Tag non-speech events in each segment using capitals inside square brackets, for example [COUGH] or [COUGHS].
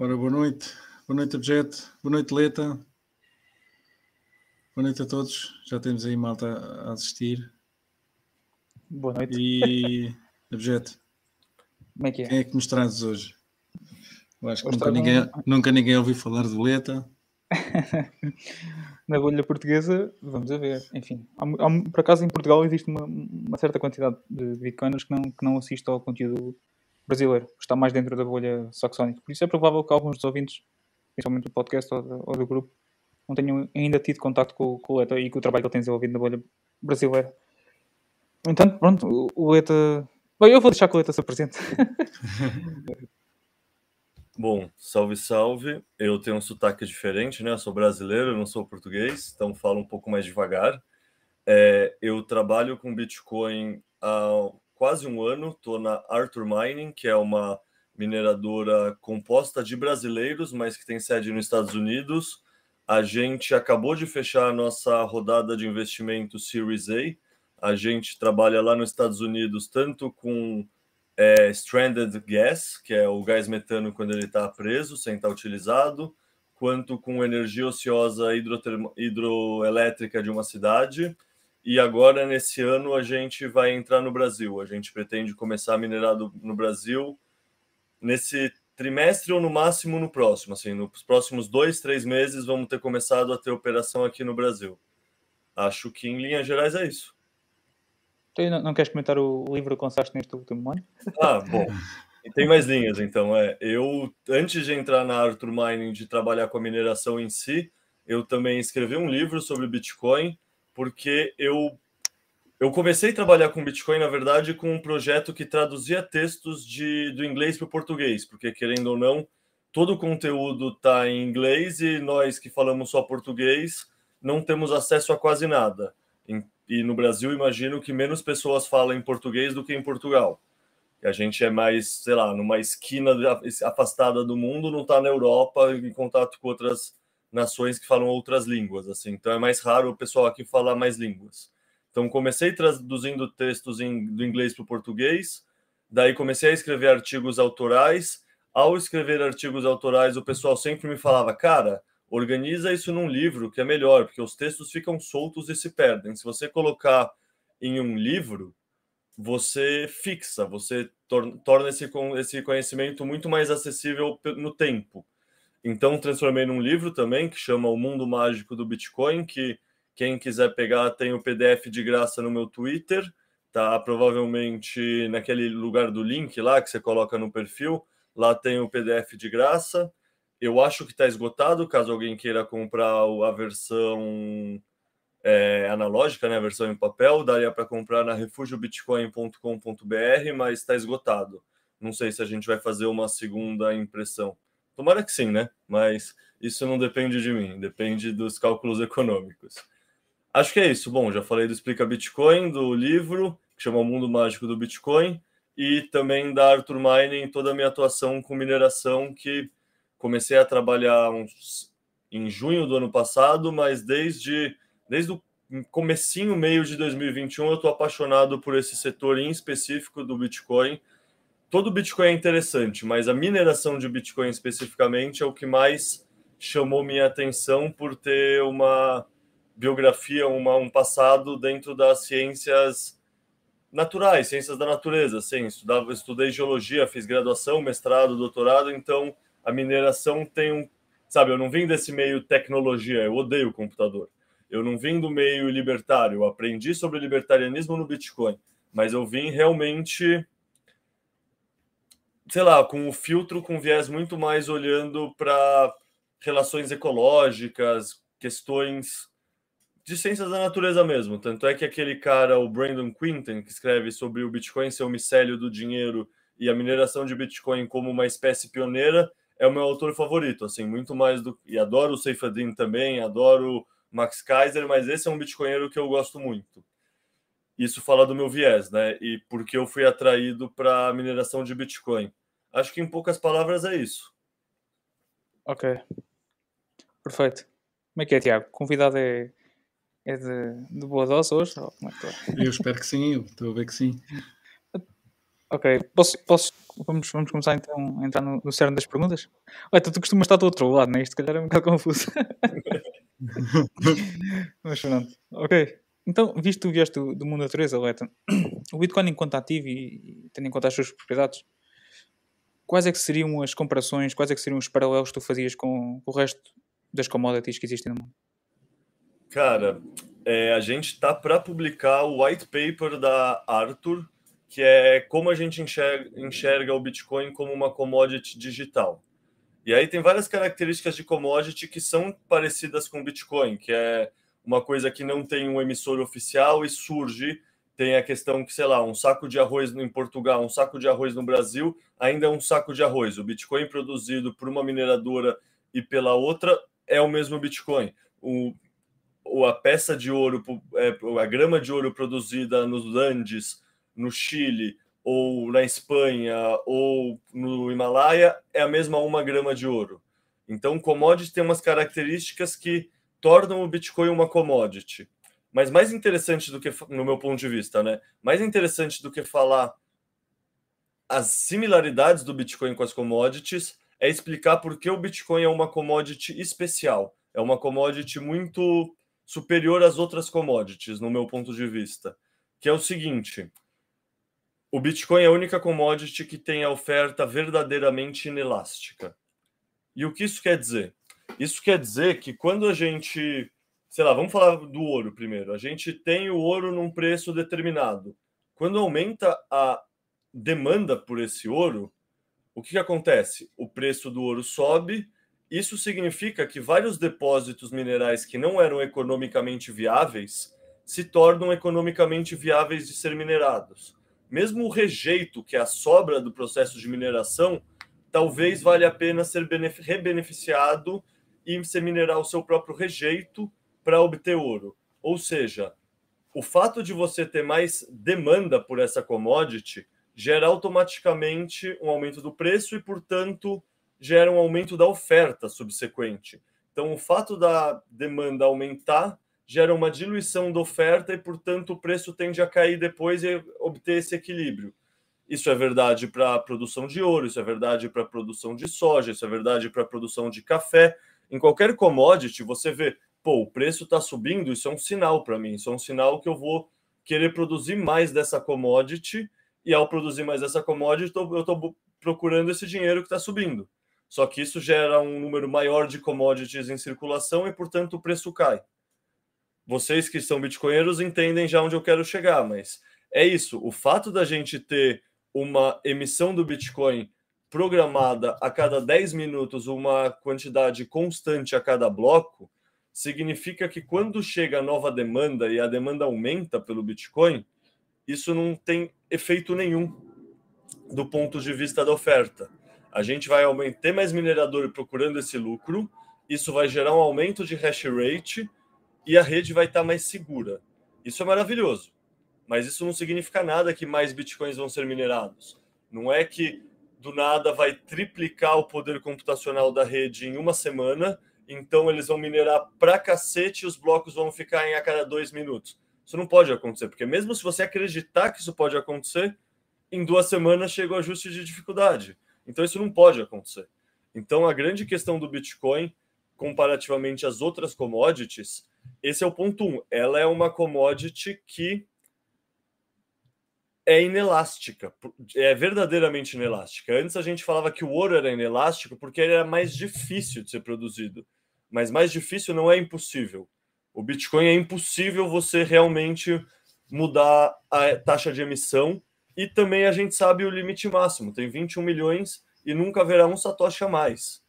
Ora, boa noite. Boa noite, Objeto. Boa noite, Leta. Boa noite a todos. Já temos aí malta a assistir. Boa noite. E, [LAUGHS] Objeto, Como é que é? quem é que nos trazes hoje? Eu acho que nunca ninguém, um- nunca ninguém ouviu falar de Leta. [LAUGHS] Na bolha portuguesa, vamos a ver. Enfim, há há por acaso em Portugal existe uma, uma certa quantidade de bitcoiners que não, que não assistem ao conteúdo brasileiro. Está mais dentro da bolha saxónica. Por isso é provável que alguns dos ouvintes, principalmente do podcast ou do, ou do grupo, não tenham ainda tido contacto com, com o Leta e com o trabalho que ele tem desenvolvido na bolha brasileira. Entanto, pronto, o, o Leta... Bem, eu vou deixar que o Leta se apresente. [LAUGHS] Bom, salve, salve. Eu tenho um sotaque diferente, né? Eu sou brasileiro, eu não sou português, então falo um pouco mais devagar. É, eu trabalho com Bitcoin há quase um ano, estou na Arthur Mining, que é uma mineradora composta de brasileiros, mas que tem sede nos Estados Unidos. A gente acabou de fechar a nossa rodada de investimento Series A. A gente trabalha lá nos Estados Unidos tanto com é, stranded gas, que é o gás metano quando ele está preso, sem estar utilizado, quanto com energia ociosa hidroelétrica de uma cidade. E agora, nesse ano, a gente vai entrar no Brasil. A gente pretende começar a minerar do- no Brasil nesse trimestre ou no máximo no próximo. Assim, nos próximos dois, três meses, vamos ter começado a ter operação aqui no Brasil. Acho que, em linhas gerais, é isso. Tu não, não queres comentar o livro que lançaste neste último ano? Ah, bom. E tem mais linhas, então. É, eu, antes de entrar na Arthur Mining, de trabalhar com a mineração em si, eu também escrevi um livro sobre Bitcoin, porque eu, eu comecei a trabalhar com Bitcoin, na verdade, com um projeto que traduzia textos de, do inglês para o português, porque, querendo ou não, todo o conteúdo está em inglês e nós que falamos só português não temos acesso a quase nada. E no Brasil, imagino que menos pessoas falam em português do que em Portugal. E a gente é mais, sei lá, numa esquina afastada do mundo, não está na Europa em contato com outras nações que falam outras línguas, assim. Então é mais raro o pessoal aqui falar mais línguas. Então comecei traduzindo textos em, do inglês para o português, daí comecei a escrever artigos autorais. Ao escrever artigos autorais, o pessoal sempre me falava, cara, organiza isso num livro que é melhor, porque os textos ficam soltos e se perdem. Se você colocar em um livro, você fixa, você tor torna esse, esse conhecimento muito mais acessível no tempo. Então, transformei num livro também que chama O Mundo Mágico do Bitcoin, que quem quiser pegar tem o PDF de graça no meu Twitter, tá provavelmente naquele lugar do link lá que você coloca no perfil, lá tem o PDF de graça. Eu acho que está esgotado, caso alguém queira comprar a versão é, analógica, né, a versão em papel, daria para comprar na refugiobitcoin.com.br, mas está esgotado. Não sei se a gente vai fazer uma segunda impressão. Tomara que sim, né? Mas isso não depende de mim, depende dos cálculos econômicos. Acho que é isso. Bom, já falei do Explica Bitcoin, do livro, que chama O Mundo Mágico do Bitcoin, e também da Arthur Mining, toda a minha atuação com mineração, que comecei a trabalhar uns, em junho do ano passado, mas desde, desde o comecinho, meio de 2021, eu estou apaixonado por esse setor em específico do Bitcoin. Todo Bitcoin é interessante, mas a mineração de Bitcoin especificamente é o que mais chamou minha atenção por ter uma biografia, uma, um passado dentro das ciências naturais, ciências da natureza. Assim, estudava, estudei geologia, fiz graduação, mestrado, doutorado, então a mineração tem um. Sabe, eu não vim desse meio tecnologia, eu odeio computador. Eu não vim do meio libertário, eu aprendi sobre libertarianismo no Bitcoin, mas eu vim realmente, sei lá, com o filtro, com viés muito mais olhando para relações ecológicas, questões de ciências da natureza mesmo. Tanto é que aquele cara, o Brandon Quinton, que escreve sobre o Bitcoin ser o micélio do dinheiro e a mineração de Bitcoin como uma espécie pioneira, é o meu autor favorito, assim, muito mais do e adoro o Seifadin também, adoro Max Kaiser, mas esse é um bitcoinheiro que eu gosto muito. Isso fala do meu viés, né? E porque eu fui atraído para a mineração de Bitcoin. Acho que em poucas palavras é isso. Ok. Perfeito. Como é que é, Tiago? Convidado é, é de, de boa dose hoje? Ou como é que é? Eu espero que sim, eu estou a ver que sim. Ok, posso, posso, vamos, vamos começar então a entrar no, no cerne das perguntas? Ué, tu, tu costumas estar do outro lado, né? Isto, se calhar, é um bocado confuso. [LAUGHS] Mas pronto, ok. Então, visto que tu vieste do, do mundo da natureza, Leta, o Bitcoin enquanto ativo e, e tendo em conta as suas propriedades, quais é que seriam as comparações, quais é que seriam os paralelos que tu fazias com, com o resto das commodities que existem no mundo? Cara, é, a gente está para publicar o white paper da Arthur, que é como a gente enxerga, enxerga o Bitcoin como uma commodity digital. E aí tem várias características de commodity que são parecidas com o Bitcoin, que é uma coisa que não tem um emissor oficial e surge. Tem a questão que, sei lá, um saco de arroz em Portugal, um saco de arroz no Brasil, ainda é um saco de arroz. O Bitcoin produzido por uma mineradora e pela outra é o mesmo Bitcoin. O, a peça de ouro, é, a grama de ouro produzida nos Andes, no Chile, ou na Espanha, ou no Himalaia, é a mesma uma grama de ouro. Então, commodity tem umas características que tornam o Bitcoin uma commodity. Mas mais interessante do que, no meu ponto de vista, né? Mais interessante do que falar as similaridades do Bitcoin com as commodities é explicar por que o Bitcoin é uma commodity especial. É uma commodity muito superior às outras commodities, no meu ponto de vista. Que é o seguinte: o Bitcoin é a única commodity que tem a oferta verdadeiramente inelástica. E o que isso quer dizer? Isso quer dizer que quando a gente, sei lá, vamos falar do ouro primeiro. A gente tem o ouro num preço determinado. Quando aumenta a demanda por esse ouro, o que, que acontece? O preço do ouro sobe. Isso significa que vários depósitos minerais que não eram economicamente viáveis se tornam economicamente viáveis de ser minerados. Mesmo o rejeito, que é a sobra do processo de mineração, talvez valha a pena ser rebeneficiado e você minerar o seu próprio rejeito para obter ouro. Ou seja, o fato de você ter mais demanda por essa commodity gera automaticamente um aumento do preço e, portanto, gera um aumento da oferta subsequente. Então, o fato da demanda aumentar gera uma diluição da oferta e, portanto, o preço tende a cair depois e obter esse equilíbrio. Isso é verdade para a produção de ouro, isso é verdade para a produção de soja, isso é verdade para a produção de café. Em qualquer commodity, você vê, pô, o preço está subindo, isso é um sinal para mim, isso é um sinal que eu vou querer produzir mais dessa commodity, e ao produzir mais essa commodity, eu estou procurando esse dinheiro que está subindo. Só que isso gera um número maior de commodities em circulação e, portanto, o preço cai. Vocês que são bitcoinheiros entendem já onde eu quero chegar, mas é isso. O fato da gente ter uma emissão do Bitcoin programada a cada 10 minutos, uma quantidade constante a cada bloco, significa que quando chega a nova demanda e a demanda aumenta pelo Bitcoin, isso não tem efeito nenhum do ponto de vista da oferta. A gente vai aumentar mais minerador procurando esse lucro, isso vai gerar um aumento de hash rate e a rede vai estar mais segura. Isso é maravilhoso, mas isso não significa nada que mais bitcoins vão ser minerados. Não é que do nada vai triplicar o poder computacional da rede em uma semana, então eles vão minerar pra cacete e os blocos vão ficar em a cada dois minutos. Isso não pode acontecer, porque mesmo se você acreditar que isso pode acontecer, em duas semanas chega o ajuste de dificuldade. Então isso não pode acontecer. Então a grande questão do Bitcoin, comparativamente às outras commodities, esse é o ponto um. Ela é uma commodity que é inelástica, é verdadeiramente inelástica. Antes a gente falava que o ouro era inelástico porque ele era mais difícil de ser produzido, mas mais difícil não é impossível. O Bitcoin é impossível você realmente mudar a taxa de emissão e também a gente sabe o limite máximo, tem 21 milhões e nunca haverá um satoshi a mais.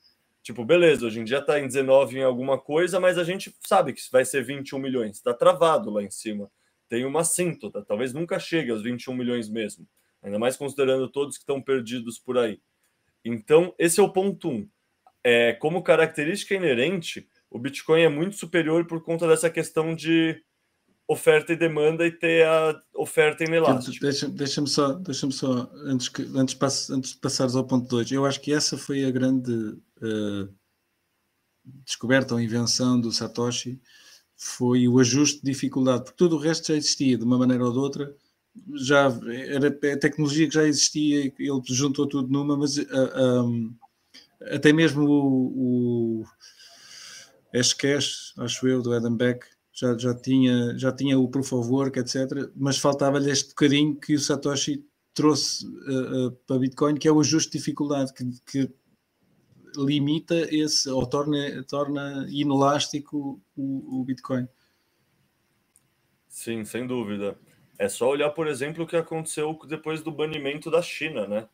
Tipo, beleza, hoje em dia está em 19 em alguma coisa, mas a gente sabe que vai ser 21 milhões, está travado lá em cima tem uma assíntota, talvez nunca chegue aos 21 milhões mesmo, ainda mais considerando todos que estão perdidos por aí. Então, esse é o ponto um. é, como característica inerente, o Bitcoin é muito superior por conta dessa questão de oferta e demanda e ter a oferta inelástica. Deixa-me deixa só, deixa só antes, que, antes, antes de passares ao ponto 2, eu acho que essa foi a grande uh, descoberta ou invenção do Satoshi, foi o ajuste de dificuldade, porque todo o resto já existia de uma maneira ou de outra, já era a tecnologia que já existia, ele juntou tudo numa, mas uh, eh, um, até mesmo o, o Hashcash, acho eu, do Adam Beck, já, já, tinha, já tinha o Proof of Work, etc. Mas faltava-lhe este bocadinho que o Satoshi trouxe uh, uh, para Bitcoin, que é o ajuste de dificuldade, que, que limita esse, ou torna, torna inelástico o, o Bitcoin. Sim, sem dúvida. É só olhar, por exemplo, o que aconteceu depois do banimento da China, né?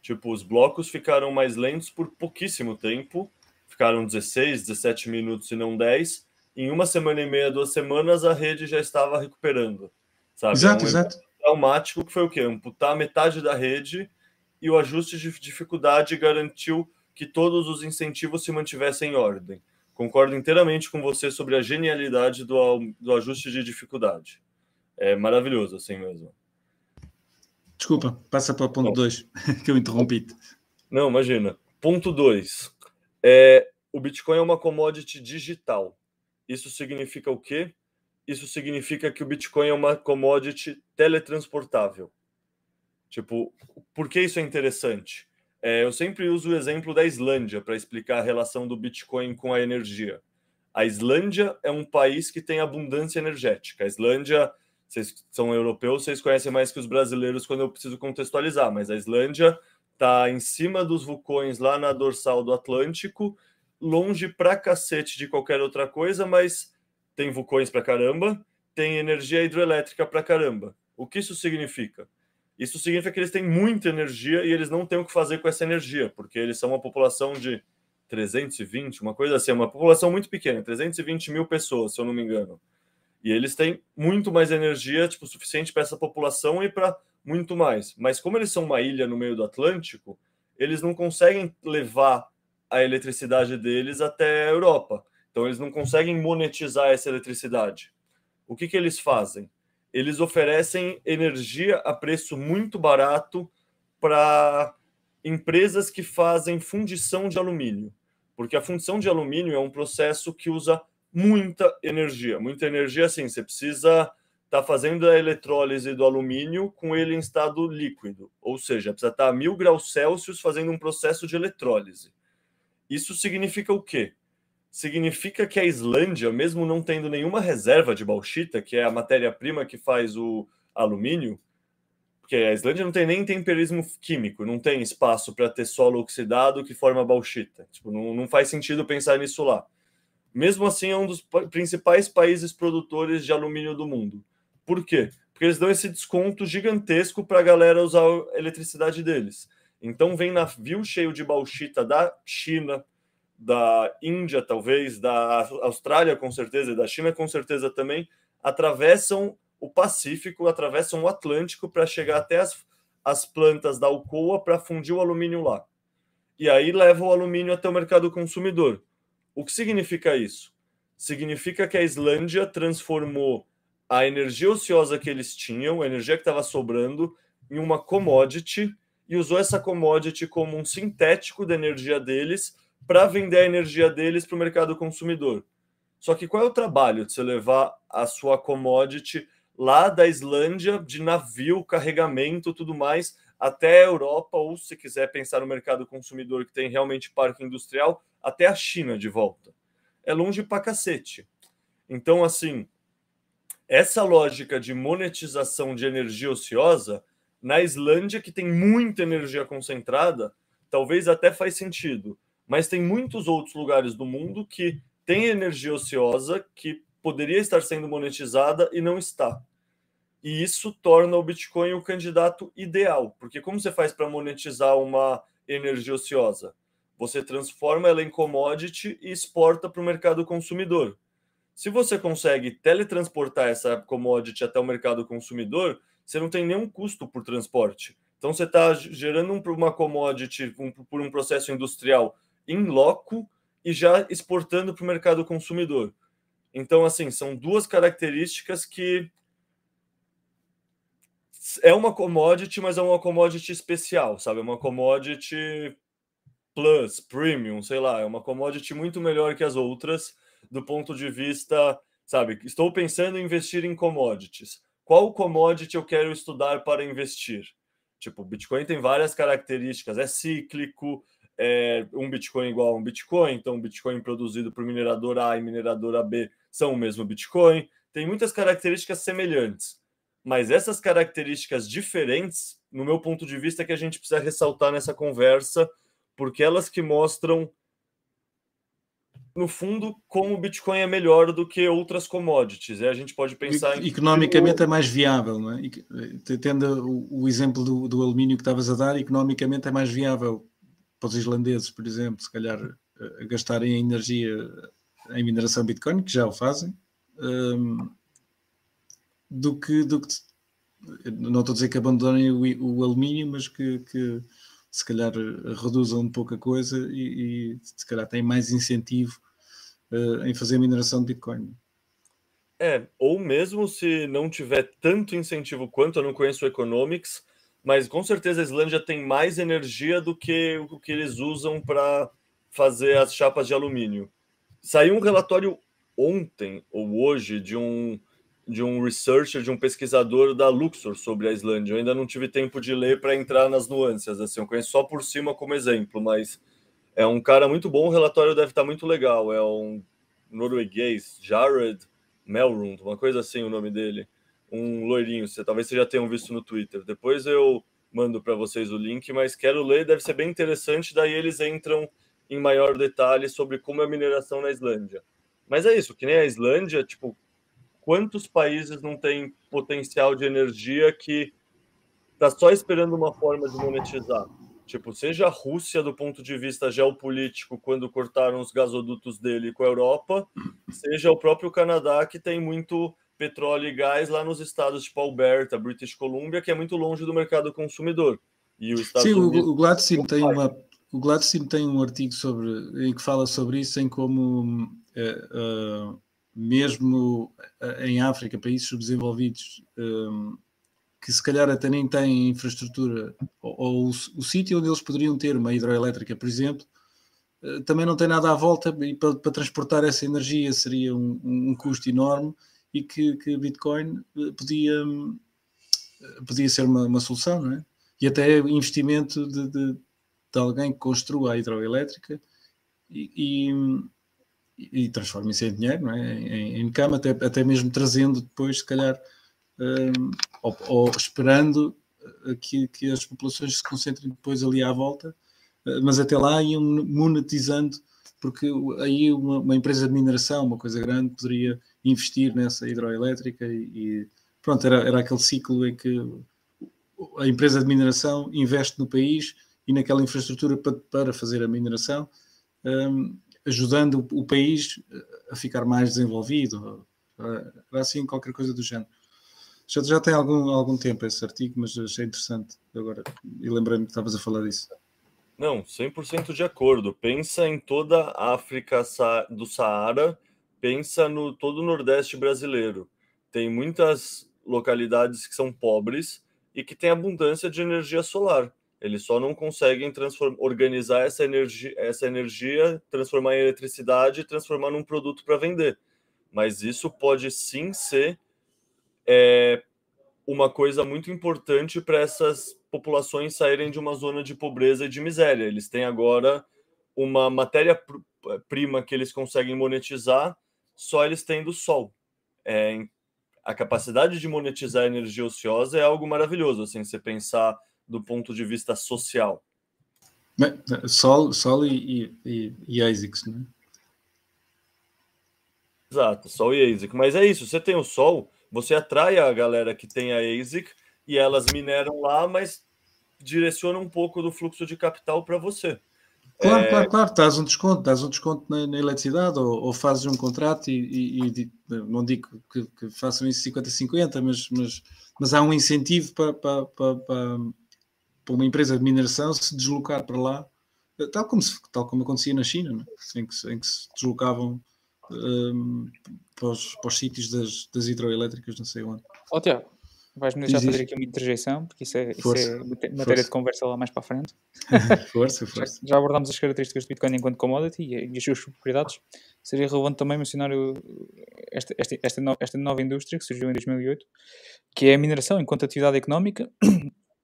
Tipo, os blocos ficaram mais lentos por pouquíssimo tempo, ficaram 16, 17 minutos e não 10. Em uma semana e meia, duas semanas, a rede já estava recuperando. Sabe? Exato, é um exato. Traumático que foi o quê? Amputar metade da rede e o ajuste de dificuldade garantiu que todos os incentivos se mantivessem em ordem. Concordo inteiramente com você sobre a genialidade do, do ajuste de dificuldade. É maravilhoso, assim mesmo. Desculpa, passa para o ponto 2, [LAUGHS] que eu interrompi-te. Não, imagina. Ponto 2. É, o Bitcoin é uma commodity digital. Isso significa o quê? Isso significa que o Bitcoin é uma commodity teletransportável. Tipo, por que isso é interessante? É, eu sempre uso o exemplo da Islândia para explicar a relação do Bitcoin com a energia. A Islândia é um país que tem abundância energética. A Islândia vocês são europeus, vocês conhecem mais que os brasileiros quando eu preciso contextualizar, mas a Islândia está em cima dos vulcões lá na dorsal do Atlântico, longe pra cacete de qualquer outra coisa, mas tem vulcões pra caramba, tem energia hidroelétrica pra caramba. O que isso significa? Isso significa que eles têm muita energia e eles não têm o que fazer com essa energia, porque eles são uma população de 320, uma coisa assim, uma população muito pequena, 320 mil pessoas, se eu não me engano. E eles têm muito mais energia, tipo, suficiente para essa população e para muito mais. Mas como eles são uma ilha no meio do Atlântico, eles não conseguem levar a eletricidade deles até a Europa. Então eles não conseguem monetizar essa eletricidade. O que, que eles fazem? Eles oferecem energia a preço muito barato para empresas que fazem fundição de alumínio. Porque a fundição de alumínio é um processo que usa muita energia. Muita energia, assim, você precisa estar tá fazendo a eletrólise do alumínio com ele em estado líquido, ou seja, precisa estar tá a mil graus Celsius fazendo um processo de eletrólise. Isso significa o quê? Significa que a Islândia, mesmo não tendo nenhuma reserva de bauxita, que é a matéria-prima que faz o alumínio, porque a Islândia não tem nem temperismo químico, não tem espaço para ter solo oxidado que forma bauxita. Tipo, não, não faz sentido pensar nisso lá. Mesmo assim, é um dos principais países produtores de alumínio do mundo. Por quê? Porque eles dão esse desconto gigantesco para a galera usar a eletricidade deles. Então, vem navio cheio de bauxita da China, da Índia, talvez, da Austrália, com certeza, e da China, com certeza também, atravessam o Pacífico, atravessam o Atlântico para chegar até as, as plantas da Alcoa para fundir o alumínio lá. E aí leva o alumínio até o mercado consumidor. O que significa isso? Significa que a Islândia transformou a energia ociosa que eles tinham, a energia que estava sobrando, em uma commodity e usou essa commodity como um sintético da energia deles para vender a energia deles para o mercado consumidor. Só que qual é o trabalho de você levar a sua commodity lá da Islândia, de navio, carregamento, tudo mais, até a Europa, ou se quiser pensar no mercado consumidor que tem realmente parque industrial, até a China de volta. É longe pra cacete. Então, assim, essa lógica de monetização de energia ociosa, na Islândia, que tem muita energia concentrada, talvez até faz sentido. Mas tem muitos outros lugares do mundo que tem energia ociosa que poderia estar sendo monetizada e não está. E isso torna o Bitcoin o candidato ideal, porque como você faz para monetizar uma energia ociosa? Você transforma ela em commodity e exporta para o mercado consumidor. Se você consegue teletransportar essa commodity até o mercado consumidor, você não tem nenhum custo por transporte. Então você está gerando uma commodity por um processo industrial em loco e já exportando para o mercado consumidor. Então, assim, são duas características que é uma commodity, mas é uma commodity especial, sabe? É uma commodity plus, premium, sei lá, é uma commodity muito melhor que as outras do ponto de vista, sabe? Estou pensando em investir em commodities. Qual commodity eu quero estudar para investir? Tipo, o Bitcoin tem várias características, é cíclico, é um Bitcoin igual a um Bitcoin, então Bitcoin produzido por mineradora A e mineradora B são o mesmo Bitcoin, tem muitas características semelhantes. Mas essas características diferentes, no meu ponto de vista, é que a gente precisa ressaltar nessa conversa, porque elas que mostram, no fundo, como o Bitcoin é melhor do que outras commodities. E a gente pode pensar em. Economicamente é mais viável, não é? Tendo o, o exemplo do, do alumínio que estavas a dar, economicamente é mais viável para os islandeses, por exemplo, se calhar eh, gastarem energia em mineração Bitcoin, que já o fazem. Um, do que, do que não estou a dizer que abandonem o, o alumínio, mas que, que, se calhar reduzam um pouco a coisa e, e se calhar têm mais incentivo uh, em fazer mineração de Bitcoin. É, ou mesmo se não tiver tanto incentivo quanto, eu não conheço o Economics, mas com certeza a Islândia tem mais energia do que o que eles usam para fazer as chapas de alumínio. Saiu um relatório ontem ou hoje de um de um researcher, de um pesquisador da Luxor sobre a Islândia. Eu ainda não tive tempo de ler para entrar nas nuances, assim, eu conheço só por cima como exemplo, mas é um cara muito bom, o relatório deve estar muito legal. É um norueguês, Jared Melrund, uma coisa assim o nome dele. Um loirinho, você talvez vocês já tenham visto no Twitter. Depois eu mando para vocês o link, mas quero ler, deve ser bem interessante, daí eles entram em maior detalhe sobre como é a mineração na Islândia. Mas é isso, que nem a Islândia, tipo, quantos países não têm potencial de energia que está só esperando uma forma de monetizar? Tipo, seja a Rússia do ponto de vista geopolítico, quando cortaram os gasodutos dele com a Europa, seja o próprio Canadá, que tem muito petróleo e gás lá nos estados tipo Alberta, British Columbia, que é muito longe do mercado consumidor. E os Estados Sim, Unidos, o Gladstone tem uma o Gladstone tem um artigo sobre em que fala sobre isso em como é, uh, mesmo eh, em África, países subdesenvolvidos, um, ehm, que se calhar até nem têm infraestrutura, ou, ou o, o sítio onde eles poderiam ter uma hidroelétrica, por exemplo, uh, também não tem nada à volta e para, para transportar essa energia seria um, um, custo enorme e que, que Bitcoin eh, podia, podia ser uma, uma solução, não é? E até investimento de, de, de alguém que construa a hidroelétrica e, e e, transforma isso em dinheiro, não é? em, em cama, até, até mesmo trazendo depois, se calhar, um, ou, ou, esperando eh, que, que as populações se concentrem depois ali à volta, eh, mas até lá iam monetizando, porque aí uma, uma, empresa de mineração, uma coisa grande, poderia investir nessa hidroelétrica e, e pronto, era, era aquele ciclo em que a empresa de mineração investe no país e naquela infraestrutura para, para fazer a mineração. Um, ajudando o, país a ficar mais desenvolvido. Era assim qualquer coisa do género. Já, já tem algum, algum tempo esse artigo, mas achei interessante agora e lembrei-me que estavas a falar disso. Não, 100% de acordo. Pensa em toda a África do Saara, pensa no todo o Nordeste brasileiro. Tem muitas localidades que são pobres e que têm abundância de energia solar. Eles só não conseguem organizar essa energia, essa energia, transformar em eletricidade e transformar num produto para vender. Mas isso pode sim ser é, uma coisa muito importante para essas populações saírem de uma zona de pobreza e de miséria. Eles têm agora uma matéria-prima que eles conseguem monetizar, só eles tendo sol. É, a capacidade de monetizar energia ociosa é algo maravilhoso. Assim, você pensar do ponto de vista social? Sol, Sol e, e, e ASICS, né? Exato, Sol e ASIC. Mas é isso, você tem o Sol, você atrai a galera que tem a ASIC e elas mineram lá, mas direciona um pouco do fluxo de capital para você. Claro, é... claro, claro, dás um desconto, dás um desconto na, na eletricidade ou, ou, fazes um contrato e, e, e não digo que, que, façam isso 50-50, mas, mas, mas há um incentivo para, para, para, para para uma empresa de mineração se deslocar para lá tal como, se, tal como acontecia na China, é? em, que, em que se deslocavam um, para, os, para, os, sítios das, das hidroelétricas, não sei onde. Ó oh, Tiago, vais-me deixar fazer aqui uma interjeição, porque isso é, isso é matéria força. de conversa lá mais para a frente. força, [LAUGHS] força. Já, já abordámos as características do Bitcoin enquanto commodity e, e as suas propriedades. Seria relevante também mencionar o, esta, esta, esta, no, esta nova indústria que surgiu em 2008, que é a mineração enquanto atividade económica,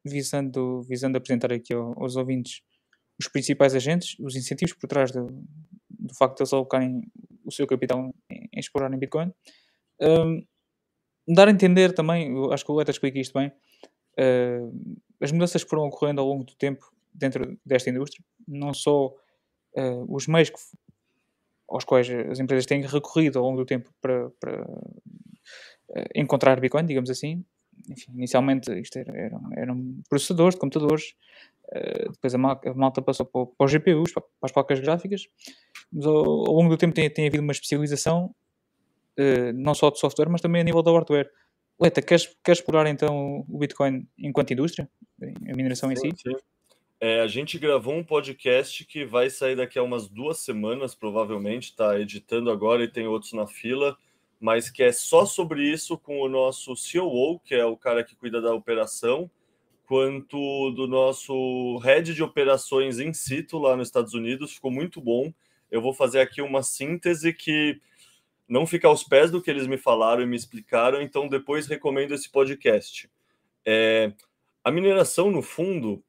visando, visando apresentar aqui aos ouvintes os principais agentes, os incentivos por trás do, do facto de eles alocarem o seu capital em, em explorar em Bitcoin. Um, dar a entender também, acho que o Leta explica isto bem, uh, as mudanças que foram ocorrendo ao longo do tempo dentro desta indústria, não só uh, os meios que, aos quais as empresas têm recorrido ao longo do tempo para, para uh, encontrar Bitcoin, digamos assim. Enfim, inicialmente isto era, eram, eram processadores de computadores, Uh, depois a, malta passou para, para os GPUs, para, para, as placas gráficas, mas ao, ao longo do tempo tem, tem, havido uma especialização, uh, não só de software, mas também a nível da hardware. Leta, queres, queres explorar então o Bitcoin enquanto indústria, a mineração em si? Sim. É, a gente gravou um podcast que vai sair daqui a umas duas semanas, provavelmente, está editando agora e tem outros na fila, mas que é só sobre isso com o nosso COO, que é o cara que cuida da operação, quanto do nosso head de operações in situ lá nos Estados Unidos. Ficou muito bom. Eu vou fazer aqui uma síntese que não fica aos pés do que eles me falaram e me explicaram, então depois recomendo esse podcast. É, a mineração, no fundo,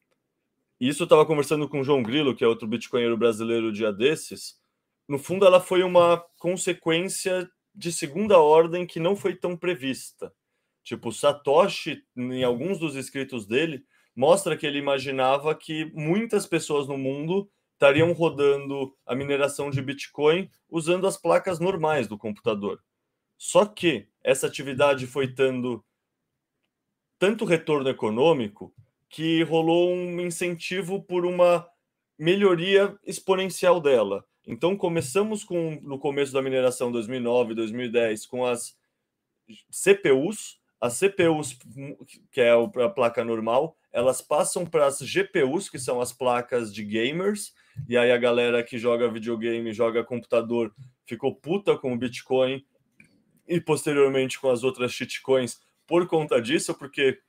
isso eu estava conversando com o João Grilo, que é outro bitcoinheiro brasileiro dia desses, no fundo ela foi uma consequência de segunda ordem que não foi tão prevista. Tipo, Satoshi, em alguns dos escritos dele, mostra que ele imaginava que muitas pessoas no mundo estariam rodando a mineração de Bitcoin usando as placas normais do computador. Só que essa atividade foi tendo tanto retorno econômico que rolou um incentivo por uma melhoria exponencial dela. Então começamos com no começo da mineração 2009, 2010 com as CPUs, as CPUs, que é a placa normal, elas passam para as GPUs, que são as placas de gamers, e aí a galera que joga videogame, joga computador, ficou puta com o Bitcoin e posteriormente com as outras shitcoins por conta disso, porque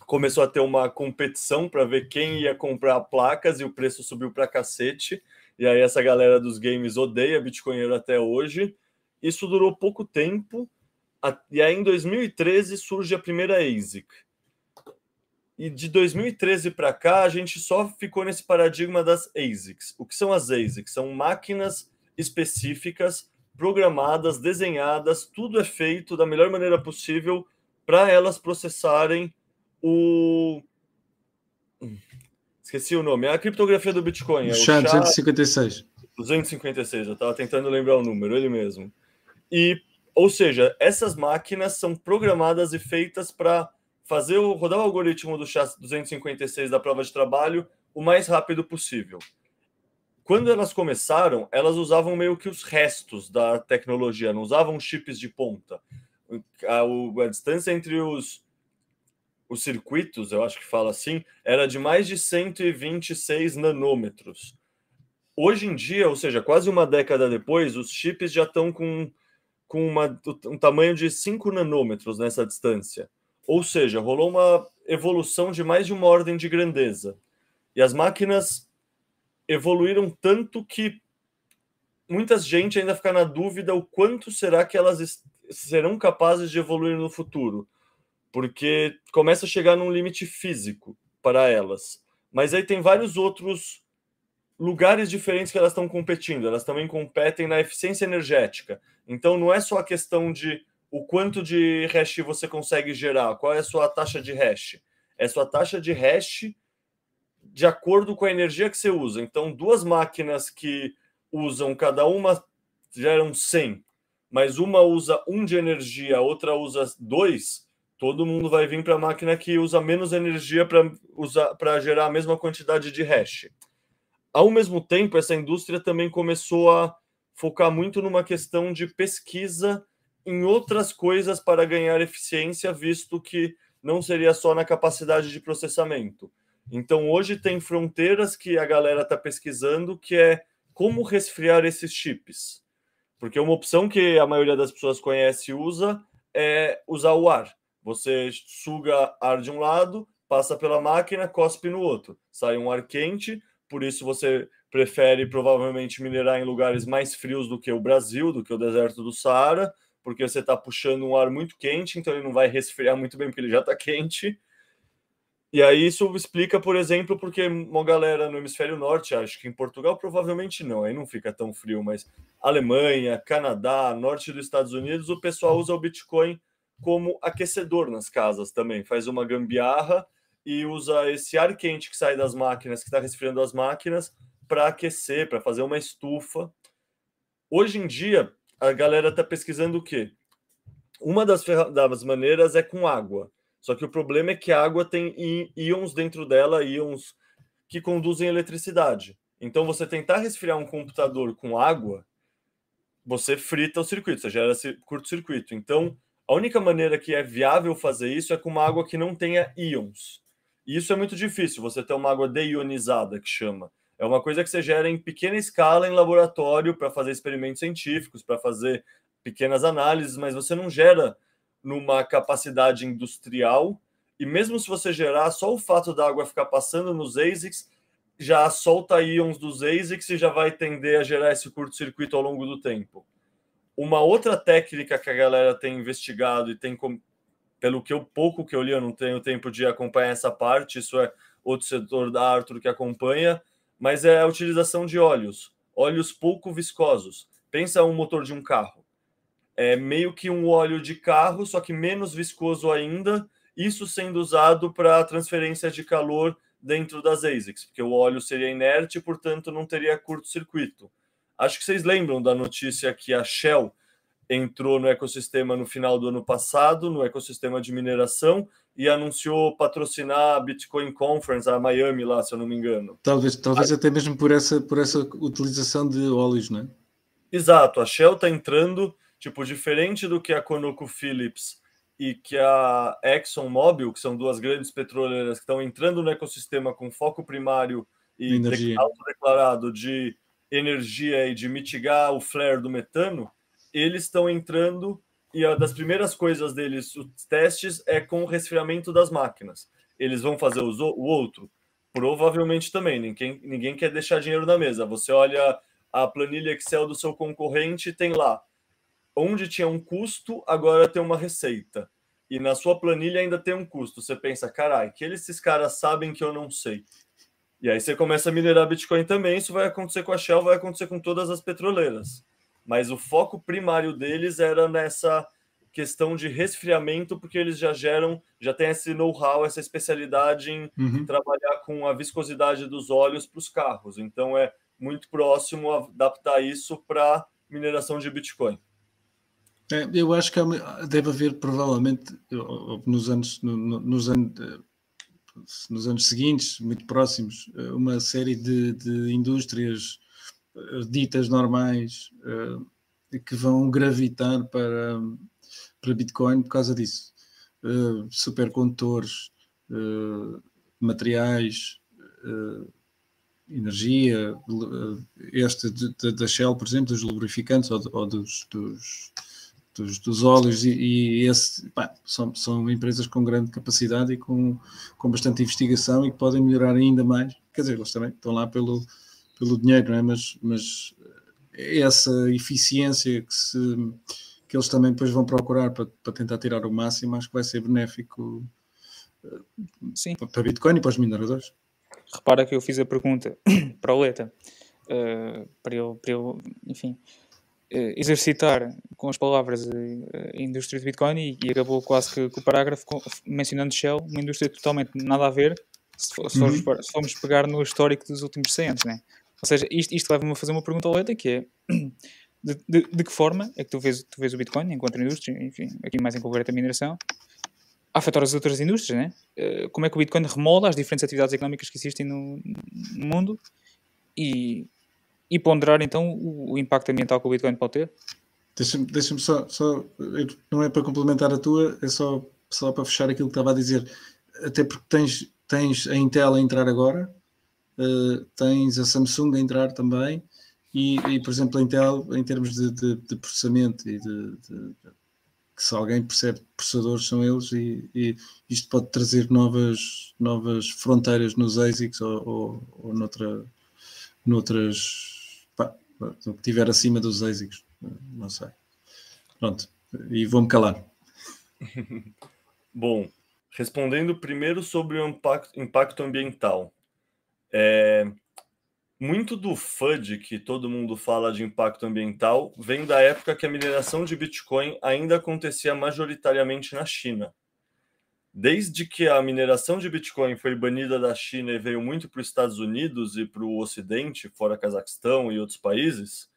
começou a ter uma competição para ver quem ia comprar placas e o preço subiu para cacete. E aí essa galera dos games odeia Bitcoinheiro até hoje. Isso durou pouco tempo e aí em 2013 surge a primeira ASIC. E de 2013 para cá, a gente só ficou nesse paradigma das ASICs. O que são as ASICs? São máquinas específicas, programadas, desenhadas, tudo é feito da melhor maneira possível para elas processarem o. Esqueci o nome. É a criptografia do Bitcoin. É o SHA-256. 256, eu estava tentando lembrar o número, ele mesmo. E ou seja, essas máquinas são programadas e feitas para fazer o, rodar o algoritmo do chassi 256 da prova de trabalho o mais rápido possível. Quando elas começaram, elas usavam meio que os restos da tecnologia, não usavam chips de ponta. A, a distância entre os, os circuitos, eu acho que fala assim, era de mais de 126 nanômetros. Hoje em dia, ou seja, quase uma década depois, os chips já estão com com uma, um tamanho de 5 nanômetros nessa distância. Ou seja, rolou uma evolução de mais de uma ordem de grandeza. E as máquinas evoluíram tanto que muita gente ainda fica na dúvida o quanto será que elas serão capazes de evoluir no futuro. Porque começa a chegar num limite físico para elas. Mas aí tem vários outros lugares diferentes que elas estão competindo. Elas também competem na eficiência energética. Então não é só a questão de o quanto de hash você consegue gerar, qual é a sua taxa de hash. É sua taxa de hash de acordo com a energia que você usa. Então, duas máquinas que usam cada uma geram 100, mas uma usa 1 de energia, a outra usa 2, todo mundo vai vir para a máquina que usa menos energia para gerar a mesma quantidade de hash. Ao mesmo tempo, essa indústria também começou a focar muito numa questão de pesquisa em outras coisas para ganhar eficiência, visto que não seria só na capacidade de processamento. Então hoje tem fronteiras que a galera está pesquisando que é como resfriar esses chips. Porque uma opção que a maioria das pessoas conhece e usa é usar o ar. Você suga ar de um lado, passa pela máquina, cospe no outro. Sai um ar quente, por isso você prefere provavelmente minerar em lugares mais frios do que o Brasil, do que o deserto do Saara, porque você está puxando um ar muito quente, então ele não vai resfriar muito bem, porque ele já está quente. E aí isso explica, por exemplo, porque uma galera no hemisfério norte, acho que em Portugal provavelmente não, aí não fica tão frio, mas Alemanha, Canadá, norte dos Estados Unidos, o pessoal usa o Bitcoin como aquecedor nas casas também, faz uma gambiarra e usa esse ar quente que sai das máquinas, que está resfriando as máquinas, para aquecer, para fazer uma estufa. Hoje em dia, a galera está pesquisando o quê? Uma das, das maneiras é com água. Só que o problema é que a água tem íons dentro dela, íons que conduzem eletricidade. Então, você tentar resfriar um computador com água, você frita o circuito, você gera curto-circuito. Então, a única maneira que é viável fazer isso é com uma água que não tenha íons. E isso é muito difícil, você ter uma água deionizada, que chama. É uma coisa que você gera em pequena escala em laboratório para fazer experimentos científicos, para fazer pequenas análises, mas você não gera numa capacidade industrial. E mesmo se você gerar, só o fato da água ficar passando nos ASICs já solta íons dos ASICs e já vai tender a gerar esse curto-circuito ao longo do tempo. Uma outra técnica que a galera tem investigado e tem, pelo que eu pouco que eu li, eu não tenho tempo de acompanhar essa parte, isso é outro setor da Arthur que acompanha, mas é a utilização de óleos, óleos pouco viscosos. Pensa um motor de um carro é meio que um óleo de carro, só que menos viscoso ainda, isso sendo usado para transferência de calor dentro das ASICs, porque o óleo seria inerte, portanto não teria curto-circuito. Acho que vocês lembram da notícia que a Shell entrou no ecossistema no final do ano passado, no ecossistema de mineração, e anunciou patrocinar a Bitcoin Conference, a Miami lá, se eu não me engano. Talvez, talvez a... até mesmo por essa, por essa utilização de óleos, não é? Exato, a Shell está entrando Tipo, diferente do que a ConocoPhillips e que a ExxonMobil, que são duas grandes petroleiras que estão entrando no ecossistema com foco primário e autodeclarado de energia e de mitigar o flare do metano, eles estão entrando e uma das primeiras coisas deles, os testes, é com o resfriamento das máquinas. Eles vão fazer o outro? Provavelmente também. Ninguém, ninguém quer deixar dinheiro na mesa. Você olha a planilha Excel do seu concorrente, tem lá onde tinha um custo, agora tem uma receita. E na sua planilha ainda tem um custo. Você pensa, caralho, que esses caras sabem que eu não sei. E aí você começa a minerar Bitcoin também. Isso vai acontecer com a Shell, vai acontecer com todas as petroleiras. Mas o foco primário deles era nessa questão de resfriamento, porque eles já geram, já tem esse know-how, essa especialidade em uhum. trabalhar com a viscosidade dos óleos para os carros. Então é muito próximo adaptar isso para mineração de Bitcoin. É, eu acho que deve haver provavelmente nos anos, no, nos, anos, nos anos seguintes, muito próximos, uma série de, de indústrias eh, ditas normais uh, que vão gravitar para, para Bitcoin por causa disso. Supercondutores, materiais, energia, este da Shell, por exemplo, dos lubrificantes ou, ou dos, dos dos, dos óleos e, e esse, pá, são, são empresas com grande capacidade e com, com bastante investigação e que podem melhorar ainda mais. Quer dizer, eles também estão lá pelo, pelo dinheiro, não é? Mas, mas essa eficiência que, se, que eles também depois vão procurar para, para tentar tirar o máximo, acho que vai ser benéfico Sim. para Bitcoin e para os mineradores. Repara que eu fiz a pergunta [COUGHS] para o Leta, uh, para, ele, para ele, enfim, exercitar com as palavras eh, a indústria de Bitcoin e, e acabou quase que, que o parágrafo com, mencionando Shell, uma indústria totalmente nada a ver se, for, se, formos, uhum. se formos pegar no histórico dos últimos 100 anos, né? Ou seja, isto, isto leva-me a fazer uma pergunta ao Leta que é de, de, de, que forma é que tu vês, tu vês o Bitcoin enquanto indústria, enfim, aqui mais em concreto a mineração, a afetar as outras indústrias, né? Uh, como é que o Bitcoin remolda as diferentes atividades económicas que existem no, no mundo e e ponderar então o, impacto ambiental que o Bitcoin pode ter? Deixa-me deixa só, só, não é para complementar a tua, é só, só para fechar aquilo que estava a dizer, até porque tens tens a Intel a entrar agora, uh, tens a Samsung a entrar também, e, e, por exemplo, a Intel, em termos de, de, de processamento e de, de, que se alguém percebe processadores são eles e, e, isto pode trazer novas, novas fronteiras nos ASICs ou, ou, ou noutra, noutras o que tiver acima dos ASICs, não sei. Pronto, e vou-me calar. [LAUGHS] Bom, respondendo primeiro sobre o impacto, impacto ambiental. É, muito do FUD que todo mundo fala de impacto ambiental vem da época que a mineração de Bitcoin ainda acontecia majoritariamente na China. Desde que a mineração de Bitcoin foi banida da China e veio muito para os Estados Unidos e para o Ocidente, fora Cazaquistão e outros países,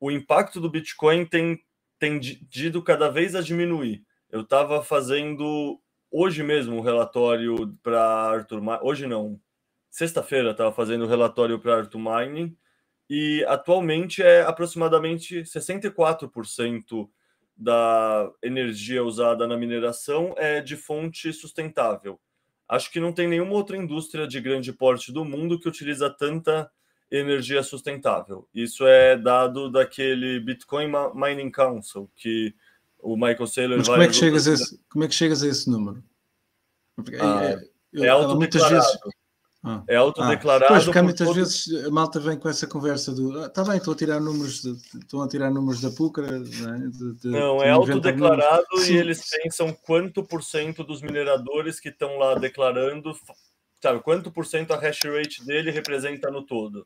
o impacto do Bitcoin tem tendido cada vez a diminuir. Eu estava fazendo hoje mesmo um relatório para Arthur, hoje não, sexta-feira estava fazendo o relatório para Arthur Mining e atualmente é aproximadamente 64% da energia usada na mineração é de fonte sustentável. Acho que não tem nenhuma outra indústria de grande porte do mundo que utiliza tanta energia sustentável. Isso é dado daquele Bitcoin Mining Council que o Michael Saylor Mas como é que chegas a esse, como é que chegas a esse número? Porque, ah, é, é, é. Vezes ah. É autodeclarado. Ah. Pois, porque muitas todo... vezes a malta vem com essa conversa do está ah, bem, estou a tirar números, de, estão a tirar números da PUCRA. Né, de, de, não, é autodeclarado e Sim. eles pensam quanto por cento dos mineradores que estão lá declarando, sabe, quanto por cento a hash rate dele representa no todo.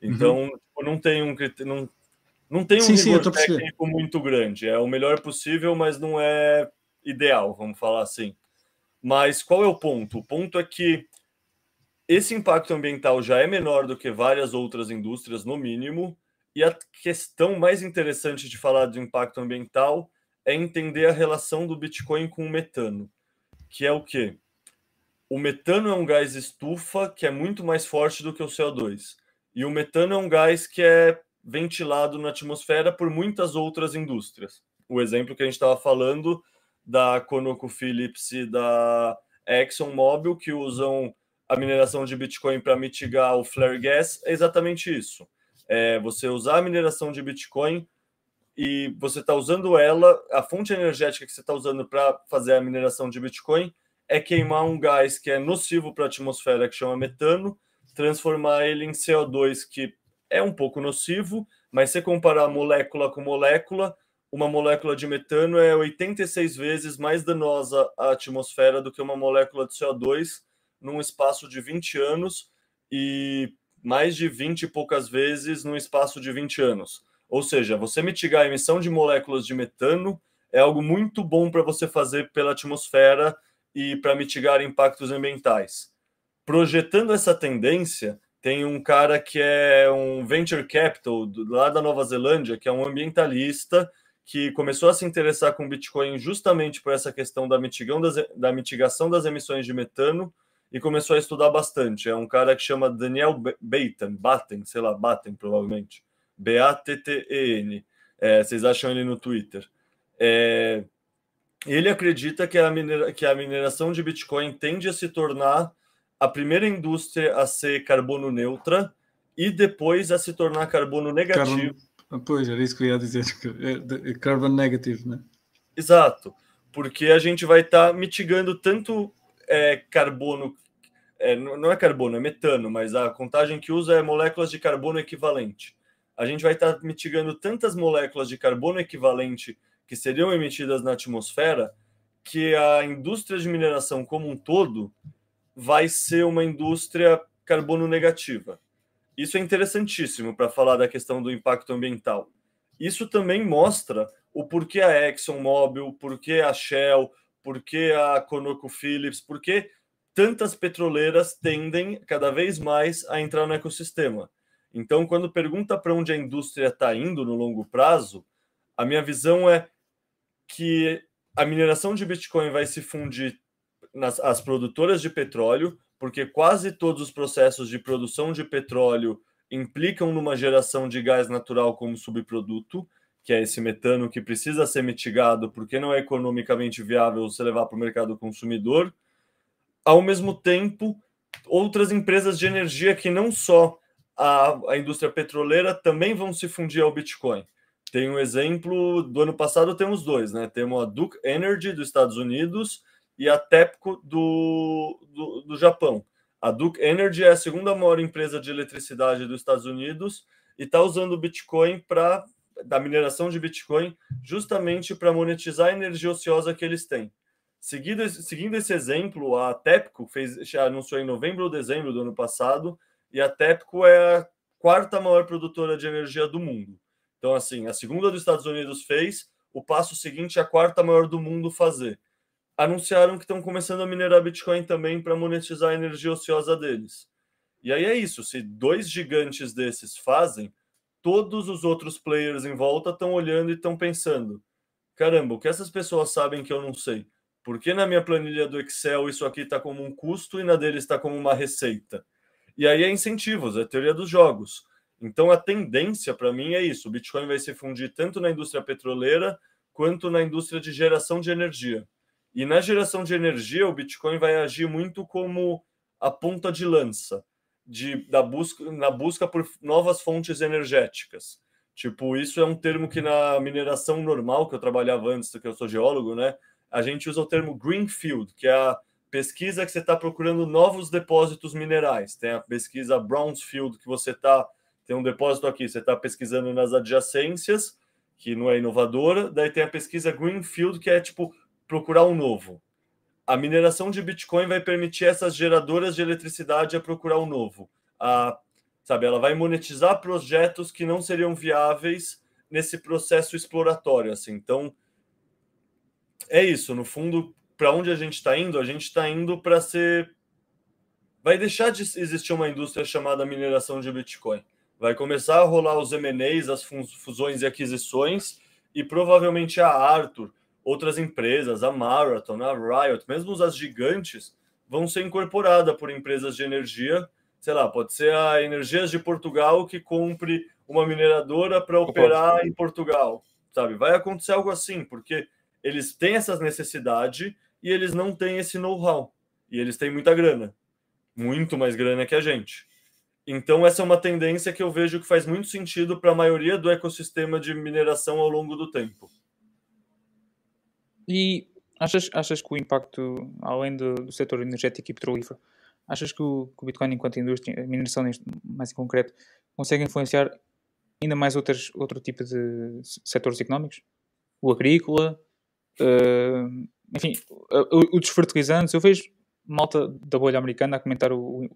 Então, uhum. não tem um não, não tem um sim, sim, técnico muito grande. É o melhor possível, mas não é ideal, vamos falar assim. Mas qual é o ponto? O ponto é que esse impacto ambiental já é menor do que várias outras indústrias, no mínimo, e a questão mais interessante de falar de impacto ambiental é entender a relação do Bitcoin com o metano, que é o quê? O metano é um gás estufa que é muito mais forte do que o CO2. E o metano é um gás que é ventilado na atmosfera por muitas outras indústrias. O exemplo que a gente estava falando da ConocoPhillips e da ExxonMobil, que usam a mineração de Bitcoin para mitigar o flare gas é exatamente isso. É você usar a mineração de Bitcoin e você está usando ela, a fonte energética que você está usando para fazer a mineração de Bitcoin é queimar um gás que é nocivo para a atmosfera, que chama metano, transformar ele em CO2, que é um pouco nocivo, mas se comparar molécula com molécula, uma molécula de metano é 86 vezes mais danosa à atmosfera do que uma molécula de CO2 num espaço de 20 anos e mais de 20 e poucas vezes num espaço de 20 anos. Ou seja, você mitigar a emissão de moléculas de metano é algo muito bom para você fazer pela atmosfera e para mitigar impactos ambientais. Projetando essa tendência, tem um cara que é um venture capital lá da Nova Zelândia, que é um ambientalista que começou a se interessar com Bitcoin justamente por essa questão da, das, da mitigação das emissões de metano e começou a estudar bastante. É um cara que chama Daniel Batten, Batten, sei lá, Batten provavelmente. B-A-T-T-E-N. É, vocês acham ele no Twitter. É, ele acredita que a, minera, que a mineração de Bitcoin tende a se tornar a primeira indústria a ser carbono neutra e depois a se tornar carbono negativo. Carbon, pois, era isso que eu ia dizer, é, é carbon negative, né? Exato, porque a gente vai estar tá mitigando tanto é, carbono é, não é carbono, é metano, mas a contagem que usa é moléculas de carbono equivalente. A gente vai estar mitigando tantas moléculas de carbono equivalente que seriam emitidas na atmosfera que a indústria de mineração como um todo vai ser uma indústria carbono negativa. Isso é interessantíssimo para falar da questão do impacto ambiental. Isso também mostra o porquê a ExxonMobil, porquê a Shell, porquê a ConocoPhillips, porquê tantas petroleiras tendem cada vez mais a entrar no ecossistema. Então, quando pergunta para onde a indústria está indo no longo prazo, a minha visão é que a mineração de Bitcoin vai se fundir nas as produtoras de petróleo, porque quase todos os processos de produção de petróleo implicam numa geração de gás natural como subproduto, que é esse metano que precisa ser mitigado porque não é economicamente viável se levar para o mercado consumidor ao mesmo tempo, outras empresas de energia que não só a, a indústria petroleira também vão se fundir ao Bitcoin. Tem um exemplo do ano passado, temos dois, né? Temos a Duke Energy dos Estados Unidos e a TEPCO do, do, do Japão. A Duke Energy é a segunda maior empresa de eletricidade dos Estados Unidos e está usando o Bitcoin para da mineração de Bitcoin justamente para monetizar a energia ociosa que eles têm. Seguindo, seguindo esse exemplo, a TEPCO fez, anunciou em novembro ou dezembro do ano passado, e a TEPCO é a quarta maior produtora de energia do mundo. Então, assim, a segunda dos Estados Unidos fez, o passo seguinte é a quarta maior do mundo fazer. Anunciaram que estão começando a minerar Bitcoin também para monetizar a energia ociosa deles. E aí é isso, se dois gigantes desses fazem, todos os outros players em volta estão olhando e estão pensando: caramba, o que essas pessoas sabem que eu não sei? Por que na minha planilha do Excel isso aqui está como um custo e na dele está como uma receita? E aí é incentivos, é teoria dos jogos. Então a tendência para mim é isso: o Bitcoin vai se fundir tanto na indústria petroleira quanto na indústria de geração de energia. E na geração de energia, o Bitcoin vai agir muito como a ponta de lança de, da busca, na busca por novas fontes energéticas. Tipo, isso é um termo que na mineração normal, que eu trabalhava antes, que eu sou geólogo, né? A gente usa o termo Greenfield, que é a pesquisa que você está procurando novos depósitos minerais. Tem a pesquisa Brownsfield, que você está. Tem um depósito aqui, você está pesquisando nas adjacências, que não é inovadora. Daí tem a pesquisa Greenfield, que é tipo procurar um novo. A mineração de Bitcoin vai permitir essas geradoras de eletricidade a procurar um novo. A, sabe, ela vai monetizar projetos que não seriam viáveis nesse processo exploratório. Assim. Então, é isso, no fundo, para onde a gente está indo? A gente está indo para ser. Vai deixar de existir uma indústria chamada mineração de Bitcoin. Vai começar a rolar os MNEs, as fusões e aquisições, e provavelmente a Arthur, outras empresas, a Marathon, a Riot, mesmo as gigantes, vão ser incorporadas por empresas de energia. Sei lá, pode ser a Energias de Portugal que compre uma mineradora para operar em Portugal, sabe? Vai acontecer algo assim, porque eles têm essas necessidades e eles não têm esse know-how. E eles têm muita grana, muito mais grana que a gente. Então, essa é uma tendência que eu vejo que faz muito sentido para a maioria do ecossistema de mineração ao longo do tempo. E achas, achas que o impacto, além do, do setor energético e petrolífero, achas que o, que o Bitcoin, enquanto indústria, a mineração mais em concreto, consegue influenciar ainda mais outros, outro tipo de setores económicos? O agrícola, Uh, enfim, o, o dos fertilizantes, eu vejo malta da bolha americana a comentar o, o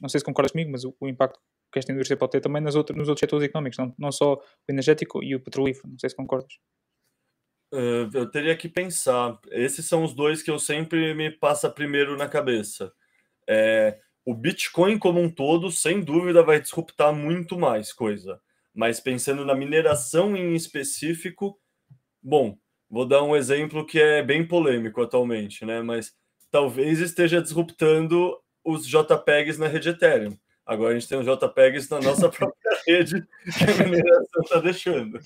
não sei se concordas comigo, mas o, o, impacto que esta indústria pode ter também nas outras, nos outros setores económicos, não, não só o energético e o petrolífero, não sei se concordas. Uh, eu teria que pensar. Esses são os dois que eu sempre me passa primeiro na cabeça. É, o Bitcoin como um todo, sem dúvida, vai disruptar muito mais coisa. Mas pensando na mineração em específico, bom, Vou dar um exemplo que é bem polêmico atualmente, né? Mas talvez esteja disruptando os JPEGs na rede Ethereum. Agora a gente tem os JPEGs na nossa [LAUGHS] própria rede que a mineração está deixando.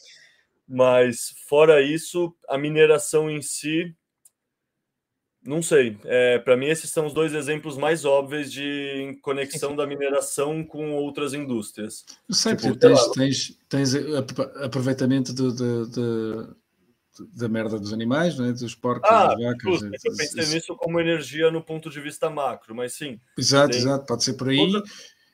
Mas fora isso, a mineração em si, não sei. É, Para mim, esses são os dois exemplos mais óbvios de conexão da mineração com outras indústrias. Sei tipo, tens, tens, tens aproveitamento do, do da merda dos animais, né? dos porcos, ah, das vacas. Justo, eu pensei isso. nisso como energia no ponto de vista macro, mas sim. Exato, tem... exato, pode ser por aí. Outra...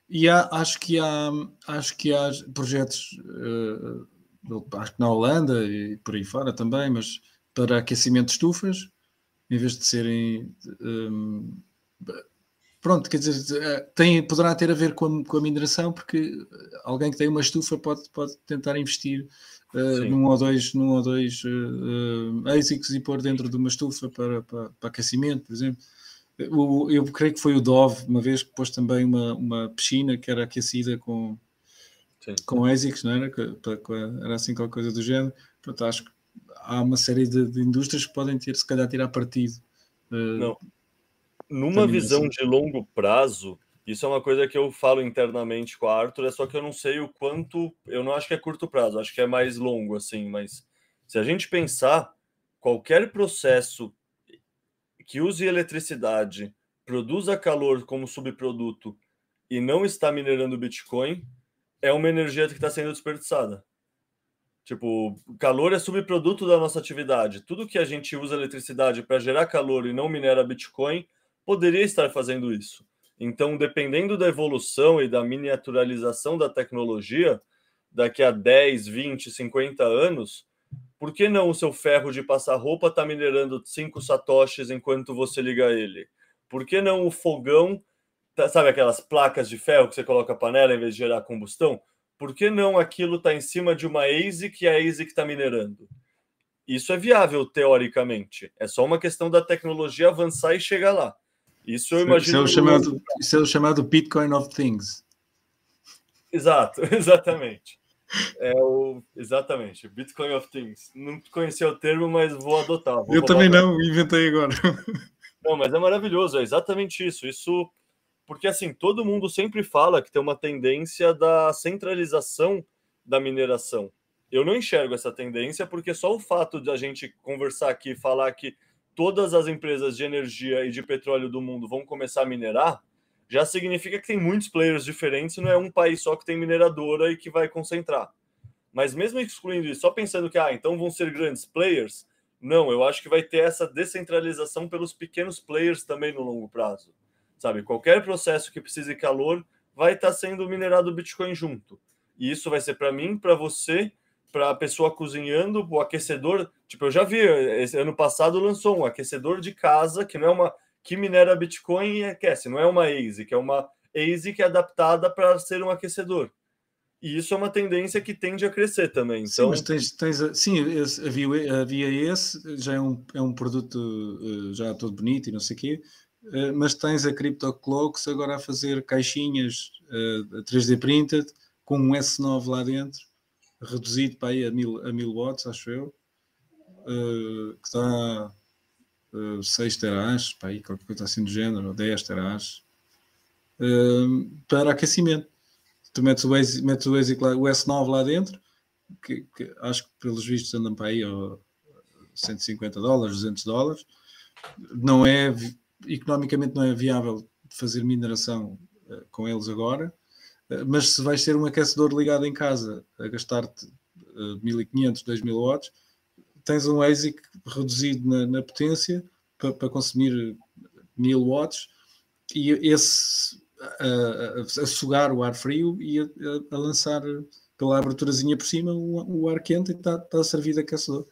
E há, acho que há, acho que há projetos, uh, acho que na Holanda e por aí fora também, mas para aquecimento de estufas, em vez de serem. Um, pronto, quer dizer, eh, tem, poderá ter a ver com a, com a mineração, porque alguém que tem uma estufa pode, pode tentar investir uh, num ou dois, num ou dois uh, ASICs e pôr dentro de uma estufa para, para, para aquecimento, por exemplo. O, eu creio que foi o Dove, uma vez que pôs também uma, uma piscina que era aquecida com, com ASICs, não era? Era assim qualquer coisa do género. Portanto, acho que há uma série de, de indústrias que podem ter, se calhar, tirar partido. Uh, não. Numa visão de longo prazo, isso é uma coisa que eu falo internamente com a Arthur, é só que eu não sei o quanto. Eu não acho que é curto prazo, acho que é mais longo, assim. Mas se a gente pensar, qualquer processo que use eletricidade produza calor como subproduto e não está minerando Bitcoin, é uma energia que está sendo desperdiçada. Tipo, calor é subproduto da nossa atividade. Tudo que a gente usa eletricidade para gerar calor e não minera Bitcoin poderia estar fazendo isso. Então, dependendo da evolução e da miniaturalização da tecnologia, daqui a 10, 20, 50 anos, por que não o seu ferro de passar roupa está minerando 5 satoshis enquanto você liga ele? Por que não o fogão, tá, sabe aquelas placas de ferro que você coloca a panela em vez de gerar combustão? Por que não aquilo está em cima de uma ASIC e a ASIC está minerando? Isso é viável teoricamente. É só uma questão da tecnologia avançar e chegar lá. Isso eu imagino. Isso é o chamado, isso é o chamado Bitcoin of Things. Exato, [LAUGHS] exatamente. É o exatamente Bitcoin of Things. Não conhecia o termo, mas vou adotar. Vou eu também não, inventei agora. [LAUGHS] Não, mas é maravilhoso, é exatamente isso. Isso porque assim, todo mundo sempre fala que tem uma tendência da centralização da mineração. Eu não enxergo essa tendência porque só o fato de a gente conversar aqui, falar que todas as empresas de energia e de petróleo do mundo vão começar a minerar, já significa que tem muitos players diferentes, não é um país só que tem mineradora e que vai concentrar. Mas mesmo excluindo isso, só pensando que ah, então vão ser grandes players, não, eu acho que vai ter essa descentralização pelos pequenos players também no longo prazo sabe? Qualquer processo que precise calor vai estar sendo minerado Bitcoin junto. E isso vai ser para mim, para você, para a pessoa cozinhando, o aquecedor. Tipo, eu já vi, esse ano passado lançou um aquecedor de casa que não é uma que minera Bitcoin e aquece, não é uma ASIC, é uma ASIC adaptada para ser um aquecedor. E isso é uma tendência que tende a crescer também. Então... Sim, mas tens, tens sim, havia, havia esse, já é um, é um produto uh, já todo bonito e não sei o quê, eh, mas tens a CryptoCloaks agora a fazer caixinhas uh, eh, 3D printed com um S9 lá dentro, reduzido para aí a 1000, a 1000 watts, acho eu, uh, que está uh, 6 teras, para aí, qualquer coisa assim do género, ou 10 teras, uh, para aquecimento. Tu metes o, basic, metes o, basic lá, o S9 lá dentro, que, que, acho que pelos vistos andam para aí ó, 150 dólares, 200 dólares, não é economicamente não é viável fazer mineração uh, com eles agora, mas se vais ter um aquecedor ligado em casa a gastar-te uh, 1500, 2000 watts, tens um ASIC reduzido na, na potência para, para consumir 1000 watts e esse a, a, a, sugar o ar frio e a, a, lançar pela aberturazinha por cima o, o ar quente e está, está a servir de aquecedor.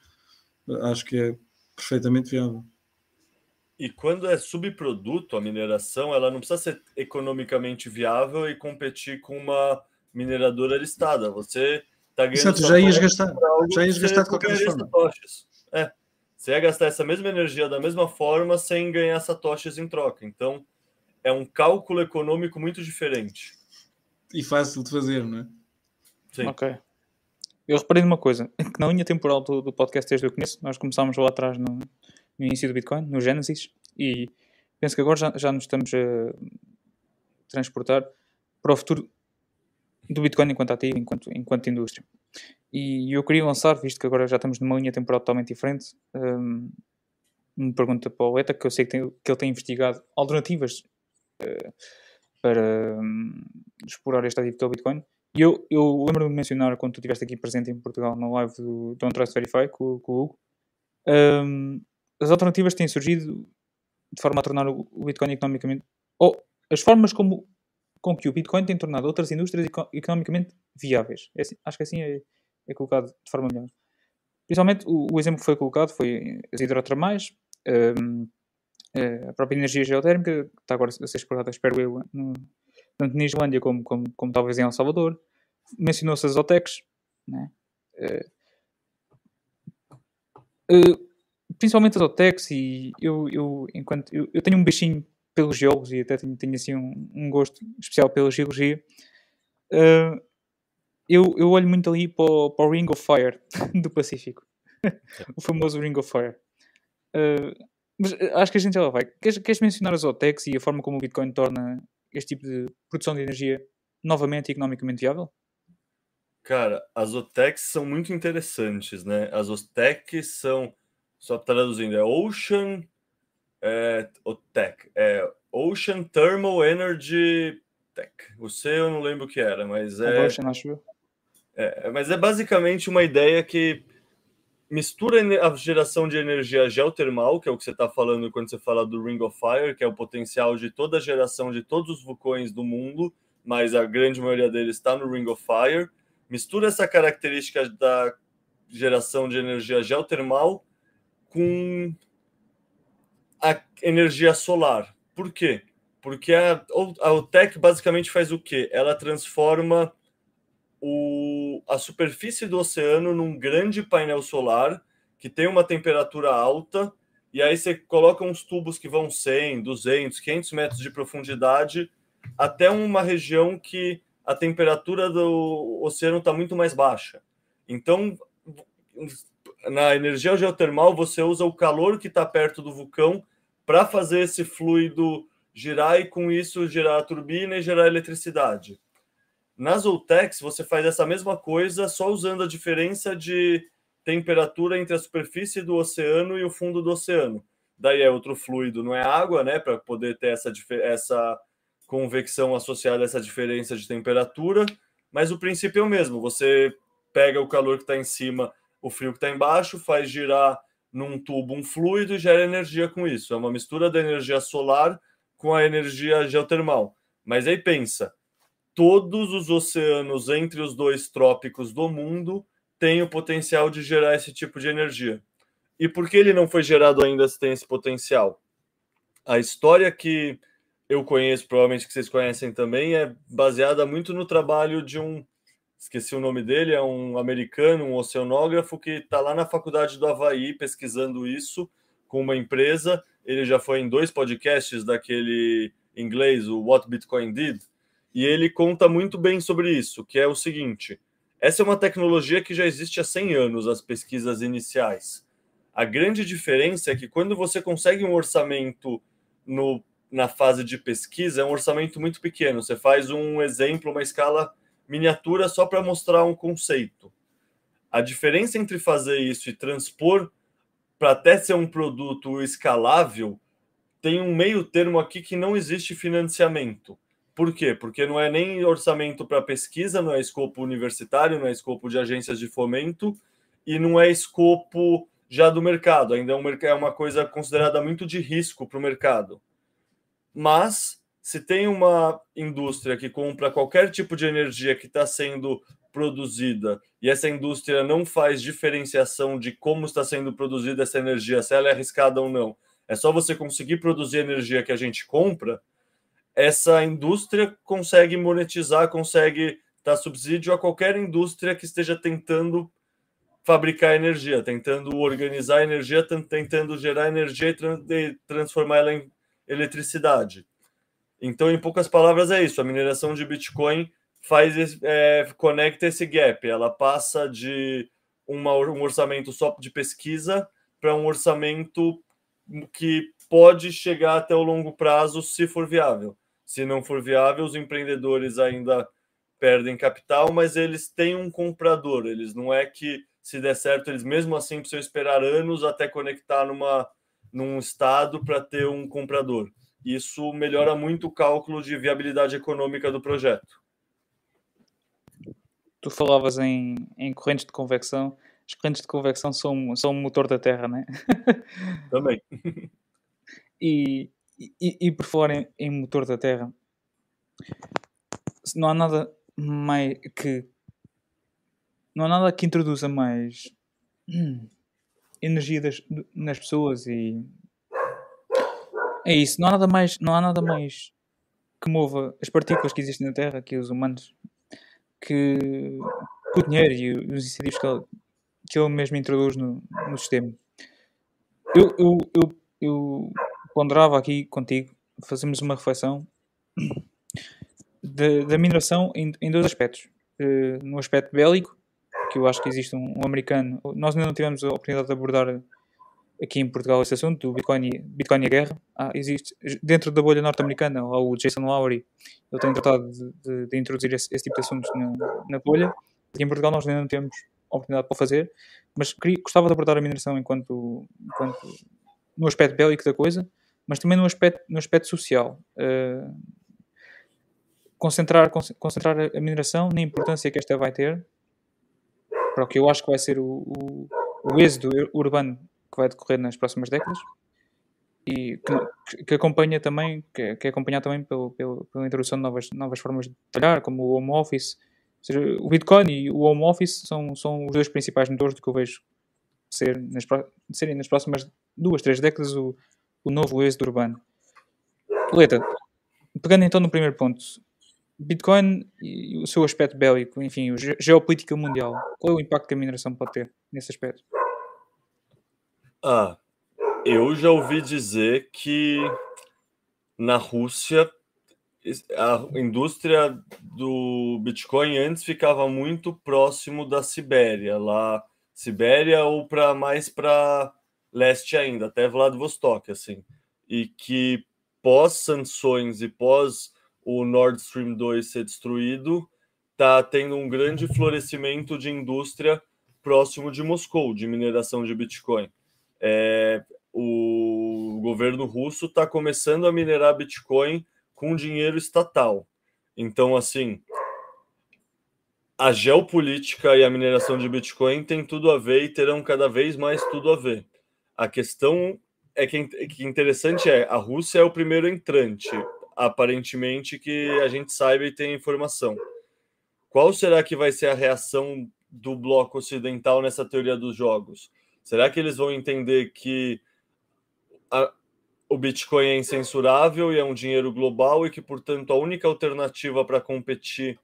Acho que é perfeitamente viável. E quando é subproduto, a mineração, ela não precisa ser economicamente viável e competir com uma mineradora listada. Você está ganhando. Exato, já ias gastar. Já ias gastar de qualquer forma. É. Você ia gastar essa mesma energia da mesma forma sem ganhar satoshis em troca. Então, é um cálculo econômico muito diferente. E fácil de fazer, não é? Sim. Ok. Eu reparei numa coisa, [LAUGHS] que na linha temporal do, do podcast desde o começo, nós começámos lá atrás no, no início do Bitcoin, no Genesis, e penso que agora já, já nos estamos a transportar para o futuro do Bitcoin enquanto ativo, enquanto, enquanto indústria. E eu queria lançar, visto que agora já estamos numa linha temporal totalmente diferente, um, uma pergunta para o ETA, que eu sei que, tem, que ele tem investigado alternativas uh, para um, explorar este ativo que é o Bitcoin. E eu, eu lembro-me de mencionar, quando tu estiveste aqui presente em Portugal, na live do Don't Trust Verify, com, com o Hugo, um, as alternativas têm surgido de forma a tornar o Bitcoin economicamente. ou as formas como com que o Bitcoin tem tornado outras indústrias economicamente viáveis. É assim, acho que assim é, é, colocado de forma melhor. Principalmente o, o, exemplo que foi colocado foi as hidrotermais, um, a própria energia geotérmica, que está agora a ser explorada, espero eu, no, tanto na Islândia como, como, como, talvez em El Salvador. Mencionou-se as OTECs, né? Uh, uh, principalmente as OTEX, e eu, eu enquanto eu, eu, tenho um bichinho pelos geólogos e até tenho, tenho assim um, um, gosto especial pela geologia. Uh, eu, eu olho muito ali para o, para o Ring of Fire [LAUGHS] do Pacífico, o famoso Ring of Fire. Uh, mas acho que a gente já lá vai. Queres, queres mencionar as OTEX e a forma como o Bitcoin torna este tipo de produção de energia novamente economicamente viável? Cara, as OTECs são muito interessantes, né? As OTECs são só traduzindo, é Ocean é, OTEC, é Ocean Thermal Energy Tech. O C eu não lembro o que era, mas é. Ocean, acho É, mas é basicamente uma ideia que mistura a geração de energia geotermal, que é o que você está falando quando você fala do Ring of Fire, que é o potencial de toda a geração de todos os vulcões do mundo, mas a grande maioria deles está no Ring of Fire. Mistura essa característica da geração de energia geotermal com a energia solar. Por quê? Porque a, a OTEC basicamente faz o quê? Ela transforma o, a superfície do oceano num grande painel solar que tem uma temperatura alta, e aí você coloca uns tubos que vão 100, 200, 500 metros de profundidade até uma região que a temperatura do oceano está muito mais baixa. Então, na energia geotermal, você usa o calor que está perto do vulcão para fazer esse fluido girar e, com isso, gerar a turbina e gerar eletricidade. Nas Zoltex, você faz essa mesma coisa, só usando a diferença de temperatura entre a superfície do oceano e o fundo do oceano. Daí é outro fluido, não é água, né? Para poder ter essa, essa convecção associada a essa diferença de temperatura, mas o princípio é o mesmo. Você pega o calor que está em cima, o frio que está embaixo, faz girar num tubo um fluido e gera energia com isso. É uma mistura da energia solar com a energia geotermal. Mas aí pensa, todos os oceanos entre os dois trópicos do mundo têm o potencial de gerar esse tipo de energia. E por que ele não foi gerado ainda se tem esse potencial? A história que eu conheço, provavelmente que vocês conhecem também, é baseada muito no trabalho de um, esqueci o nome dele, é um americano, um oceanógrafo que está lá na faculdade do Havaí pesquisando isso com uma empresa. Ele já foi em dois podcasts daquele inglês, o What Bitcoin Did, e ele conta muito bem sobre isso, que é o seguinte: essa é uma tecnologia que já existe há 100 anos, as pesquisas iniciais. A grande diferença é que quando você consegue um orçamento no, na fase de pesquisa, é um orçamento muito pequeno. Você faz um exemplo, uma escala miniatura só para mostrar um conceito. A diferença entre fazer isso e transpor para até ser um produto escalável, tem um meio termo aqui que não existe financiamento. Por quê? Porque não é nem orçamento para pesquisa, não é escopo universitário, não é escopo de agências de fomento e não é escopo já do mercado. Ainda é, é uma coisa considerada muito de risco para o mercado. Mas se tem uma indústria que compra qualquer tipo de energia que está sendo produzida e essa indústria não faz diferenciação de como está sendo produzida essa energia, se ela é arriscada ou não, é só você conseguir produzir energia que a gente compra essa indústria consegue monetizar, consegue dar subsídio a qualquer indústria que esteja tentando fabricar energia, tentando organizar energia, tentando gerar energia e transformar ela em eletricidade. Então, em poucas palavras, é isso. A mineração de Bitcoin faz é, conecta esse gap. Ela passa de uma, um orçamento só de pesquisa para um orçamento que pode chegar até o longo prazo, se for viável. Se não for viável, os empreendedores ainda perdem capital, mas eles têm um comprador. Eles não é que se der certo, eles mesmo assim precisam esperar anos até conectar numa, num estado para ter um comprador. Isso melhora muito o cálculo de viabilidade econômica do projeto. Tu falavas em, em correntes de convecção. As correntes de convecção são, são o motor da Terra, não é? [LAUGHS] Também. E, e, e por fora em, em, motor da Terra, não há nada mais que não há nada que introduza mais hum, energia das, nas pessoas e é isso, não há nada mais, não há nada mais que mova as partículas que existem na Terra, que os humanos, que, que o dinheiro e os incentivos que ele, que ele mesmo introduz no, no sistema. Eu, eu, eu, eu ponderava aqui contigo, fazemos uma reflexão da mineração em, em, dois aspectos. Uh, no aspecto bélico, que eu acho que existe um, um, americano, nós ainda não tivemos a oportunidade de abordar aqui em Portugal esse assunto, do Bitcoin Bitcoin e a guerra. Ah, existe, dentro da bolha norte-americana, o Jason Lowry, ele tem tratado de, de, de introduzir esse, esse, tipo de assuntos na, na bolha. Aqui em Portugal nós ainda não temos oportunidade para fazer, mas queria, gostava de abordar a mineração enquanto, enquanto no aspecto bélico da coisa, mas também no aspecto, no aspecto social. Uh, concentrar, concentrar a mineração na importância que esta vai ter para o que eu acho que vai ser o, o, o êxodo urbano que vai decorrer nas próximas décadas e que, que acompanha também que, que é acompanhado também pelo, pelo, pela introdução de novas, novas formas de trabalhar, como o home office. Seja, o Bitcoin e o home office são, são os dois principais motores do que eu vejo ser nas, serem nas próximas duas, três décadas o, o novo êxodo urbano. Leta, pegando então no primeiro ponto, Bitcoin e o seu aspecto bélico, enfim, a geopolítica mundial, qual é o impacto que a mineração pode ter nesse aspecto? Ah, eu já ouvi dizer que na Rússia a indústria do Bitcoin antes ficava muito próximo da Sibéria, lá Sibéria ou para mais para leste ainda, até Vladivostok, assim, e que pós sanções e pós o Nord Stream 2 ser destruído, está tendo um grande florescimento de indústria próximo de Moscou, de mineração de Bitcoin. É, o governo russo está começando a minerar Bitcoin com dinheiro estatal. Então, assim, a geopolítica e a mineração de Bitcoin tem tudo a ver e terão cada vez mais tudo a ver. A questão é que, que interessante é a Rússia é o primeiro entrante aparentemente que a gente saiba e tenha informação. Qual será que vai ser a reação do bloco ocidental nessa teoria dos jogos? Será que eles vão entender que a, o Bitcoin é incensurável e é um dinheiro global e que, portanto, a única alternativa para competir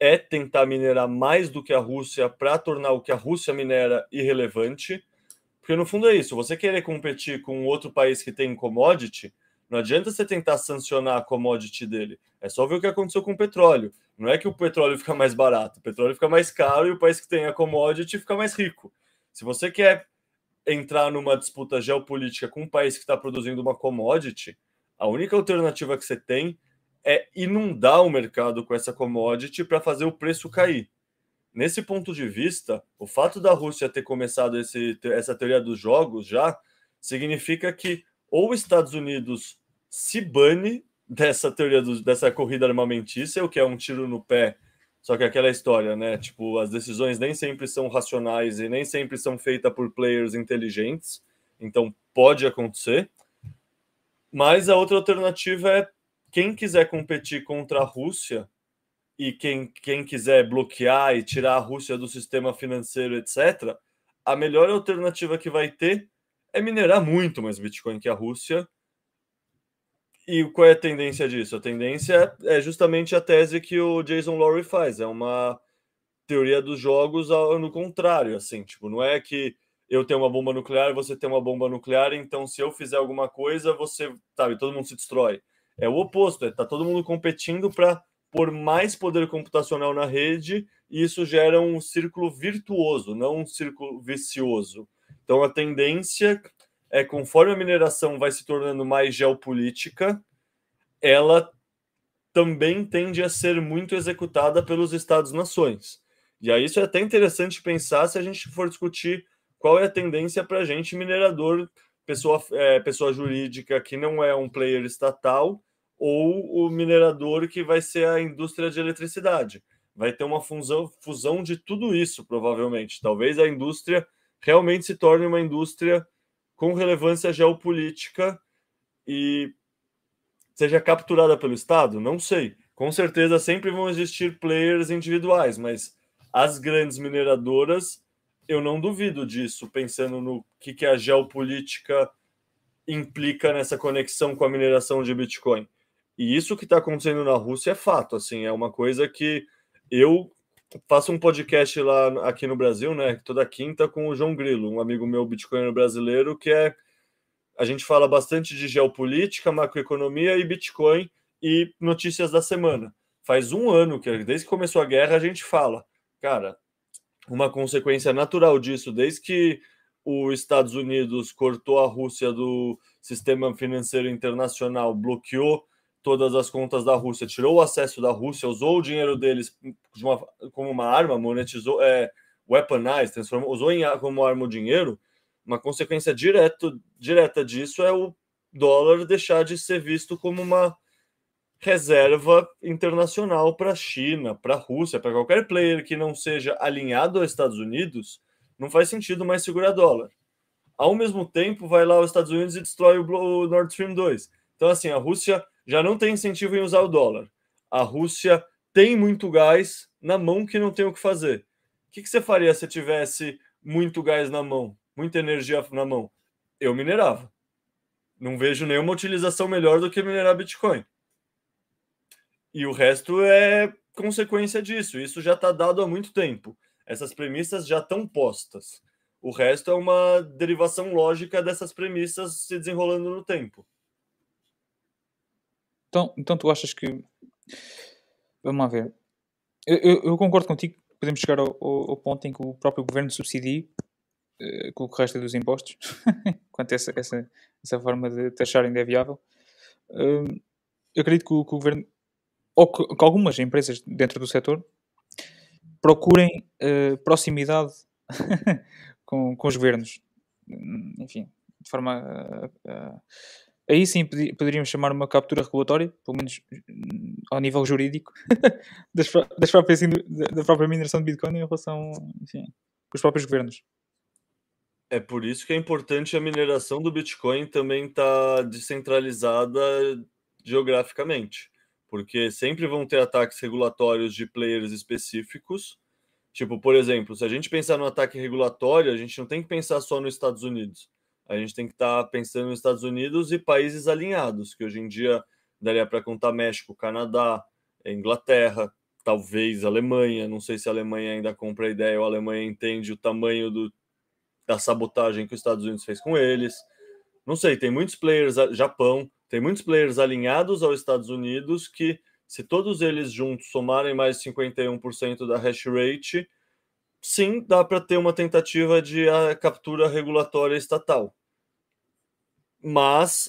é tentar minerar mais do que a Rússia para tornar o que a Rússia minera irrelevante? Porque no fundo é isso. Você querer competir com outro país que tem commodity, não adianta você tentar sancionar a commodity dele. É só ver o que aconteceu com o petróleo. Não é que o petróleo fica mais barato, o petróleo fica mais caro e o país que tem a commodity fica mais rico. Se você quer entrar numa disputa geopolítica com um país que está produzindo uma commodity, a única alternativa que você tem é inundar o mercado com essa commodity para fazer o preço cair. Nesse ponto de vista, o fato da Rússia ter começado esse, essa teoria dos jogos já significa que ou os Estados Unidos se bane dessa teoria do, dessa corrida armamentícia, o que é um tiro no pé. Só que aquela história, né? Tipo, as decisões nem sempre são racionais e nem sempre são feitas por players inteligentes. Então pode acontecer. Mas a outra alternativa é quem quiser competir contra a Rússia e quem, quem quiser bloquear e tirar a Rússia do sistema financeiro, etc., a melhor alternativa que vai ter é minerar muito mais Bitcoin que a Rússia e qual é a tendência disso? A tendência é justamente a tese que o Jason Lowry faz, é uma teoria dos jogos no contrário, assim, tipo, não é que eu tenho uma bomba nuclear, você tem uma bomba nuclear, então se eu fizer alguma coisa, você, sabe, todo mundo se destrói. É o oposto, é tá todo mundo competindo para pôr mais poder computacional na rede, e isso gera um círculo virtuoso, não um círculo vicioso. Então a tendência é conforme a mineração vai se tornando mais geopolítica, ela também tende a ser muito executada pelos Estados-nações. E aí isso é até interessante pensar se a gente for discutir qual é a tendência para a gente, minerador, pessoa, é, pessoa jurídica que não é um player estatal, ou o minerador que vai ser a indústria de eletricidade. Vai ter uma fusão, fusão de tudo isso, provavelmente. Talvez a indústria realmente se torne uma indústria com relevância geopolítica e seja capturada pelo Estado? Não sei. Com certeza sempre vão existir players individuais, mas as grandes mineradoras, eu não duvido disso, pensando no que, que a geopolítica implica nessa conexão com a mineração de Bitcoin. E isso que está acontecendo na Rússia é fato, assim, é uma coisa que eu faço um podcast lá aqui no Brasil, né? Toda quinta com o João Grilo, um amigo meu bitcoiner brasileiro, que é a gente fala bastante de geopolítica, macroeconomia e Bitcoin e notícias da semana. Faz um ano que desde que começou a guerra a gente fala, cara, uma consequência natural disso, desde que os Estados Unidos cortou a Rússia do sistema financeiro internacional, bloqueou todas as contas da Rússia, tirou o acesso da Rússia, usou o dinheiro deles uma, como uma arma, monetizou, é, weaponized, transformou, usou em, como arma o dinheiro, uma consequência direto, direta disso é o dólar deixar de ser visto como uma reserva internacional para a China, para a Rússia, para qualquer player que não seja alinhado aos Estados Unidos, não faz sentido mais segurar dólar. Ao mesmo tempo, vai lá os Estados Unidos e destrói o Nord Stream 2. Então, assim, a Rússia já não tem incentivo em usar o dólar. A Rússia tem muito gás na mão que não tem o que fazer. O que, que você faria se tivesse muito gás na mão, muita energia na mão? Eu minerava. Não vejo nenhuma utilização melhor do que minerar Bitcoin. E o resto é consequência disso. Isso já está dado há muito tempo. Essas premissas já estão postas. O resto é uma derivação lógica dessas premissas se desenrolando no tempo. Então, então tu achas que. Vamos lá ver. Eu, eu, eu concordo contigo que podemos chegar ao, ao, ao, ponto em que o próprio governo subsidia uh, com o que resta dos impostos, [LAUGHS] quanto a essa, essa, essa forma de taxar ainda é viável. Uh, eu acredito que o, que o governo ou que, que, algumas empresas dentro do setor procurem uh, proximidade [LAUGHS] com, com os governos. Enfim, de forma. Uh, aí sim poderíamos chamar uma captura regulatória, pelo menos ao nível jurídico, [LAUGHS] das, das próprias, da própria mineração de Bitcoin em relação enfim, com os próprios governos. É por isso que é importante a mineração do Bitcoin também estar tá descentralizada geograficamente porque sempre vão ter ataques regulatórios de players específicos. Tipo, por exemplo, se a gente pensar no ataque regulatório, a gente não tem que pensar só nos Estados Unidos. A gente tem que estar tá pensando nos Estados Unidos e países alinhados, que hoje em dia daria para contar México, Canadá, Inglaterra, talvez Alemanha. Não sei se a Alemanha ainda compra a ideia ou a Alemanha entende o tamanho do, da sabotagem que os Estados Unidos fez com eles. Não sei, tem muitos players, Japão, tem muitos players alinhados aos Estados Unidos que, se todos eles juntos somarem mais 51% da hash rate, sim, dá para ter uma tentativa de a, captura regulatória estatal. Mas,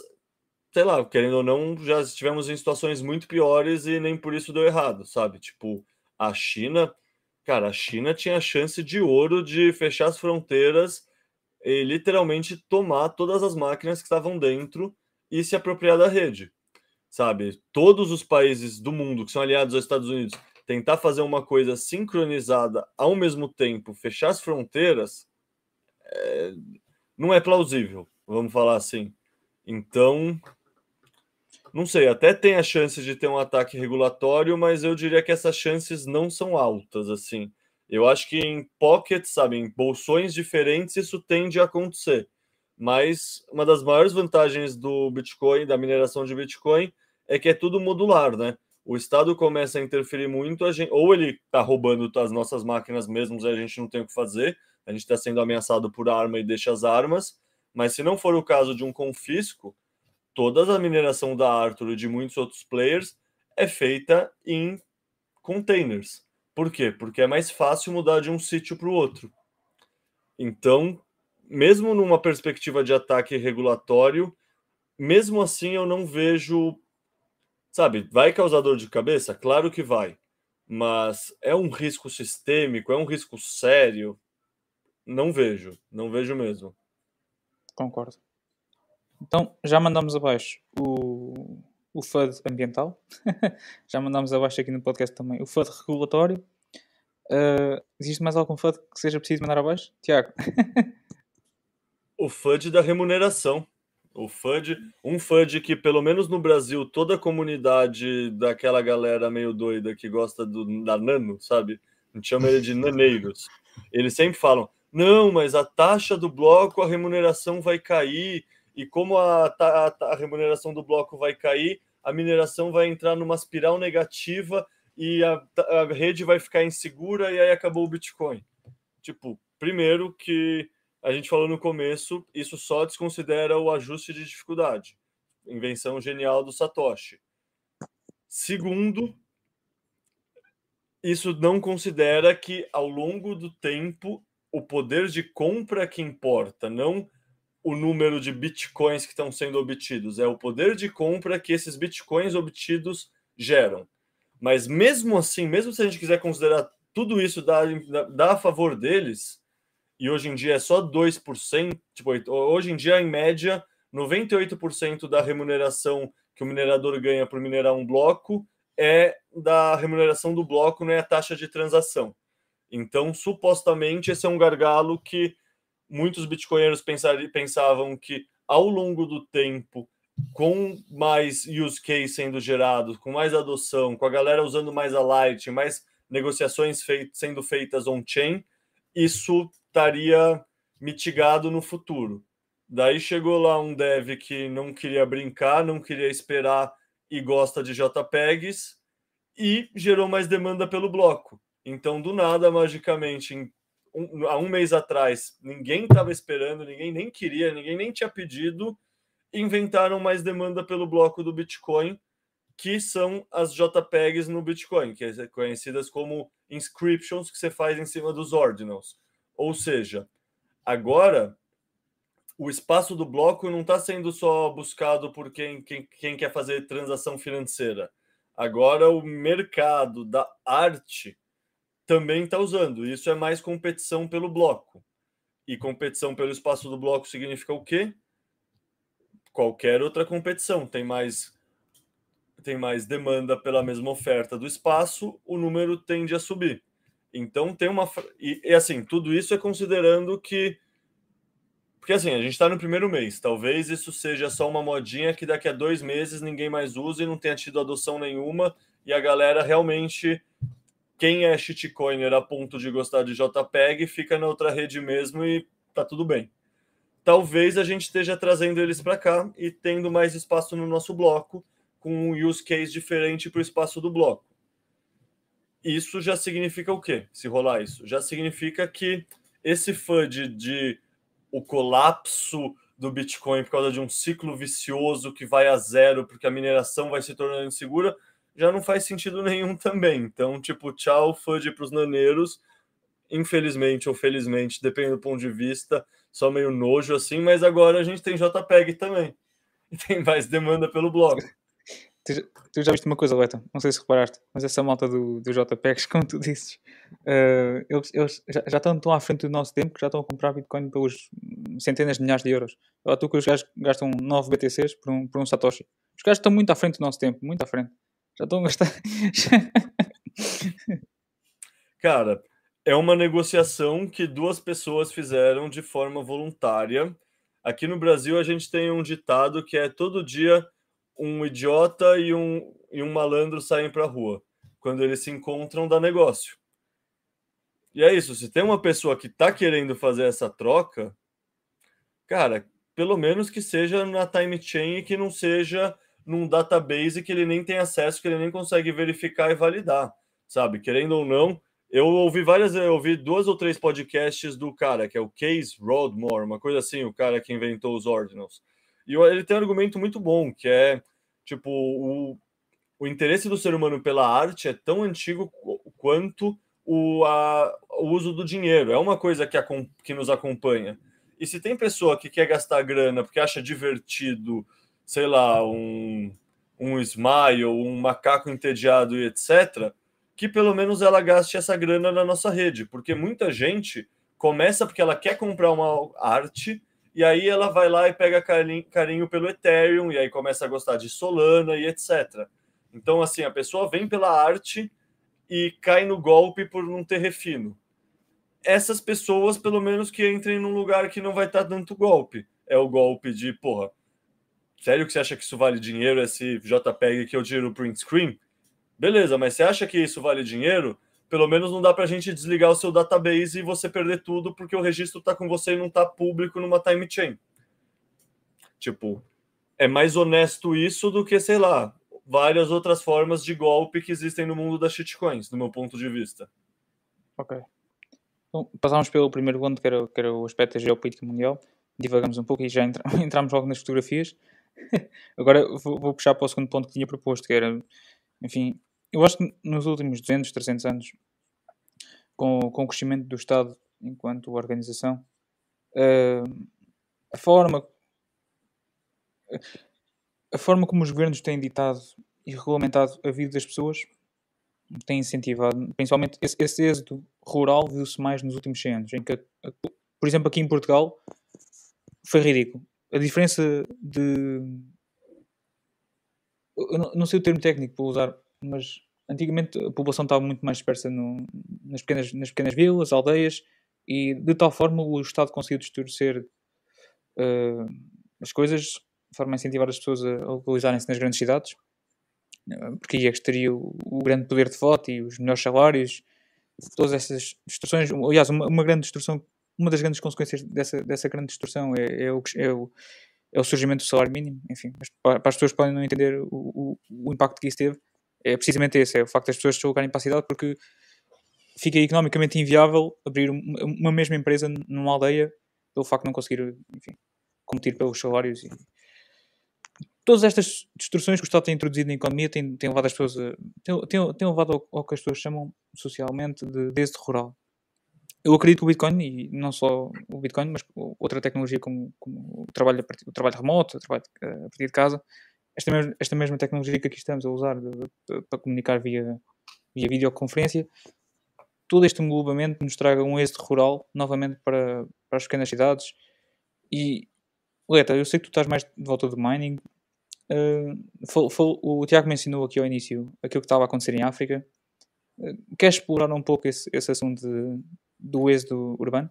sei lá, querendo ou não, já estivemos em situações muito piores e nem por isso deu errado, sabe? Tipo, a China, cara, a China tinha a chance de ouro de fechar as fronteiras e literalmente tomar todas as máquinas que estavam dentro e se apropriar da rede, sabe? Todos os países do mundo que são aliados aos Estados Unidos tentar fazer uma coisa sincronizada ao mesmo tempo, fechar as fronteiras, é... não é plausível, vamos falar assim. Então, não sei, até tem a chance de ter um ataque regulatório, mas eu diria que essas chances não são altas, assim. Eu acho que em pockets, sabe, em bolsões diferentes, isso tende a acontecer. Mas uma das maiores vantagens do Bitcoin, da mineração de Bitcoin, é que é tudo modular, né? O Estado começa a interferir muito, a gente, ou ele está roubando as nossas máquinas mesmo, e a gente não tem o que fazer, a gente está sendo ameaçado por arma e deixa as armas, mas se não for o caso de um confisco, toda a mineração da Arthur e de muitos outros players é feita em containers. Por quê? Porque é mais fácil mudar de um sítio para o outro. Então, mesmo numa perspectiva de ataque regulatório, mesmo assim eu não vejo. Sabe, vai causar dor de cabeça? Claro que vai. Mas é um risco sistêmico, é um risco sério? Não vejo, não vejo mesmo. Concordo. Então, já mandamos abaixo o, o FUD ambiental, [LAUGHS] já mandamos abaixo aqui no podcast também o FUD regulatório. Uh, existe mais algum FUD que seja preciso mandar abaixo? Tiago? [LAUGHS] o FUD da remuneração. O FUD, um FUD que, pelo menos no Brasil, toda a comunidade daquela galera meio doida que gosta do, da nano, sabe? A gente chama ele de naneiros. Eles sempre falam: não, mas a taxa do bloco, a remuneração vai cair, e como a, a, a remuneração do bloco vai cair, a mineração vai entrar numa espiral negativa e a, a rede vai ficar insegura, e aí acabou o Bitcoin. Tipo, primeiro que a gente falou no começo, isso só desconsidera o ajuste de dificuldade. Invenção genial do Satoshi. Segundo, isso não considera que ao longo do tempo o poder de compra que importa, não o número de bitcoins que estão sendo obtidos, é o poder de compra que esses bitcoins obtidos geram. Mas mesmo assim, mesmo se a gente quiser considerar tudo isso dar a favor deles, e hoje em dia é só 2%, tipo, hoje em dia, em média, 98% da remuneração que o minerador ganha por minerar um bloco é da remuneração do bloco, não é a taxa de transação. Então, supostamente, esse é um gargalo que muitos bitcoinheiros pensavam que ao longo do tempo, com mais use case sendo gerado, com mais adoção, com a galera usando mais a Light, mais negociações sendo feitas on-chain, isso estaria mitigado no futuro. Daí chegou lá um dev que não queria brincar, não queria esperar e gosta de JPEGs e gerou mais demanda pelo bloco. Então, do nada, magicamente, um, há um mês atrás, ninguém estava esperando, ninguém nem queria, ninguém nem tinha pedido, inventaram mais demanda pelo bloco do Bitcoin, que são as JPEGs no Bitcoin, que é conhecidas como inscriptions que você faz em cima dos ordinals. Ou seja, agora o espaço do bloco não está sendo só buscado por quem, quem, quem quer fazer transação financeira. Agora o mercado da arte também está usando. Isso é mais competição pelo bloco. E competição pelo espaço do bloco significa o quê? Qualquer outra competição. Tem mais tem mais demanda pela mesma oferta do espaço, o número tende a subir. Então tem uma e, e assim, tudo isso é considerando que porque assim, a gente está no primeiro mês. Talvez isso seja só uma modinha que daqui a dois meses ninguém mais use e não tenha tido adoção nenhuma. E a galera realmente, quem é shitcoiner a ponto de gostar de JPEG, fica na outra rede mesmo e tá tudo bem. Talvez a gente esteja trazendo eles para cá e tendo mais espaço no nosso bloco, com um use case diferente para o espaço do bloco. Isso já significa o quê? Se rolar isso? Já significa que esse FUD de o colapso do Bitcoin por causa de um ciclo vicioso que vai a zero porque a mineração vai se tornando insegura, já não faz sentido [LAUGHS] nenhum também. Então, tipo, tchau, FUD para os naneiros. Infelizmente ou felizmente, depende do ponto de vista, só meio nojo assim, mas agora a gente tem JPEG também. [LAUGHS] E tem mais demanda pelo blog. [LAUGHS] Tu, tu já viste uma coisa, Leta? Não sei se reparaste, mas essa malta do, do JPEGs, como tu dizes, uh, eles, eles já, já, estão tão à frente do nosso tempo que já estão a comprar Bitcoin pelos centenas de milhares de euros. Olha tu que os gajos gastam 9 BTCs por um, por um Satoshi. Os gajos estão muito à frente do nosso tempo, muito à frente. Já estão a. Cara, é uma negociação que duas pessoas fizeram de forma voluntária. Aqui no Brasil a gente tem um ditado que é todo dia um idiota e um, e um malandro saem para a rua. Quando eles se encontram, dá negócio. E é isso. Se tem uma pessoa que está querendo fazer essa troca, cara, pelo menos que seja na time chain e que não seja num database que ele nem tem acesso, que ele nem consegue verificar e validar, sabe? Querendo ou não, eu ouvi várias, eu ouvi duas ou três podcasts do cara, que é o Case Rodmore, uma coisa assim, o cara que inventou os ordinals. E ele tem um argumento muito bom, que é Tipo, o, o interesse do ser humano pela arte é tão antigo quanto o, a, o uso do dinheiro. É uma coisa que, a, que nos acompanha. E se tem pessoa que quer gastar grana porque acha divertido, sei lá, um, um smile, um macaco entediado e etc., que pelo menos ela gaste essa grana na nossa rede, porque muita gente começa porque ela quer comprar uma arte e aí ela vai lá e pega carinho, carinho pelo Ethereum, e aí começa a gostar de Solana e etc. Então, assim, a pessoa vem pela arte e cai no golpe por não ter refino. Essas pessoas, pelo menos, que entrem num lugar que não vai estar tanto golpe. É o golpe de, porra, sério que você acha que isso vale dinheiro, esse JPEG que eu tiro print screen? Beleza, mas você acha que isso vale dinheiro? pelo menos não dá para a gente desligar o seu database e você perder tudo porque o registro está com você e não está público numa time chain. Tipo, é mais honesto isso do que, sei lá, várias outras formas de golpe que existem no mundo das shitcoins, do meu ponto de vista. Ok. Bom, passámos pelo primeiro ponto, que era, que era o aspecto da geopolítica mundial. Divagamos um pouco e já entra, [LAUGHS] entramos logo nas fotografias. [LAUGHS] Agora vou, vou, puxar para o segundo ponto que tinha proposto, que era, enfim, eu acho que nos últimos 200, 300 anos, com, com o crescimento do Estado enquanto organização, uh, a forma a forma como os governos têm ditado e regulamentado a vida das pessoas tem incentivado, principalmente esse, esse êxito rural viu-se mais nos últimos 100 anos, em que, por exemplo, aqui em Portugal foi ridículo. A diferença de. Eu não, não sei o termo técnico para usar, mas antigamente a população estava muito mais dispersa no, nas, pequenas, nas pequenas vilas, aldeias, e de tal forma o Estado conseguiu distorcer uh, as coisas de forma a incentivar as pessoas a, localizarem-se nas grandes cidades, porque aí é que teria o, o, grande poder de voto e os melhores salários, todas essas distorções. Aliás, uma, uma grande distorção, uma das grandes consequências dessa, dessa grande distorção é, é, o, é, o, é o surgimento do salário mínimo. Enfim, para, para as pessoas que podem não entender o, o, o impacto que isso teve, é precisamente esse: é o facto das pessoas se colocarem para a cidade porque fica economicamente inviável abrir uma mesma empresa numa aldeia pelo facto de não conseguir, enfim, competir pelos salários. E... Todas estas distorções que o Estado tem introduzido na economia têm, têm levado as pessoas a, têm, têm, têm levado ao, ao, que as pessoas chamam socialmente de êxito rural. Eu acredito que o Bitcoin, e não só o Bitcoin, mas outra tecnologia como, como o, trabalho o trabalho remoto, o trabalho a partir de casa, esta mesma, esta mesma tecnologia que aqui estamos a usar de, de, para comunicar via, via videoconferência, todo este englobamento nos traga um êxito rural novamente para, para as pequenas cidades. E, Leta, eu sei que tu estás mais de volta do mining. Uh, o Tiago mencionou aqui ao início aquilo que estava a acontecer em África. Uh, queres explorar um pouco esse, esse assunto de, do êxodo urbano?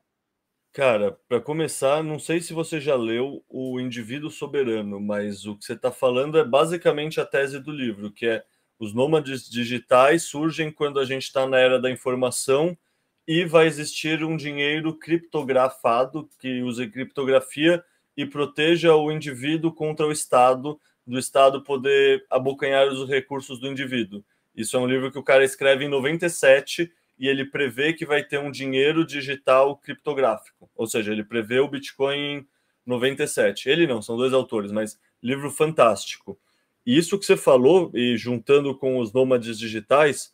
Cara, para começar, não sei se você já leu O Indivíduo Soberano, mas o que você está falando é basicamente a tese do livro, que é os nômades digitais surgem quando a gente está na era da informação e vai existir um dinheiro criptografado que use criptografia e proteja o indivíduo contra o Estado, do Estado poder abocanhar os recursos do indivíduo. Isso é um livro que o cara escreve em 97 e ele prevê que vai ter um dinheiro digital criptográfico, ou seja, ele prevê o Bitcoin em 97. Ele não, são dois autores, mas livro fantástico. E isso que você falou, e juntando com os nômades digitais,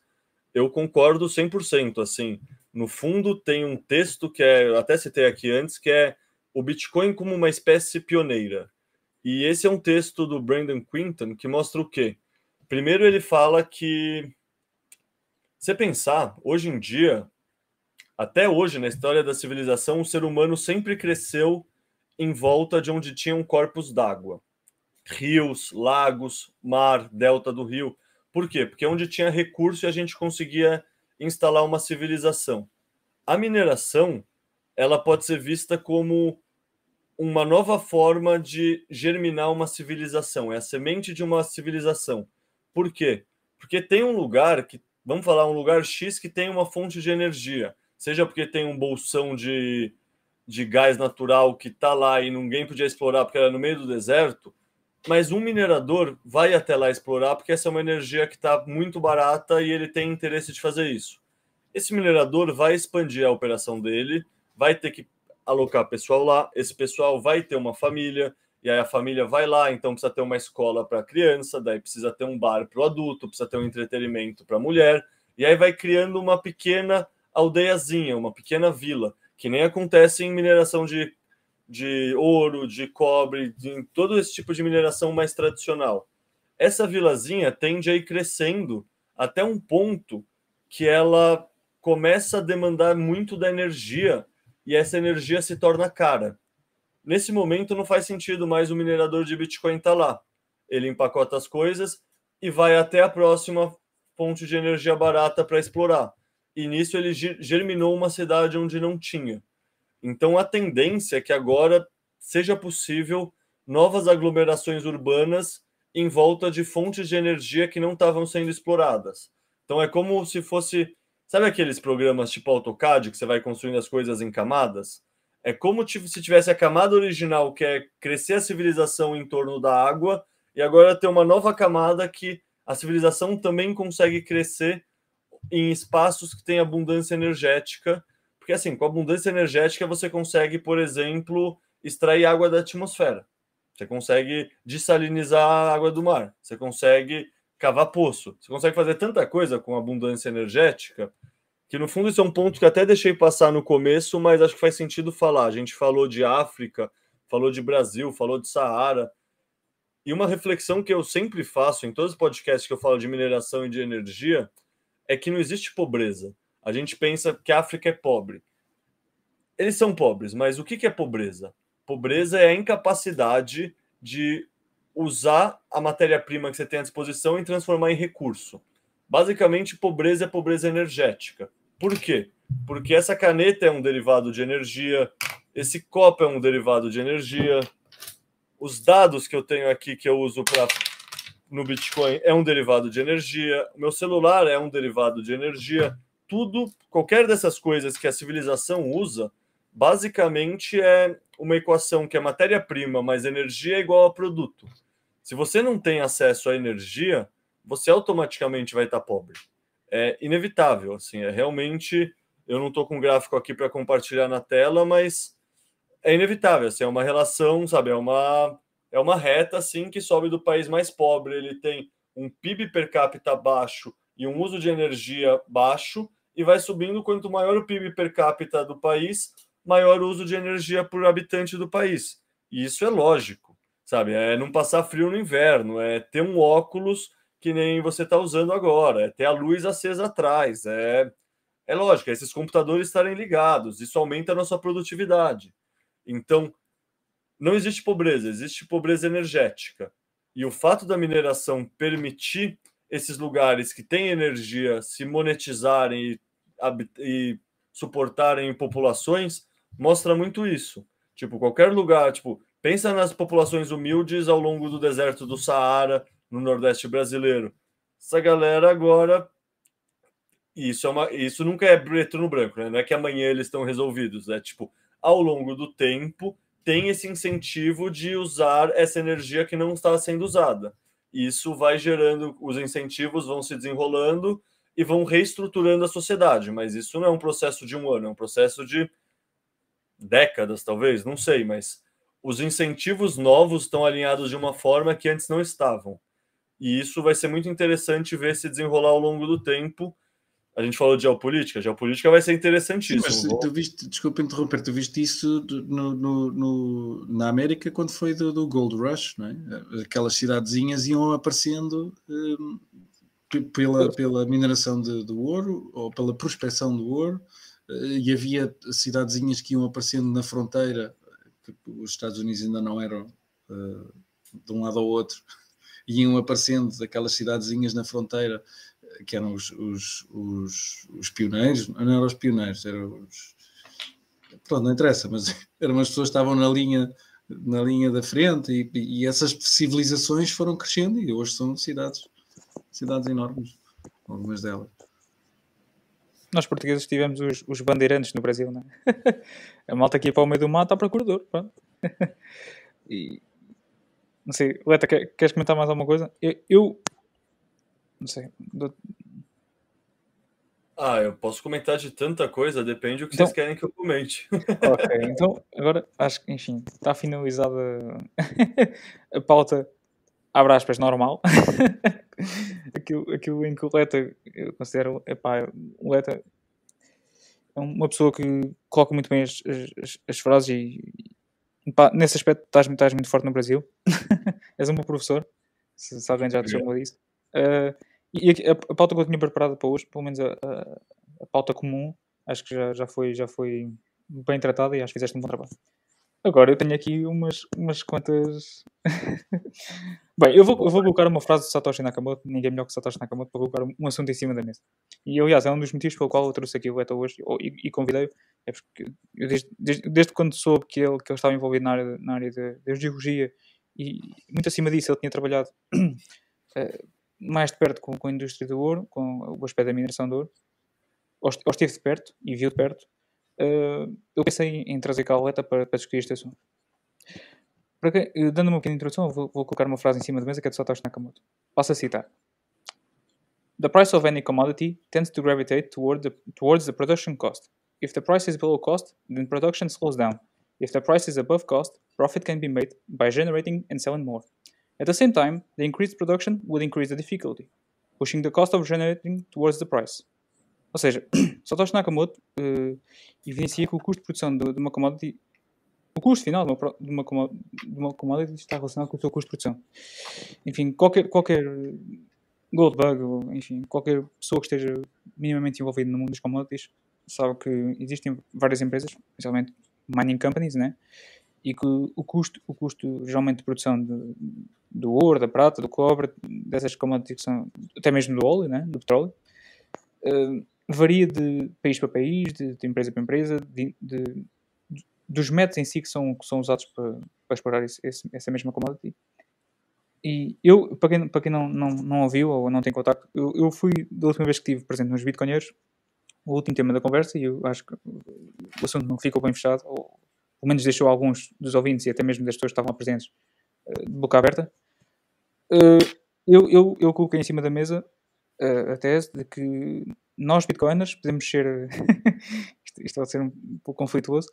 eu concordo 100%. Assim, no fundo, tem um texto que é, até citei aqui antes, que é o Bitcoin como uma espécie pioneira. E esse é um texto do Brandon Quinton que mostra o quê? Primeiro, ele fala que, você pensar, hoje em dia, até hoje, na história da civilização, o ser humano sempre cresceu em volta de onde tinham corpos d'água rios, lagos, mar, delta do rio. Por quê? Porque é onde tinha recurso a gente conseguia instalar uma civilização. A mineração, ela pode ser vista como uma nova forma de germinar uma civilização, é a semente de uma civilização. Por quê? Porque tem um lugar que, vamos falar, um lugar X que tem uma fonte de energia, seja porque tem um bolsão de, de gás natural que está lá e ninguém podia explorar porque era no meio do deserto, mas um minerador vai até lá explorar porque essa é uma energia que está muito barata e ele tem interesse de fazer isso. Esse minerador vai expandir a operação dele, vai ter que alocar pessoal lá, esse pessoal vai ter uma família, e aí a família vai lá, então precisa ter uma escola para criança, daí precisa ter um bar para o adulto, precisa ter um entretenimento para a mulher, e aí vai criando uma pequena aldeiazinha, uma pequena vila, que nem acontece em mineração de de ouro, de cobre, de todo esse tipo de mineração mais tradicional. Essa vilazinha tende a ir crescendo até um ponto que ela começa a demandar muito da energia e essa energia se torna cara. Nesse momento não faz sentido mais o minerador de Bitcoin estar tá lá. Ele empacota as coisas e vai até a próxima fonte de energia barata para explorar. E nisso ele germinou uma cidade onde não tinha. Então a tendência é que agora seja possível novas aglomerações urbanas em volta de fontes de energia que não estavam sendo exploradas. Então é como se fosse, sabe aqueles programas tipo AutoCAD que você vai construindo as coisas em camadas? É como se tivesse a camada original que é crescer a civilização em torno da água e agora tem uma nova camada que a civilização também consegue crescer em espaços que têm abundância energética porque, assim, com abundância energética, você consegue, por exemplo, extrair água da atmosfera. Você consegue dessalinizar a água do mar. Você consegue cavar poço. Você consegue fazer tanta coisa com abundância energética que, no fundo, isso é um ponto que até deixei passar no começo, mas acho que faz sentido falar. A gente falou de África, falou de Brasil, falou de Saara. E uma reflexão que eu sempre faço em todos os podcasts que eu falo de mineração e de energia é que não existe pobreza. A gente pensa que a África é pobre. Eles são pobres, mas o que é pobreza? Pobreza é a incapacidade de usar a matéria-prima que você tem à disposição e transformar em recurso. Basicamente, pobreza é pobreza energética. Por quê? Porque essa caneta é um derivado de energia, esse copo é um derivado de energia, os dados que eu tenho aqui que eu uso para no Bitcoin é um derivado de energia, o meu celular é um derivado de energia, tudo, qualquer dessas coisas que a civilização usa, basicamente é uma equação que é matéria-prima mais energia é igual a produto. Se você não tem acesso à energia, você automaticamente vai estar pobre. É inevitável, assim, é realmente. Eu não estou com um gráfico aqui para compartilhar na tela, mas é inevitável, assim, é uma relação, sabe, é uma é uma reta assim que sobe do país mais pobre, ele tem um PIB per capita baixo e um uso de energia baixo e vai subindo quanto maior o PIB per capita do país, maior o uso de energia por habitante do país. E isso é lógico, sabe? É não passar frio no inverno, é ter um óculos que nem você está usando agora, é ter a luz acesa atrás, é, é lógico, é esses computadores estarem ligados, isso aumenta a nossa produtividade. Então, não existe pobreza, existe pobreza energética. E o fato da mineração permitir esses lugares que têm energia se monetizarem e, e suportarem populações mostra muito isso. Tipo, qualquer lugar, tipo, pensa nas populações humildes ao longo do deserto do Saara, no Nordeste brasileiro. Essa galera agora isso é uma isso nunca é preto no branco, né? Não é que amanhã eles estão resolvidos, é tipo, ao longo do tempo tem esse incentivo de usar essa energia que não está sendo usada. Isso vai gerando, os incentivos vão se desenrolando e vão reestruturando a sociedade, mas isso não é um processo de um ano, é um processo de décadas, talvez, não sei, mas os incentivos novos estão alinhados de uma forma que antes não estavam. E isso vai ser muito interessante ver se desenrolar ao longo do tempo. A gente falou de geopolítica, geopolítica vai ser interessantíssimo. Sim, mas tu viste, desculpa interromper, tu viste isso no, no, no, na América quando foi do, do, Gold Rush, não é? Aquelas cidadezinhas iam aparecendo um, pela, pela mineração de, do ouro ou pela prospecção do ouro, eh, e havia cidadezinhas que iam aparecendo na fronteira, que os Estados Unidos ainda não eram uh, de um lado ao outro, iam aparecendo aquelas cidadezinhas na fronteira que eram os, os, os, os pioneiros, não eram os pioneiros, eram os. Pronto, não interessa, mas [LAUGHS] eram as pessoas que estavam na linha, na linha da frente e, e essas civilizações foram crescendo e hoje são cidades, cidades enormes, algumas delas. Nós portugueses tivemos os, os bandeirantes no Brasil, não é? [LAUGHS] A malta aqui para o meio do mato à procura de ouro, pronto. [LAUGHS] E, não sei, Leta, queres comentar mais alguma coisa? Eu, eu não sei. Ah, eu posso comentar de tanta coisa, depende do que então, vocês querem que eu comente. [LAUGHS] Ok, então agora acho que, enfim, está finalizada [LAUGHS] a pauta, abre aspas, normal. [LAUGHS] aquilo, aquilo em que o Leta, eu considero, epá, o Leta é uma pessoa que coloca muito bem as, as, as frases e, pá, nesse aspecto estás, estás muito forte no Brasil. [LAUGHS] És um bom professor, se, se alguém já te chamou disso. Uh, e a, a, pauta que eu tinha preparada para hoje, pelo menos a, a, a pauta comum, acho que já, já, foi, já foi bem tratada e acho que fizeste um bom trabalho. Agora eu tenho aqui umas, umas quantas. [LAUGHS] Bem, eu vou, eu vou colocar uma frase de Satoshi Nakamoto, ninguém melhor que Satoshi Nakamoto, para colocar um assunto em cima da mesa. E aliás, é um dos motivos pelo qual eu trouxe aqui o Beto hoje e, e convidei-o. É porque eu desde, desde, desde, quando soube que ele, que ele estava envolvido na área, na área da geologia e muito acima disso ele tinha trabalhado uh, [CLEARS THROAT] mais de perto com, com, a indústria do ouro, com o aspecto da mineração do ouro, ou, estive de perto e viu de perto, uh, eu pensei em trazer a para, para discutir este assunto. Para que, uh, dando uma pequena introdução, vou, vou, colocar uma frase em cima da mesa que é de Satoshi Nakamoto. Passo a citar. The price of any commodity tends to gravitate toward the, towards the production cost. If the price is below cost, then production slows down. If the price is above cost, profit can be made by generating and selling more. At the same time, the increased production would increase the difficulty, pushing the cost of generating towards the price. Ou seja, [CLEARS THROAT] Satoshi Nakamoto uh, evidencia que o custo de produção de, de, uma commodity, o custo final de uma, de, uma, de uma commodity está relacionado com o seu custo de produção. Enfim, qualquer, qualquer Goldbug, ou enfim, qualquer pessoa que esteja minimamente envolvida no mundo dos commodities sabe que existem várias empresas, especialmente mining companies, né? e que o custo, o custo geralmente de produção do ouro, da prata, do cobre, dessas commodities até mesmo do óleo, né, do petróleo, uh, varia de país para país, de, de empresa para empresa, de, de, dos métodos em si que são, que são usados para, para explorar esse, esse, essa mesma commodity. E eu, para quem, para quem não, não, não ouviu ou não tem contato, eu, eu fui, da última vez que estive presente nos Bitcoinheiros, o último tema da conversa, e eu acho que o assunto não ficou bem fechado, ou pelo menos deixou alguns dos ouvintes e até mesmo das pessoas que estavam presentes eh, de boca aberta. Eh, eu, eu, eu coloquei em cima da mesa eh, a tese de que nós, bitcoiners, podemos ser. [LAUGHS] isto, vai ser um pouco conflituoso.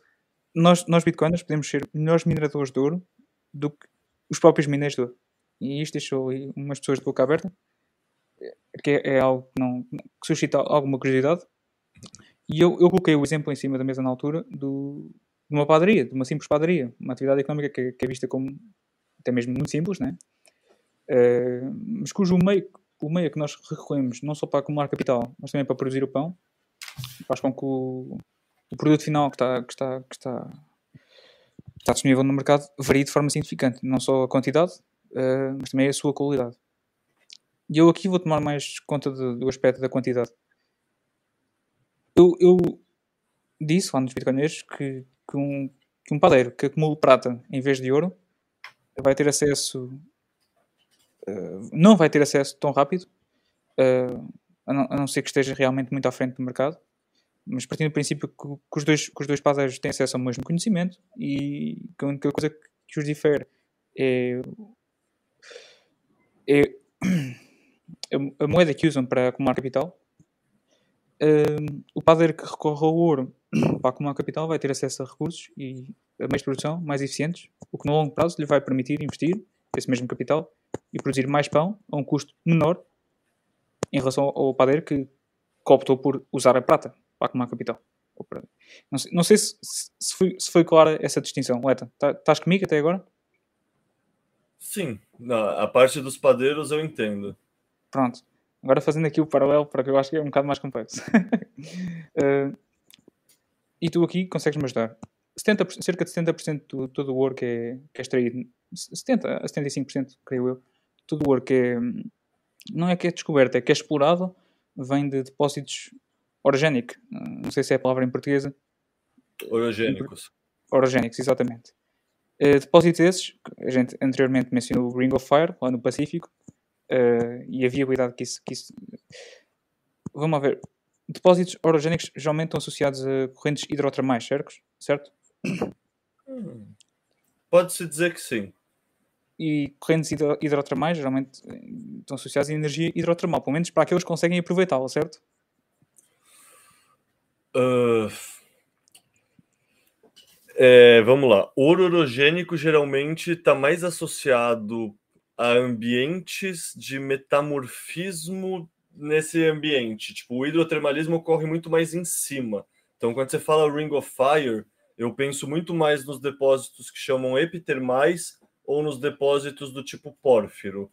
Nós, nós, bitcoiners, podemos ser melhores mineradores de ouro do que os próprios mineiros de ouro. E isto deixou umas pessoas de boca aberta, que é, é algo que, não, que suscita alguma curiosidade. E eu, eu coloquei o exemplo em cima da mesa na altura do, de uma padaria, de uma simples padaria, uma atividade económica que, que é vista como até mesmo muito simples, né? Uh, mas cujo meio, o meio que nós recorremos não só para acumular capital, mas também para produzir o pão, faz com que o, o produto final que está, que, está, que está, está disponível no mercado varie de forma significante, não só a quantidade, uh, mas também a sua qualidade. E eu aqui vou tomar mais conta de, do aspecto da quantidade. Eu, eu disse lá nos Bitcoiners que, que, um, que um padeiro que acumula prata em vez de ouro vai ter acesso. Uh, não vai ter acesso tão rápido, uh, a, não, a, não, ser que esteja realmente muito à frente do mercado. Mas partindo do princípio que, que, os, dois, que os dois padeiros têm acesso ao mesmo conhecimento e que a única coisa que os difere é, é a moeda que usam para acumular capital. Uh, o padeiro que recorre ao ouro para acumular capital vai ter acesso a recursos e a meios de produção mais eficientes, o que no longo prazo lhe vai permitir investir esse mesmo capital e produzir mais pão a um custo menor em relação ao padeiro que, que optou por usar a prata para acumular capital. Não sei, não sei se, se, foi, se, foi, clara essa distinção. Leta, tá, estás comigo até agora? Sim, a parte dos padeiros eu entendo. Pronto. Agora fazendo aqui o paralelo para que eu acho que é um bocado mais complexo. uh, [LAUGHS] e tu aqui consegues-me ajudar. 70%, cerca de 70% de todo o ouro que é, que é extraído, 70% a 75%, creio eu, todo o ouro que é, não é que é descoberto, é que é explorado, vem de depósitos orogénicos. Não sei se é a palavra em portuguesa. Orogénicos. Orogénicos, exatamente. Uh, depósitos esses, a gente anteriormente mencionou o Ring of Fire, lá no Pacífico, uh, e a viabilidade que isso, que isso. Vamos ver. Depósitos orogénicos geralmente estão associados a correntes hidrotermais, certo? certo? Hum. Pode-se dizer que sim. E correntes hidro hidrotermais geralmente eh, estão associadas a energia hidrotermal, pelo menos para aqueles que conseguem aproveitá-la, certo? Uh... É, vamos lá. Ouro orogênico geralmente está mais associado a ambientes de metamorfismo nesse ambiente. Tipo, o hidrotermalismo ocorre muito mais em cima. Então, quando você fala Ring of Fire, eu penso muito mais nos depósitos que chamam epitermais ou nos depósitos do tipo pórfiro.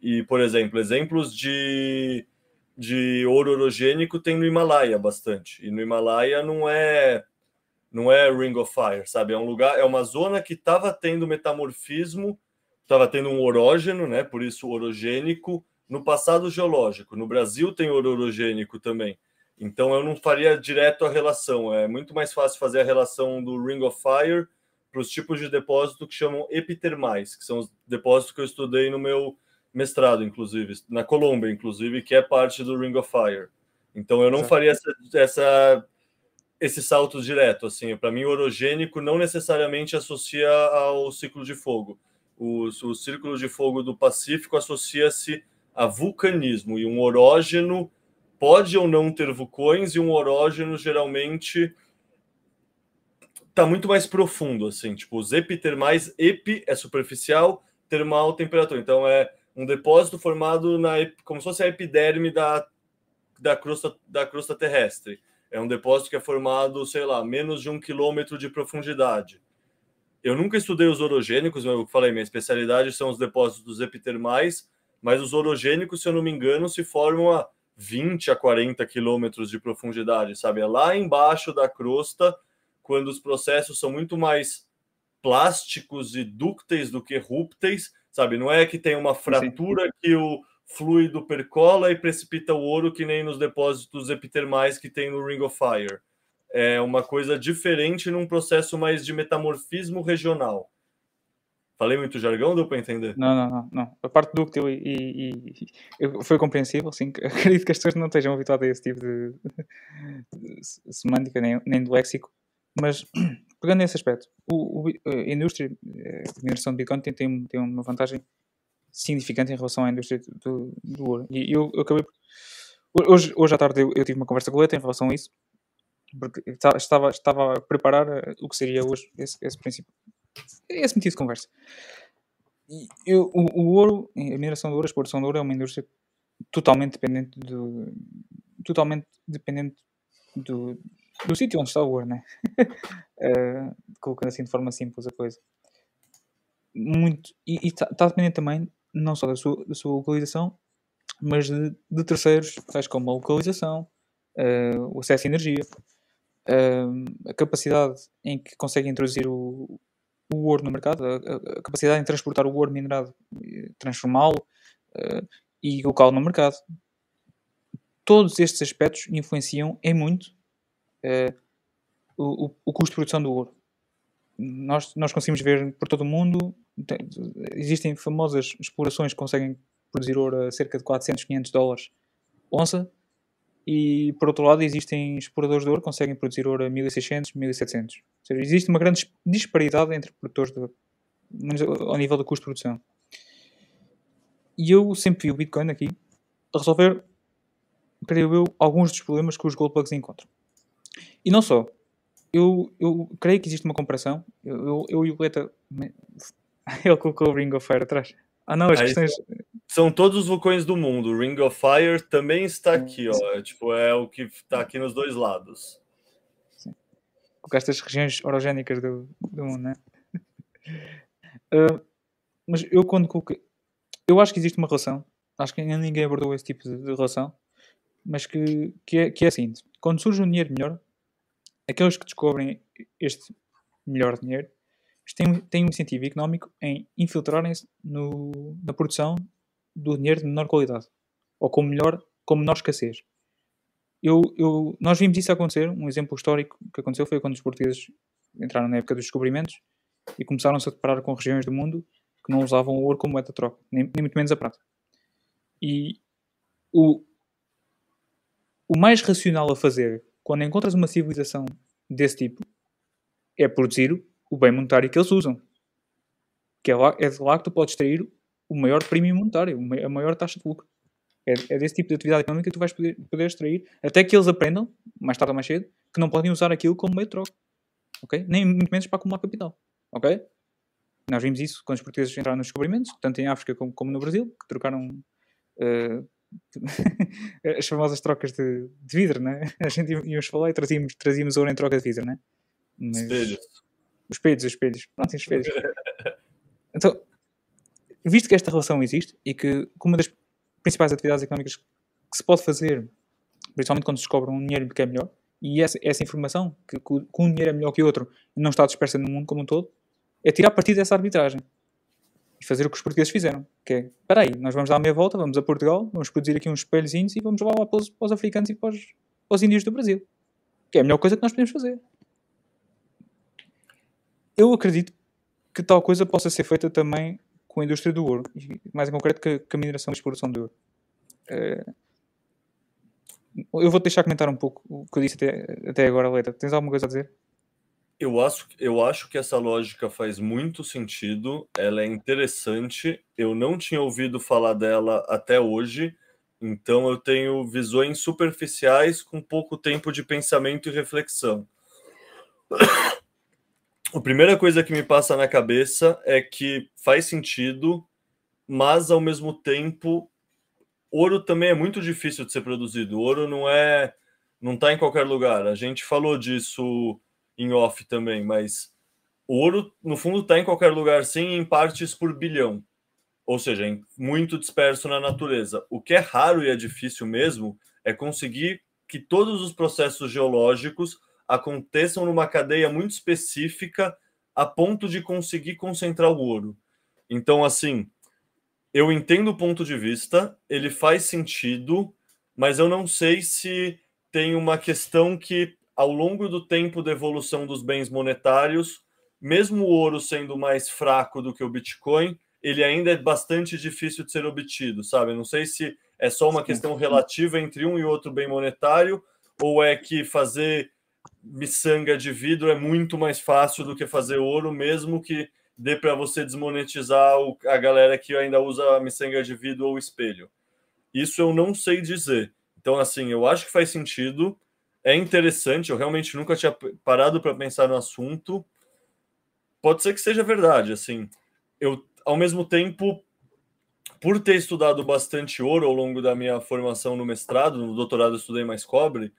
E, por exemplo, exemplos de, de ouro orogênico tem no Himalaia bastante. E no Himalaia não é não é Ring of Fire, sabe? É um lugar, é uma zona que estava tendo metamorfismo, estava tendo um orógeno, né? Por isso orogênico no passado geológico. No Brasil tem ouro orogênico também. Então eu não faria direto a relação. É muito mais fácil fazer a relação do Ring of Fire para os tipos de depósito que chamam epitermais, que são os depósitos que eu estudei no meu mestrado, inclusive, na Colômbia, inclusive, que é parte do Ring of Fire. Então eu não Exato. faria essa, essa esse salto direto. Assim, para mim, o orogênico não necessariamente associa ao ciclo de fogo. O, o círculo de fogo do Pacífico associa-se a vulcanismo e um orógeno pode ou não ter vulcões e um orógeno geralmente está muito mais profundo, assim, tipo, os epitermais, epi é superficial, termal temperatura, então é um depósito formado na como se fosse a epiderme da, da crosta da crosta terrestre. É um depósito que é formado, sei lá, menos de um quilômetro de profundidade. Eu nunca estudei os orogênicos, eu falei, minha especialidade são os depósitos epitermais, mas os orogênicos, se eu não me engano, se formam a 20 a 40 quilômetros de profundidade, sabe? É lá embaixo da crosta, quando os processos são muito mais plásticos e dúcteis do que rúpteis, sabe? Não é que tem uma fratura Sim. que o fluido percola e precipita o ouro que nem nos depósitos epitermais que tem no Ring of Fire. É uma coisa diferente num processo mais de metamorfismo regional. Falei muito jargão, deu para entender? Não, não, não, não. A parte dúctil e, e, e, foi compreensível, sim. [LAUGHS] Acredito que as pessoas não estejam habituadas a esse tipo de, de semântica, nem, nem de léxico. Mas, [CLEARS THROAT] pegando nesse aspecto, o, o, a indústria eh, de mineração de Bitcoin tem, tem, tem uma vantagem significante em relação à indústria do, do ouro. E eu, eu acabei. Hoje, hoje à tarde eu, eu, tive uma conversa com o Leta em relação a isso, porque estava, estava a preparar eh, o que seria hoje esse, esse princípio, esse motivo de conversa. E eu, o, o, ouro, a mineração de ouro, a exploração de ouro é uma indústria totalmente dependente do. totalmente dependente do, do sítio onde está o ouro, né? uh, [LAUGHS] colocando assim de forma simples a coisa. Muito. E está tá dependente também não só da sua, da sua localização, mas de, de terceiros, tais como a localização, uh, o acesso à energia, uh, a capacidade em que consegue introduzir o, o ouro no mercado, a, a, capacidade em transportar o ouro minerado, transformá-lo e colocá-lo no mercado. Todos estes aspectos influenciam em muito o, o, o custo de produção do ouro nós, nós conseguimos ver por todo o mundo, tem, existem famosas explorações que conseguem produzir ouro a cerca de 400, 500 dólares onça, e por outro lado existem exploradores de ouro que conseguem produzir ouro a 1600, 1700. Ou seja, existe uma grande disparidade entre produtores de ouro, ao nível do custo de produção. E eu sempre vi o Bitcoin aqui a resolver, creio eu, alguns dos problemas que os gold bugs encontram. E não só eu, eu creio que existe uma comparação. Eu, eu, eu e o Leta. [LAUGHS] Ele colocou o Ring of Fire atrás. Ah, não, as Aí questões. São todos os vulcões do mundo. O Ring of Fire também está aqui, ó. É, tipo, é o que está aqui nos dois lados. Sim. Com estas regiões orogénicas do, do mundo, né? uh, [LAUGHS] mas eu quando coloquei. Eu acho que existe uma relação. Acho que ainda ninguém abordou esse tipo de, de relação. Mas que, que, é, que é assim: quando surge um dinheiro melhor, aqueles que descobrem este melhor dinheiro têm, têm um incentivo económico em infiltrarem-se na produção do dinheiro de menor qualidade ou com, melhor, com menor escassez. Eu, eu, nós vimos isso acontecer. Um exemplo histórico que aconteceu foi quando os portugueses entraram na época dos descobrimentos e começaram-se a deparar com regiões do mundo que não usavam o ouro como moeda de troca, nem, nem muito menos a prata. E o, o mais racional a fazer quando encontras uma civilização desse tipo, é produzir o bem monetário que eles usam. Que é, lá, é de lá que tu podes extrair o maior prémio monetário, a maior taxa de lucro. É, é, desse tipo de atividade económica que tu vais poder, poder extrair, até que eles aprendam, mais tarde ou mais cedo, que não podem usar aquilo como meio de troca. Ok? Nem muito menos para acumular capital. Ok? Nós vimos isso quando os portugueses entraram nos descobrimentos, tanto em África como, como no Brasil, que trocaram uh, [LAUGHS] as famosas trocas de, de vidro, né? A gente íamos falar e trazíamos, trazíamos ouro em troca de vidro, né? Mas... Espelhos. Os espelhos, os espelhos. Pronto, os espelhos. [LAUGHS] então, visto que esta relação existe e que uma das principais atividades económicas que se pode fazer, principalmente quando se descobre um dinheiro que é melhor, e essa, essa informação, que, que um dinheiro é melhor que outro não está dispersa no mundo como um todo, é tirar partido dessa arbitragem e fazer o que os portugueses fizeram. Que é, espera aí, nós vamos dar a meia volta, vamos a Portugal, vamos produzir aqui uns espelhozinhos e vamos lá para os, para os africanos e para os, para os índios do Brasil. Que é a melhor coisa que nós podemos fazer. Eu acredito que tal coisa possa ser feita também com a indústria do ouro. E mais em concreto que, que a mineração e exploração do ouro. É... Eu vou-te deixar comentar um pouco o que eu disse até, até agora, Leta. Tens alguma coisa a dizer? Eu acho, eu acho que essa lógica faz muito sentido, ela é interessante. Eu não tinha ouvido falar dela até hoje, então eu tenho visões superficiais com pouco tempo de pensamento e reflexão. A primeira coisa que me passa na cabeça é que faz sentido, mas ao mesmo tempo, ouro também é muito difícil de ser produzido. ouro não é, não está em qualquer lugar. A gente falou disso em off também, mas o ouro, no fundo, está em qualquer lugar, sim, em partes por bilhão. Ou seja, muito disperso na natureza. O que é raro e é difícil mesmo é conseguir que todos os processos geológicos aconteçam numa cadeia muito específica a ponto de conseguir concentrar o ouro. Então, assim, eu entendo o ponto de vista, ele faz sentido, mas eu não sei se tem uma questão que, ao longo do tempo da evolução dos bens monetários, mesmo o ouro sendo mais fraco do que o Bitcoin, ele ainda é bastante difícil de ser obtido, sabe? Não sei se é só uma questão relativa entre um e outro bem monetário, ou é que fazer miçanga de vidro é muito mais fácil do que fazer ouro, mesmo que dê para você desmonetizar a galera que ainda usa miçanga de vidro ou espelho. Isso eu não sei dizer. Então, assim, eu acho que faz sentido, é interessante, eu realmente nunca tinha parado para pensar no assunto. Pode ser que seja verdade, assim. Eu, ao mesmo tempo, por ter estudado bastante ouro ao longo da minha formação no mestrado, no doutorado eu estudei mais cobre,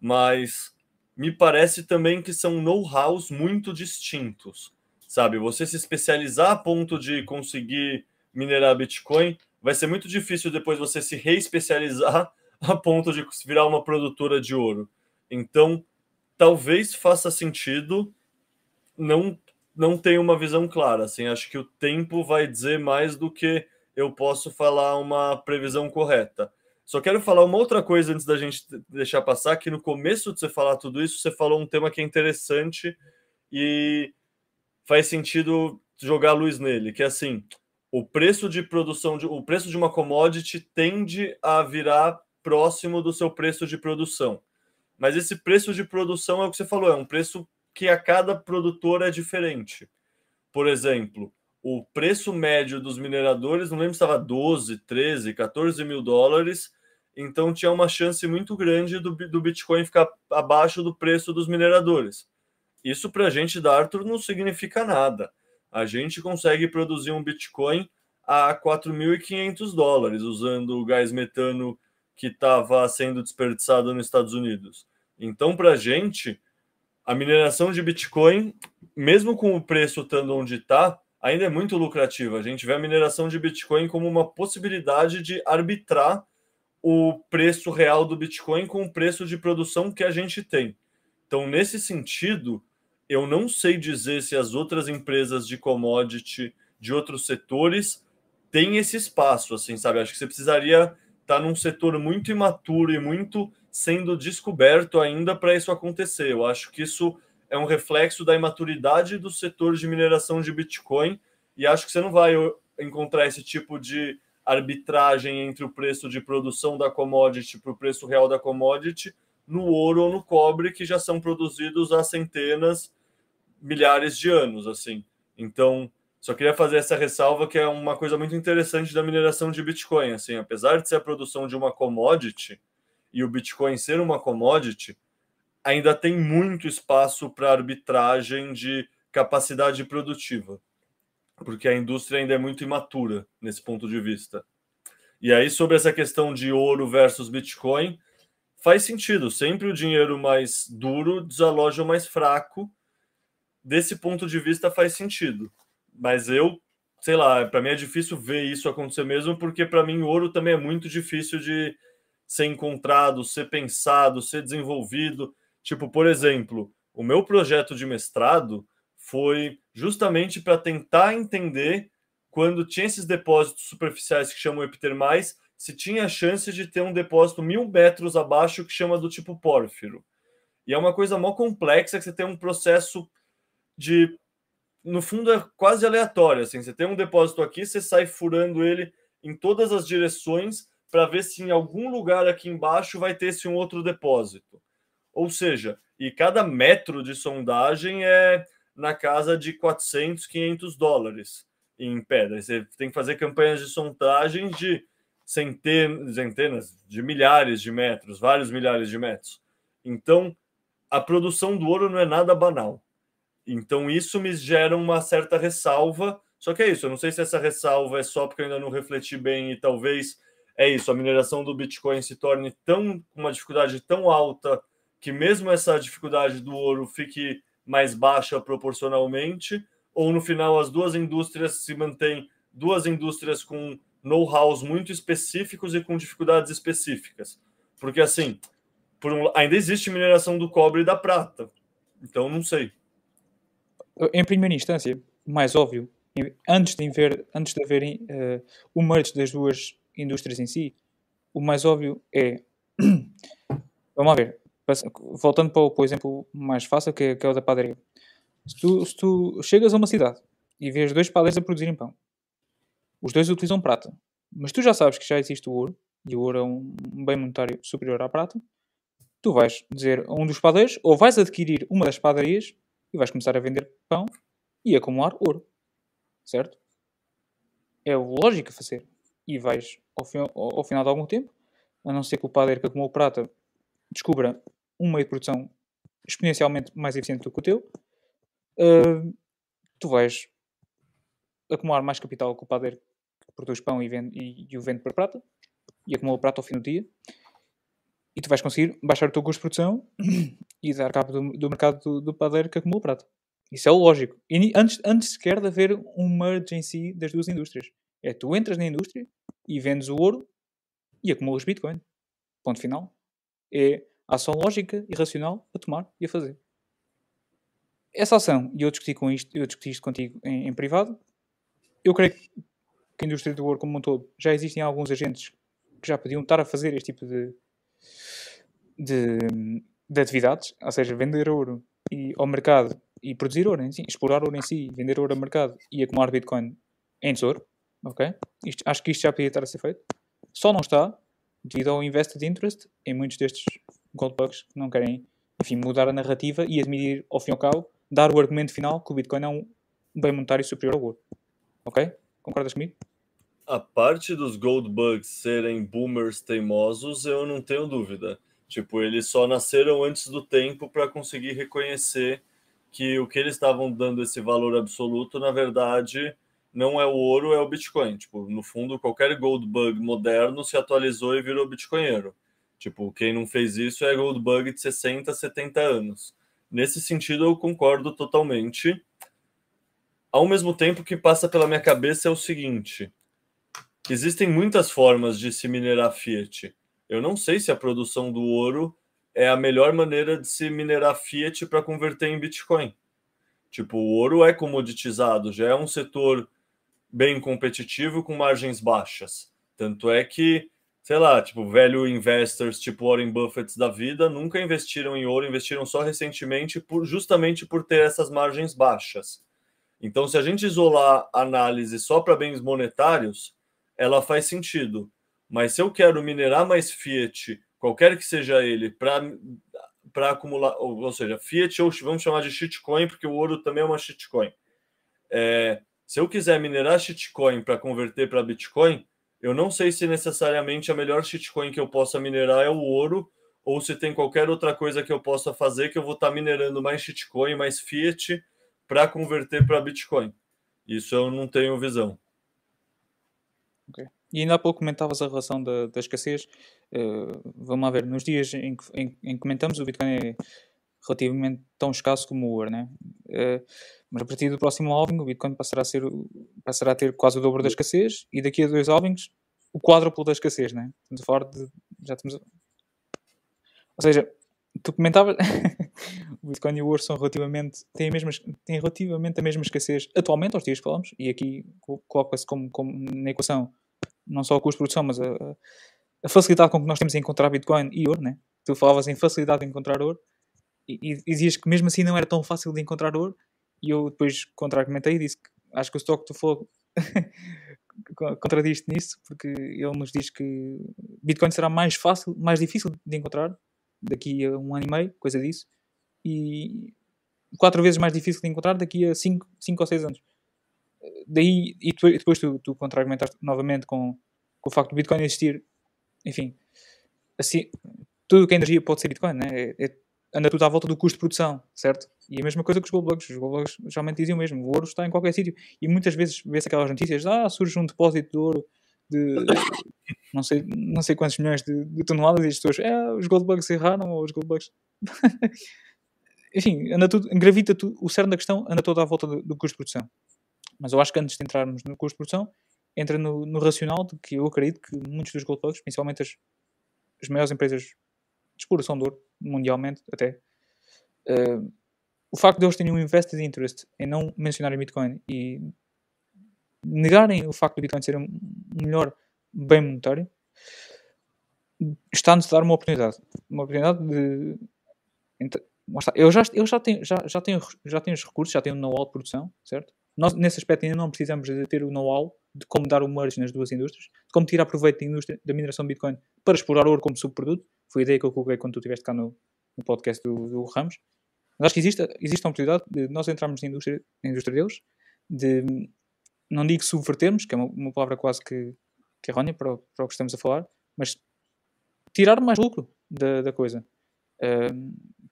mas me parece também que são know-hows muito distintos, sabe? Você se especializar a ponto de conseguir minerar Bitcoin, vai ser muito difícil depois você se reespecializar [LAUGHS] a ponto de virar uma produtora de ouro. Então, talvez faça sentido, não não tenho uma visão clara, assim, acho que o tempo vai dizer mais do que eu posso falar uma previsão correta. Só quero falar uma outra coisa antes da gente deixar passar, que no começo de você falar tudo isso, você falou um tema que é interessante e faz sentido jogar luz nele, que é assim, o preço de produção, de, o preço de uma commodity tende a virar próximo do seu preço de produção. Mas esse preço de produção é o que você falou, é um preço que a cada produtor é diferente. Por exemplo, o preço médio dos mineradores, não lembro se estava 12, 13, 14 mil dólares, então tinha uma chance muito grande do, do Bitcoin ficar abaixo do preço dos mineradores. Isso para a gente da Arthur não significa nada. A gente consegue produzir um Bitcoin a 4.500 dólares usando o gás metano que estava sendo desperdiçado nos Estados Unidos. Então, para a gente, a mineração de Bitcoin, mesmo com o preço estando onde está, ainda é muito lucrativa. A gente vê a mineração de Bitcoin como uma possibilidade de arbitrar o preço real do Bitcoin com o preço de produção que a gente tem. Então, nesse sentido, eu não sei dizer se as outras empresas de commodity de outros setores têm esse espaço, assim, sabe? Acho que você precisaria estar num setor muito imaturo e muito sendo descoberto ainda para isso acontecer. Eu acho que isso é um reflexo da imaturidade do setor de mineração de Bitcoin e acho que você não vai encontrar esse tipo de arbitragem entre o preço de produção da commodity para o preço real da commodity no ouro ou no cobre que já são produzidos há centenas, milhares de anos, assim. Então, só queria fazer essa ressalva que é uma coisa muito interessante da mineração de Bitcoin, assim, apesar de ser a produção de uma commodity e o Bitcoin ser uma commodity, ainda tem muito espaço para arbitragem de capacidade produtiva, porque a indústria ainda é muito imatura nesse ponto de vista. E aí, sobre essa questão de ouro versus Bitcoin, faz sentido. Sempre o dinheiro mais duro desaloja o mais fraco. Desse ponto de vista, faz sentido. Mas eu, sei lá, para mim é difícil ver isso acontecer mesmo, porque para mim o ouro também é muito difícil de ser encontrado, ser pensado, ser desenvolvido. Tipo, por exemplo, o meu projeto de mestrado foi justamente para tentar entender quando tinha esses depósitos superficiais que chamam epitermais, se tinha a chance de ter um depósito mil metros abaixo que chama do tipo pórfiro. E é uma coisa mó complexa que você tem um processo de, no fundo, é quase aleatório. Assim, você tem um depósito aqui, você sai furando ele em todas as direções para ver se em algum lugar aqui embaixo vai ter esse um outro depósito. Ou seja, e cada metro de sondagem é na casa de 400, 500 dólares em pedra. Você tem que fazer campanhas de sondagem de centenas, centenas de milhares de metros, vários milhares de metros. Então, a produção do ouro não é nada banal. Então, isso me gera uma certa ressalva. Só que é isso, eu não sei se essa ressalva é só porque eu ainda não refleti bem e talvez é isso, a mineração do Bitcoin se torne tão uma dificuldade tão alta que mesmo essa dificuldade do ouro fique mais baixa proporcionalmente, ou no final as duas indústrias se mantêm duas indústrias com know-hows muito específicos e com dificuldades específicas. Porque assim, um, ainda existe mineração do cobre e da prata. Então não sei. Em primeira instância, o mais óbvio, antes de haver, antes de haver uh, o merge das duas indústrias em si, o mais óbvio é. [CLEARS THROAT] Vamos lá ver. Voltando para o, por exemplo, mais fácil, que é, que é o da padaria. Se tu, se tu chegas a uma cidade e vês dois padeiros a produzirem pão, os dois utilizam prata, mas tu já sabes que já existe o ouro, e o ouro é um bem monetário superior à prata, tu vais dizer a um dos padeiros, ou vais adquirir uma das padarias e vais começar a vender pão e acumular ouro. Certo? É lógico fazer. E vais, ao, ao, ao, final de algum tempo, a não ser que o padeiro que acumulou prata descubra um meio de produção exponencialmente mais eficiente do que o teu, uh, tu vais acumular mais capital que o padeiro que produz pão e, vende, e, e o vende para prata e acumula prata ao fim do dia e tu vais conseguir baixar o teu custo de produção e dar cabo do, do mercado do, do, padeiro que acumula prata. Isso é lógico. E antes, antes sequer de haver um merge em si das duas indústrias. É tu entras na indústria e vendes o ouro e acumulas Bitcoin. Ponto final. É ação lógica e racional a tomar e a fazer. Essa ação, e eu discuti, com isto, eu discuti isto contigo em, em privado, eu creio que a indústria do ouro como um todo já existem alguns agentes que já podiam estar a fazer este tipo de, de, de atividades, ou seja, vender ouro e, ao mercado e produzir ouro em si, explorar ouro em si, vender ouro ao mercado e acumular Bitcoin em tesouro, ok? Isto, acho que isto já podia estar a ser feito. Só não está, devido ao invested interest em muitos destes gold bugs que não querem, enfim, mudar a narrativa e admitir, ao fim e ao cabo, dar o argumento final que o Bitcoin é um bem monetário superior ao ouro. Ok? Concordas comigo? A parte dos gold bugs serem boomers teimosos, eu não tenho dúvida. Tipo, eles só nasceram antes do tempo para conseguir reconhecer que o que eles estavam dando esse valor absoluto, na verdade, não é o ouro, é o Bitcoin. Tipo, no fundo, qualquer gold bug moderno se atualizou e virou bitcoinheiro. Tipo, quem não fez isso é gold bug de 60, 70 anos. Nesse sentido, eu concordo totalmente. Ao mesmo tempo que passa pela minha cabeça é o seguinte: existem muitas formas de se minerar fiat. Eu não sei se a produção do ouro é a melhor maneira de se minerar fiat para converter em Bitcoin. Tipo, o ouro é comoditizado, já é um setor bem competitivo com margens baixas. Tanto é que, sei lá, tipo, velho investors tipo Warren Buffett da vida nunca investiram em ouro, investiram só recentemente por justamente por ter essas margens baixas. Então, se a gente isolar a análise só para bens monetários, ela faz sentido. Mas se eu quero minerar mais Fiat, qualquer que seja ele, para acumular, ou, ou, seja, Fiat ou vamos chamar de shitcoin, porque o ouro também é uma shitcoin. É, se eu quiser minerar shitcoin para converter para Bitcoin, eu não sei se necessariamente a melhor shitcoin que eu possa minerar é o ouro, ou se tem qualquer outra coisa que eu possa fazer que eu vou estar tá minerando mais shitcoin, mais Fiat para converter para Bitcoin. Isso eu não tenho visão. E ainda há pouco comentavas a relação da, da escassez. Uh, vamos lá ver, nos dias em que, em, em que comentamos, o Bitcoin é relativamente tão escasso como o ouro, né? Uh, mas a partir do próximo halving, o Bitcoin passará a, ser, passará a ter quase o dobro da escassez e daqui a dois halvings, o quádruplo da escassez, né? Estamos a falar de. Já estamos a... Ou seja, tu comentavas. [LAUGHS] o Bitcoin e o ouro são relativamente. têm, a mesma, têm relativamente a mesma escassez atualmente, aos dias que falamos, e aqui coloca-se como, como na equação não só o custo de produção, mas a, a, facilidade com que nós temos em encontrar Bitcoin e ouro, né? Tu falavas em facilidade de encontrar ouro e, e, dizias que mesmo assim não era tão fácil de encontrar ouro e eu depois contra-argumentei e disse que acho que o stock que tu falou [LAUGHS] contradiste nisso porque ele nos diz que Bitcoin será mais fácil, mais difícil de encontrar daqui a um ano e meio, coisa disso, e quatro vezes mais difícil de encontrar daqui a cinco, cinco ou seis anos daí, e depois tu, tu contra-argumentaste novamente com, com o facto do Bitcoin existir, enfim, assim, tudo que é energia pode ser Bitcoin, né? É, é, anda tudo à volta do custo de produção, certo? E a mesma coisa com os gold bugs. Os gold bugs geralmente diziam mesmo: o ouro está em qualquer sítio. E muitas vezes vê-se aquelas notícias: ah, surge um depósito de ouro de [LAUGHS] não sei, não sei quantos milhões de, de toneladas e as pessoas, é, os gold bugs erraram ou os gold bugs. [LAUGHS] Enfim, anda tudo, gravita tudo, o cerne da questão anda todo à volta do, do custo de produção. Mas eu acho que antes de entrarmos no custo de produção, entra no, no racional de que eu acredito que muitos dos gold principalmente as, as maiores empresas de exploração de ouro, mundialmente até, uh, o facto de eles terem um invested interest em não mencionarem Bitcoin e negarem o facto do Bitcoin ser um melhor bem monetário, está-nos a dar uma oportunidade. Uma oportunidade de. Eu já, eu já, tenho, já, já, tenho, já tenho os recursos, já tenho o know-how de produção, certo? Nós, nesse aspecto, ainda não precisamos de ter o know-how de como dar o merge nas duas indústrias, de como tirar proveito da indústria da mineração de Bitcoin para explorar ouro como subproduto. Foi a ideia que eu coloquei quando tu estiveste cá no, no podcast do, do, Ramos. Mas acho que existe, existe uma oportunidade de nós entrarmos na indústria, na indústria deles, de, não digo subvertermos, que é uma, uma palavra quase que, que errónea para o, para o que estamos a falar, mas tirar mais lucro da, da coisa.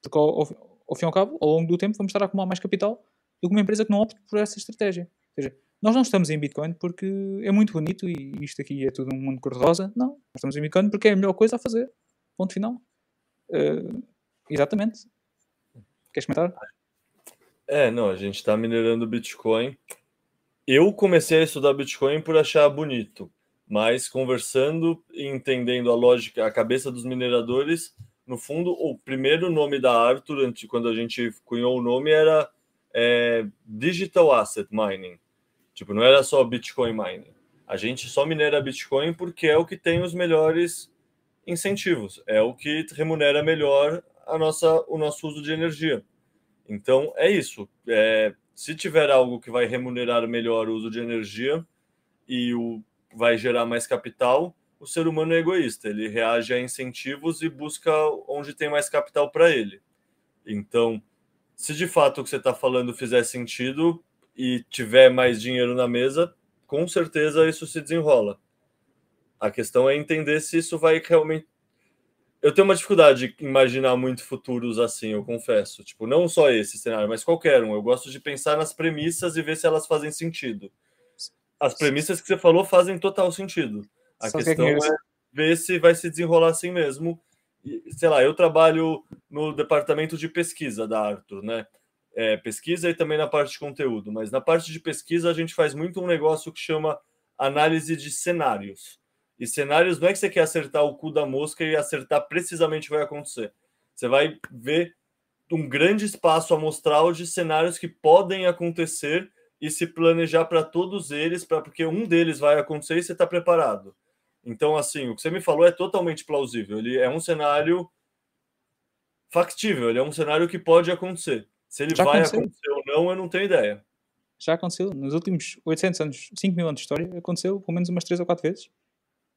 Porque ao, ao, ao, fim e ao cabo, ao longo do tempo, vamos estar a acumular mais capital do que uma empresa que não opte por essa estratégia. Ou seja, nós não estamos em Bitcoin porque é muito bonito e isto aqui é tudo um mundo cor-de-rosa. Não, nós estamos em Bitcoin porque é a melhor coisa a fazer. Ponto final. Uh, exatamente. Queres comentar? É, não, a gente está minerando Bitcoin. Eu comecei a estudar Bitcoin por achar bonito, mas conversando e entendendo a lógica, a cabeça dos mineradores, no fundo, o primeiro nome da Arthur, quando a gente cunhou o nome, era é, Digital Asset Mining Tipo, não era só Bitcoin mining. A gente só minera Bitcoin porque é o que tem os melhores incentivos, é o que remunera melhor a nossa, o nosso uso de energia. Então, é isso. É, se tiver algo que vai remunerar melhor o uso de energia e o, vai gerar mais capital, o ser humano é egoísta. Ele reage a incentivos e busca onde tem mais capital para ele. Então, se de fato o que você está falando fizer sentido, e tiver mais dinheiro na mesa, com certeza isso se desenrola. A questão é entender se isso vai realmente. Eu tenho uma dificuldade de imaginar muito futuros assim, eu confesso. Tipo, não só esse cenário, mas qualquer um. Eu gosto de pensar nas premissas e ver se elas fazem sentido. As premissas que você falou fazem total sentido. A só questão que é, é ver se vai se desenrolar assim mesmo. Sei lá, eu trabalho no departamento de pesquisa da Arthur, né? é, pesquisa e também na parte de conteúdo, mas na parte de pesquisa a gente faz muito um negócio que chama análise de cenários. E cenários não é que você quer acertar o cu da mosca e acertar precisamente o que vai acontecer. Você vai ver um grande espaço amostral de cenários que podem acontecer e se planejar para todos eles, para porque um deles vai acontecer e você está preparado. Então, assim, o que você me falou é totalmente plausível. Ele é um cenário factível, ele é um cenário que pode acontecer. Se ele Já vai aconteceu. acontecer ou não, eu não tenho ideia. Já aconteceu. Nos últimos 800 anos, 5 mil anos de história, aconteceu pelo menos umas 3 ou 4 vezes.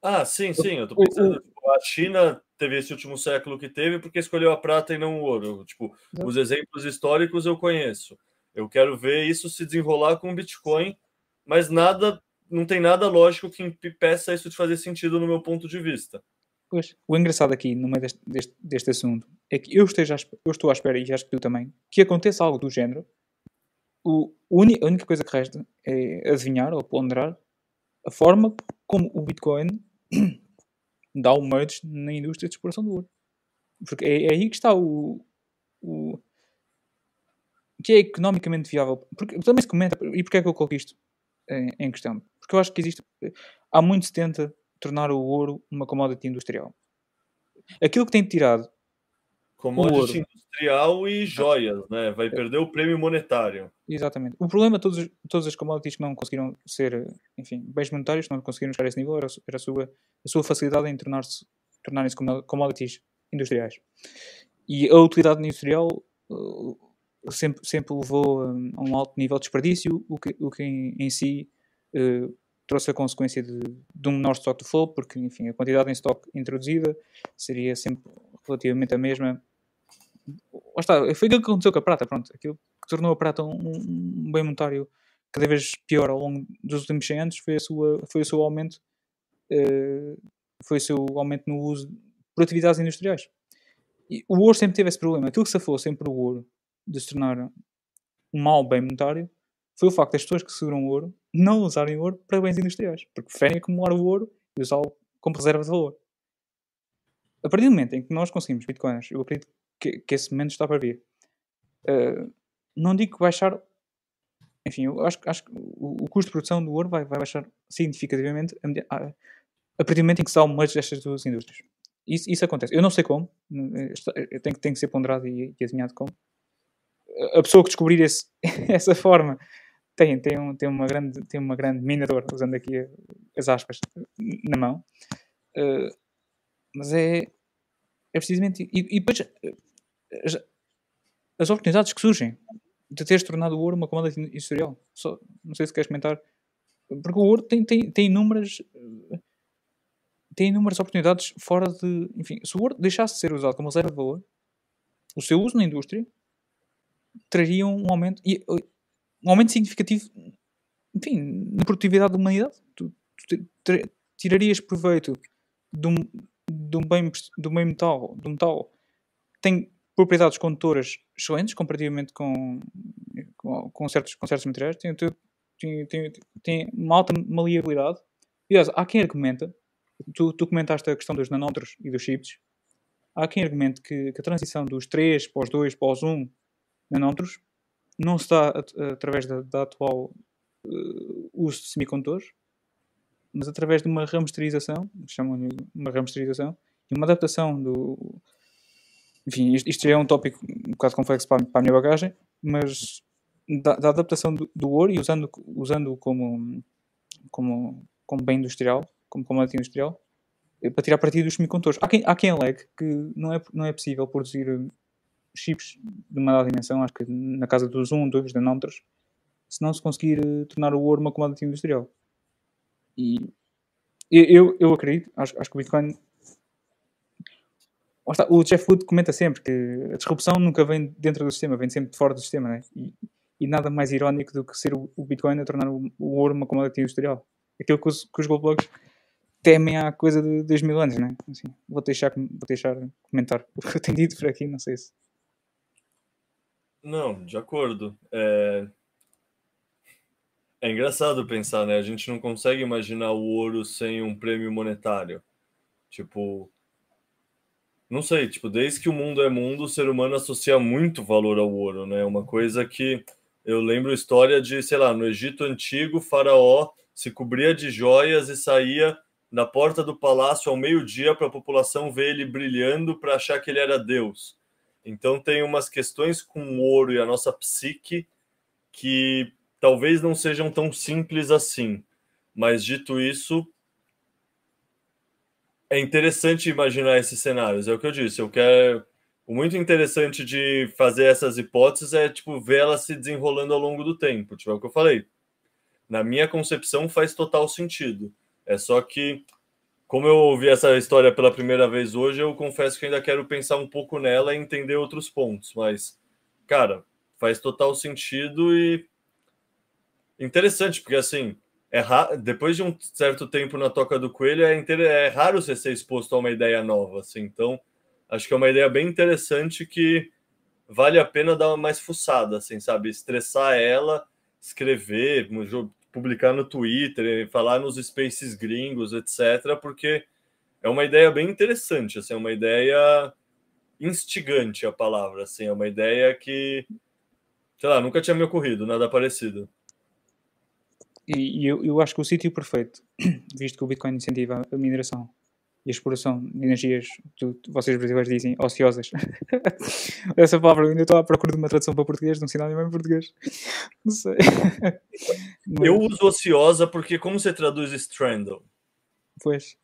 Ah, sim, sim. Eu tô pensando, tipo, a China teve esse último século que teve porque escolheu a prata e não o ouro. Tipo, os exemplos históricos eu conheço. Eu quero ver isso se desenrolar com o Bitcoin, mas nada, não tem nada lógico que impeça isso de fazer sentido no meu ponto de vista. Pois, o engraçado aqui, no meio deste, deste, deste assunto, é que eu, esteja, eu estou à espera, e acho que tu também, que aconteça algo do género. O, a única coisa que resta é adivinhar ou ponderar a forma como o Bitcoin [COUGHS] dá o merge na indústria de exploração do ouro. Porque é, é aí que está o, o, que é economicamente viável. Porque também se comenta, e porquê é que eu coloco isto em, em questão? Porque eu acho que existe, há muito se tenta tornar o ouro uma commodity industrial. Aquilo que tem tirado commodity industrial e joias, né? Vai perder o prêmio monetário. Exatamente. O problema, todos, todas as commodities que não conseguiram ser, enfim, bens monetários, não conseguiram chegar a esse nível, era, era a, sua, a sua facilidade em tornar-se tornarem-se commodities industriais. E a utilidade industrial uh, sempre, sempre levou a um alto nível de desperdício, o que, o que em, em si uh, trouxe a consequência de, de, um menor stock to flow, porque enfim, a quantidade em stock introduzida seria sempre relativamente a mesma. Está, foi aquilo que aconteceu com a prata, pronto, aquilo que tornou a prata um, um bem monetário cada vez pior ao longo dos últimos 100 anos foi, a sua, foi o seu aumento uh, foi o seu aumento no uso por atividades industriais. E o ouro sempre teve esse problema. Aquilo que se falou sempre o ouro de se tornar um mau bem monetário foi o facto das pessoas que seguram o ouro não usarem o ouro para bens industriais, porque preferem acumular o ouro e usá-lo como reserva de valor. A partir do momento em que nós conseguimos bitcoins, eu acredito que, que esse momento está para vir. Uh, não digo que baixar. Enfim, eu acho, acho que o, custo de produção do ouro vai, vai baixar significativamente a, a, partir do momento em que se dá merge destas duas indústrias. Isso, isso acontece. Eu não sei como, tenho, tenho que ser ponderado e, e adivinhado como, a pessoa que descobrir esse, [LAUGHS] essa forma tem, tem, um, tem, uma grande, tem uma grande minadora, usando aqui as aspas, na mão. Uh, mas é, é precisamente. E, e depois as, as, oportunidades que surgem de teres tornado o ouro uma commodity industrial. Só, não sei se queres comentar. Porque o ouro tem, tem, tem inúmeras. Tem inúmeras oportunidades fora de. Enfim, se o ouro deixasse de ser usado como reserva de valor, o seu uso na indústria traria um aumento. E, um aumento significativo, enfim, na produtividade da humanidade. Tu, tu tirarias proveito de um, de um, bem, de um bem metal, de um metal tem propriedades condutoras excelentes comparativamente com, com, com, certos, com certos materiais, tem, tem, tem, tem uma alta maleabilidade. Aliás, há quem argumenta, tu, tu comentaste a questão dos nanómetros e dos chips, há quem argumente que, que, a transição dos 3 para os 2 para os 1 nanómetros não se dá através da, da atual uh, uso de semicondutores, mas através de uma ramasterização, chamam-lhe uma ramasterização, e uma adaptação do. Enfim, isto, isto é um tópico um bocado complexo para, para a minha bagagem, mas da, da adaptação do, do, ouro e usando, usando como, como, como bem industrial, como commodity industrial, eh, para tirar partido dos semicondutores. Há quem, há quem alegue que não é, não é possível produzir chips de uma dada dimensão, acho que na casa dos 1, 2 nanómetros, se não se conseguir uh, tornar o ouro uma commodity industrial. E eu, eu acredito, acho, acho que o Bitcoin. O Jeff Wood comenta sempre que a disrupção nunca vem dentro do sistema, vem sempre de fora do sistema, né? e, e nada mais irónico do que ser o, Bitcoin a tornar o, ouro uma commodity industrial. Aquilo que os, que os temem há coisa de 2 mil anos, né? Assim, vou, deixar, vou deixar comentar o que eu tenho dito por aqui, não sei se. Não, de acordo. É... é engraçado pensar, né? A gente não consegue imaginar o ouro sem um prêmio monetário. Tipo, não sei, tipo, desde que o mundo é mundo, o ser humano associa muito valor ao ouro, né? Uma coisa que eu lembro história de, sei lá, no Egito antigo, faraó se cobria de joias e saía na porta do palácio ao meio-dia para a população ver ele brilhando para achar que ele era Deus. Então tem umas questões com o ouro e a nossa psique que talvez não sejam tão simples assim. Mas dito isso, é interessante imaginar esses cenários. É o que eu disse. Eu quero. O muito interessante de fazer essas hipóteses é tipo ver elas se desenrolando ao longo do tempo. Tipo, é o que eu falei. Na minha concepção faz total sentido. É só que como eu ouvi essa história pela primeira vez hoje, eu confesso que ainda quero pensar um pouco nela e entender outros pontos. Mas, cara, faz total sentido e interessante, porque assim, é ra... depois de um certo tempo na toca do coelho, é, inter... é raro você ser exposto a uma ideia nova. Assim. Então, acho que é uma ideia bem interessante que vale a pena dar uma mais fuçada, assim, sabe? Estressar ela, escrever, publicar no Twitter, falar nos spaces gringos, etc., porque é uma ideia bem interessante, assim, é uma ideia instigante a palavra, assim, é uma ideia que, sei lá, nunca tinha me ocorrido, nada parecido. E, e eu, eu acho que o sítio perfeito, [CLEARS THROAT] visto que o Bitcoin incentiva a mineração e a exploração de energias, que vocês brasileiros dizem, ociosas. [LAUGHS] Essa palavra, eu ainda estou à procura de uma tradução para português, de um sinónimo em português. [LAUGHS] Não sei. Mas... [LAUGHS] Eu uso ociosa porque como você traduz Strandle? Pois.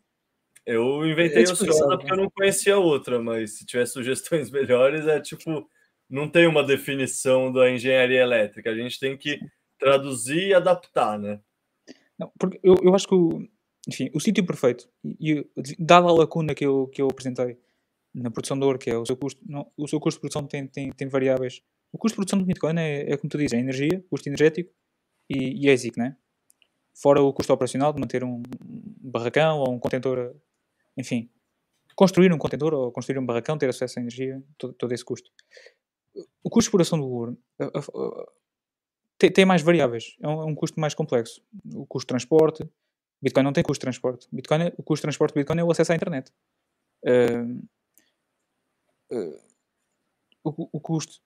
Eu inventei é ociosa porque eu não conhecia outra, mas se tiver sugestões melhores, é tipo, não tem uma definição da engenharia elétrica, a gente tem que traduzir e adaptar, né? Não, porque eu, eu acho que o, enfim, o sítio perfeito, e, dada a lacuna que eu, que eu apresentei na produção de ouro, que é o seu custo, não, o seu custo de produção tem, tem, tem variáveis. O custo de produção do Bitcoin é, é como tu dizes, é energia, custo energético e, e ESIC, né? Fora o custo operacional de manter um barracão ou um contentor, enfim, construir um contentor ou construir um barracão, ter acesso à energia, todo, todo esse custo. O custo de exploração do ouro tem, tem mais variáveis, é um, é um custo mais complexo. O custo de transporte, Bitcoin não tem custo de transporte. Bitcoin, é, o custo de transporte do Bitcoin é o acesso à internet. Uh, uh, o, o, custo.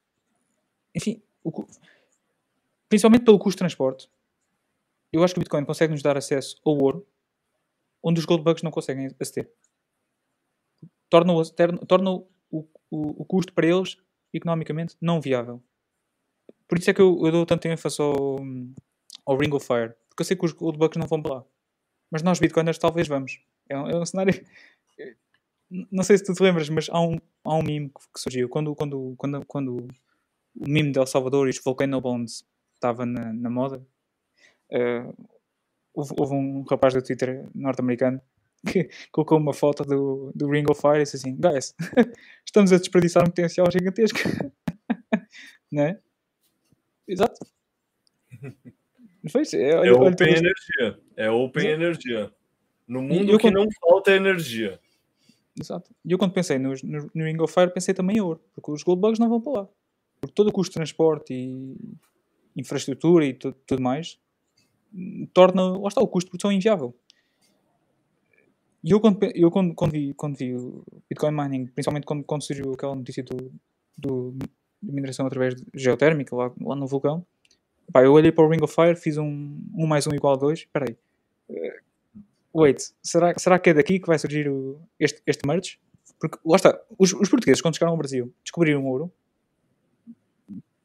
Enfim, o, principalmente pelo custo de transporte, eu acho que o Bitcoin consegue nos dar acesso ao ouro onde os gold bugs não conseguem aceder. Torna, -o, torna o, o, o custo para eles economicamente não viável. por isso é que eu, eu dou tanto ênfase ao, ao Ring of Fire, porque eu sei que os Goldbugs não vão para lá, mas nós Bitcoiners talvez vamos. É um, é um cenário. [LAUGHS] Não sei se tu te lembras, mas há um, há um meme que surgiu quando, quando, quando, quando o meme de El Salvador e os Volcano Bonds estava na, na moda. Uh, houve, houve, um rapaz do Twitter norte-americano [LAUGHS] que colocou uma foto do, do Ring of Fire e disse assim: Guys, [LAUGHS] estamos a desperdiçar um potencial gigantesco. não é? Exato. Foi, é, olha, é olha, open energia. É open energia. No mundo eu, que quando... não falta energia. Exato. E eu quando pensei no, no, no Ring of Fire pensei também em ouro, porque os Goldbugs não vão para lá. Porque todo o custo de transporte e infraestrutura e tudo, tudo mais torna, lá está, o custo de produção inviável. E eu quando, eu quando, quando, vi, quando vi o Bitcoin mining, principalmente quando, quando surgiu aquela notícia do, do, de mineração através de geotérmica lá, lá no vulcão, pá, eu olhei para o Ring of Fire, fiz um 1 mais 1 igual a 2, espera aí. Uh, wait, será, será que é daqui que vai surgir o, este, este merge? Porque, lá está, os, os portugueses quando chegaram ao Brasil descobriram ouro,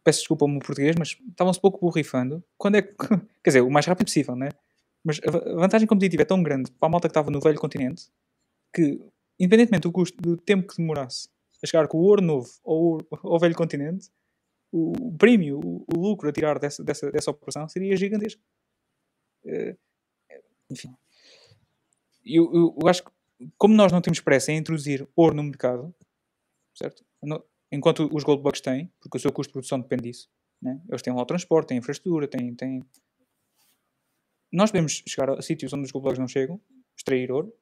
peço desculpa ao meu português, mas estavam-se pouco borrifando. Quando é que, [LAUGHS] quer dizer, o mais rápido possível, né? Mas a vantagem competitiva é tão grande para a malta que estava no velho continente que, independentemente do custo do tempo que demorasse a chegar com o ouro novo ao, [LAUGHS] ao velho continente, o, prémio, o, lucro a tirar dessa, dessa, dessa operação seria gigantesco. Uh, enfim. Eu, eu, eu, acho que, como nós não temos pressa em introduzir ouro no mercado, certo? enquanto os gold bugs têm, porque o seu custo de produção depende disso, né? eles têm lá o transporte, têm infraestrutura, têm, têm... Nós podemos chegar a sítios onde os gold bugs não chegam, extrair ouro,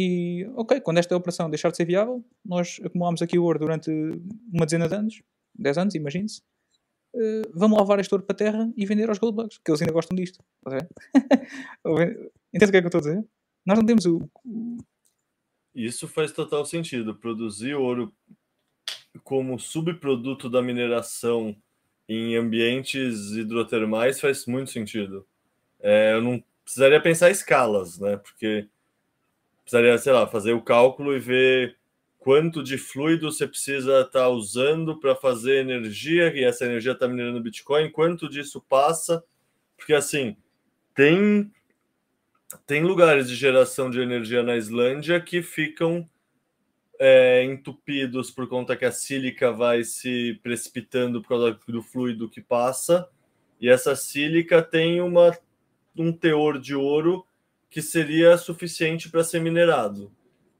e, ok, quando esta operação deixar de ser viável, nós acumulamos aqui o ouro durante uma dezena de anos, 10 anos, imagine-se. Uh, vamos lavar este ouro para a terra e vender aos goldbugs, que eles ainda gostam disto. [LAUGHS] Entende o que é que eu estou a dizer? Nós não temos o. Isso faz total sentido. Produzir ouro como subproduto da mineração em ambientes hidrotermais faz muito sentido. É, eu não precisaria pensar escalas, né? Porque precisaria, sei lá, fazer o cálculo e ver quanto de fluido você precisa estar tá usando para fazer energia, e essa energia está minerando Bitcoin, quanto disso passa, porque assim, tem, tem lugares de geração de energia na Islândia que ficam é, entupidos por conta que a sílica vai se precipitando por causa do fluido que passa, e essa sílica tem uma, um teor de ouro que seria suficiente para ser minerado.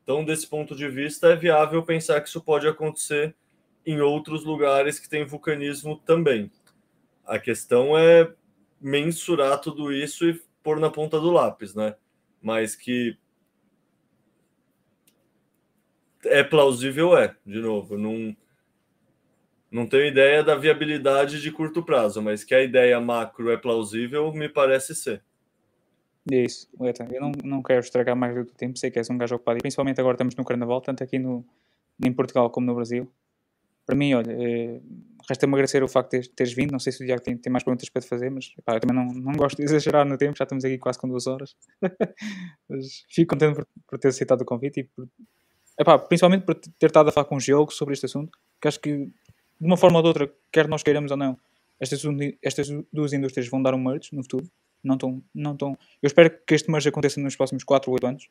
Então, desse ponto de vista, é viável pensar que isso pode acontecer em outros lugares que tem vulcanismo também. A questão é mensurar tudo isso e pôr na ponta do lápis, né? Mas que é plausível, é, de novo, não, não tenho ideia da viabilidade de curto prazo, mas que a ideia macro é plausível, me parece ser. Isso, Leta, eu não, não quero estragar mais do tempo, sei que és um gajo ocupado, e principalmente agora estamos no Carnaval, tanto aqui no, em Portugal como no Brasil. Para mim, olha, é, resta-me agradecer o facto de teres vindo, não sei se o Diago tem, tem mais perguntas para te fazer, mas pá, eu também não, não gosto de exagerar no tempo, já estamos aqui quase com duas horas. [LAUGHS] mas fico contente por, por ter aceitado o convite e por, epá, principalmente por ter estado a falar com o Giogo sobre este assunto, que acho que de uma forma ou de outra, quer nós queiramos ou não, estas, estas duas indústrias vão dar um merge no futuro não estão, não estão. Eu espero que este merge aconteça nos próximos 4 ou 8 anos,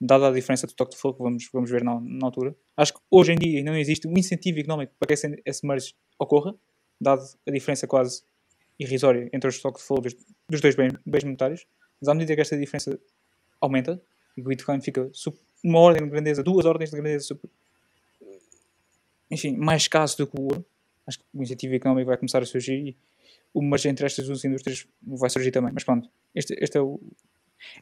dada a diferença de toque de fogo que vamos, vamos ver na, na, altura. Acho que hoje em dia não existe um incentivo económico para que esse, esse merge ocorra, dada a diferença quase irrisória entre os toques de fogo dos, dos dois bens, bens monetários. Mas à medida que esta diferença aumenta, e o Bitcoin fica uma ordem de grandeza, duas ordens de grandeza enfim, mais escasso do que o ouro, acho que o incentivo económico vai começar a surgir e mas entre estas duas indústrias vai surgir também. Mas pronto, este, este é o.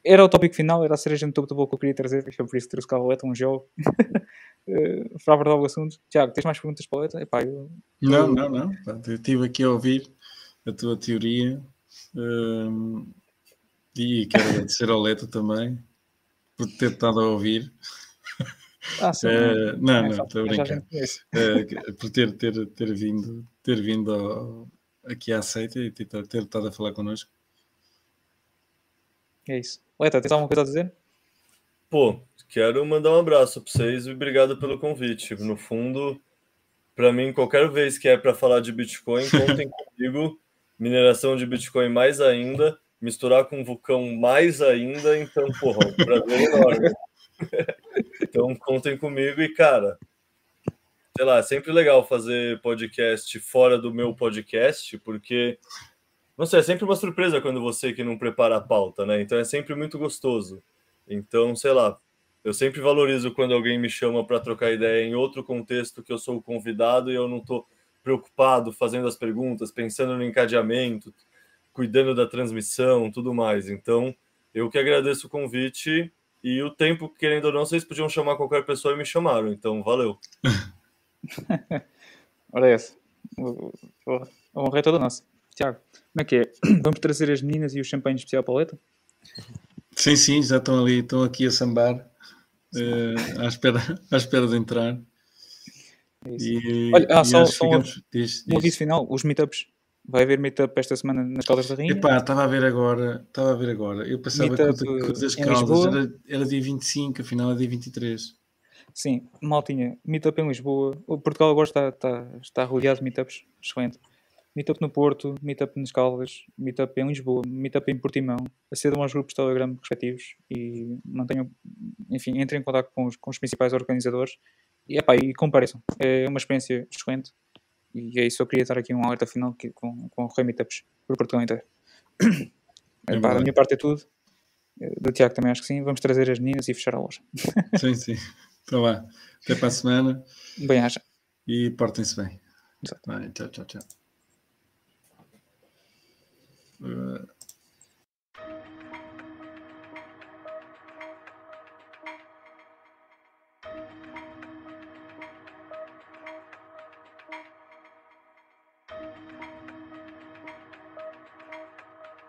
Era o tópico final, era a cereja no topo da boca que eu queria trazer, foi por isso que trouxe cá o Leta, um jogo, [LAUGHS] eh, para abordar o assunto. Tiago, tens mais perguntas para o Leta? Epá, eu... Não, não, não. Eu estive aqui a ouvir a tua teoria um, e quero agradecer ao Leta também por ter estado a ouvir. Ah, sim, uh, [LAUGHS] não, não, estou a brincar. Uh, por ter, ter, ter vindo, ter vindo ao, aqui à seita e ter, ter estado a falar connosco. É isso. Leta, tens alguma coisa a dizer? Pô, quero mandar um abraço para vocês e obrigado pelo convite. No fundo, para mim, qualquer vez que é para falar de Bitcoin, [LAUGHS] contem comigo. Mineração de Bitcoin mais ainda, misturar com vulcão mais ainda, então, porra, um prazer enorme. [LAUGHS] então, contem comigo e, cara, sei lá, é sempre legal fazer podcast fora do meu podcast, porque, não sei, é sempre uma surpresa quando você que não prepara a pauta, né? Então é sempre muito gostoso. Então, sei lá, eu sempre valorizo quando alguém me chama para trocar ideia em outro contexto que eu sou o convidado e eu não estou preocupado fazendo as perguntas, pensando no encadeamento, cuidando da transmissão, tudo mais. Então, eu que agradeço o convite e o tempo, querendo ou não, vocês podiam chamar qualquer pessoa e me chamaram. Então, valeu. [LAUGHS] [LAUGHS] Ora, é essa. A honra é toda nossa. Tiago, como é que é? [CLEARS THROAT] Vamos trazer as meninas e o champanhe especial para o Leto? Sim, sim, já estão ali, estão aqui a sambar, uh, à, espera, à espera de entrar. É e, Olha, ah, só, só ficamos, um, diz, um aviso final, os meetups. Vai haver meetup esta semana nas Caldas da Rainha? Epá, estava a ver agora, estava a ver agora. Eu pensava que o das Caldas era, era dia 25, afinal é dia 23. Sim, maltinha, meetup em Lisboa. O Portugal agora está, está, está rodeado de meetups, excelente. Meetup no Porto, meetup nas Caldas, meetup em Lisboa, meetup em Portimão. Acedam aos grupos de Telegram respectivos e mantenham, enfim, entrem em contato com os, com os principais organizadores e, epá, e compareçam. É uma experiência excelente e é isso. Eu queria estar aqui um alerta final aqui com, com o Rei Meetups por Portugal inteiro. É [COUGHS] epá, da minha parte é tudo. Do Tiago também acho que sim. Vamos trazer as meninas e fechar a loja. Sim, sim. [LAUGHS] Então vá. Até para a semana. Bem acha. E portem-se bem. Exato. Vai, tchau, tchau, tchau. Uh...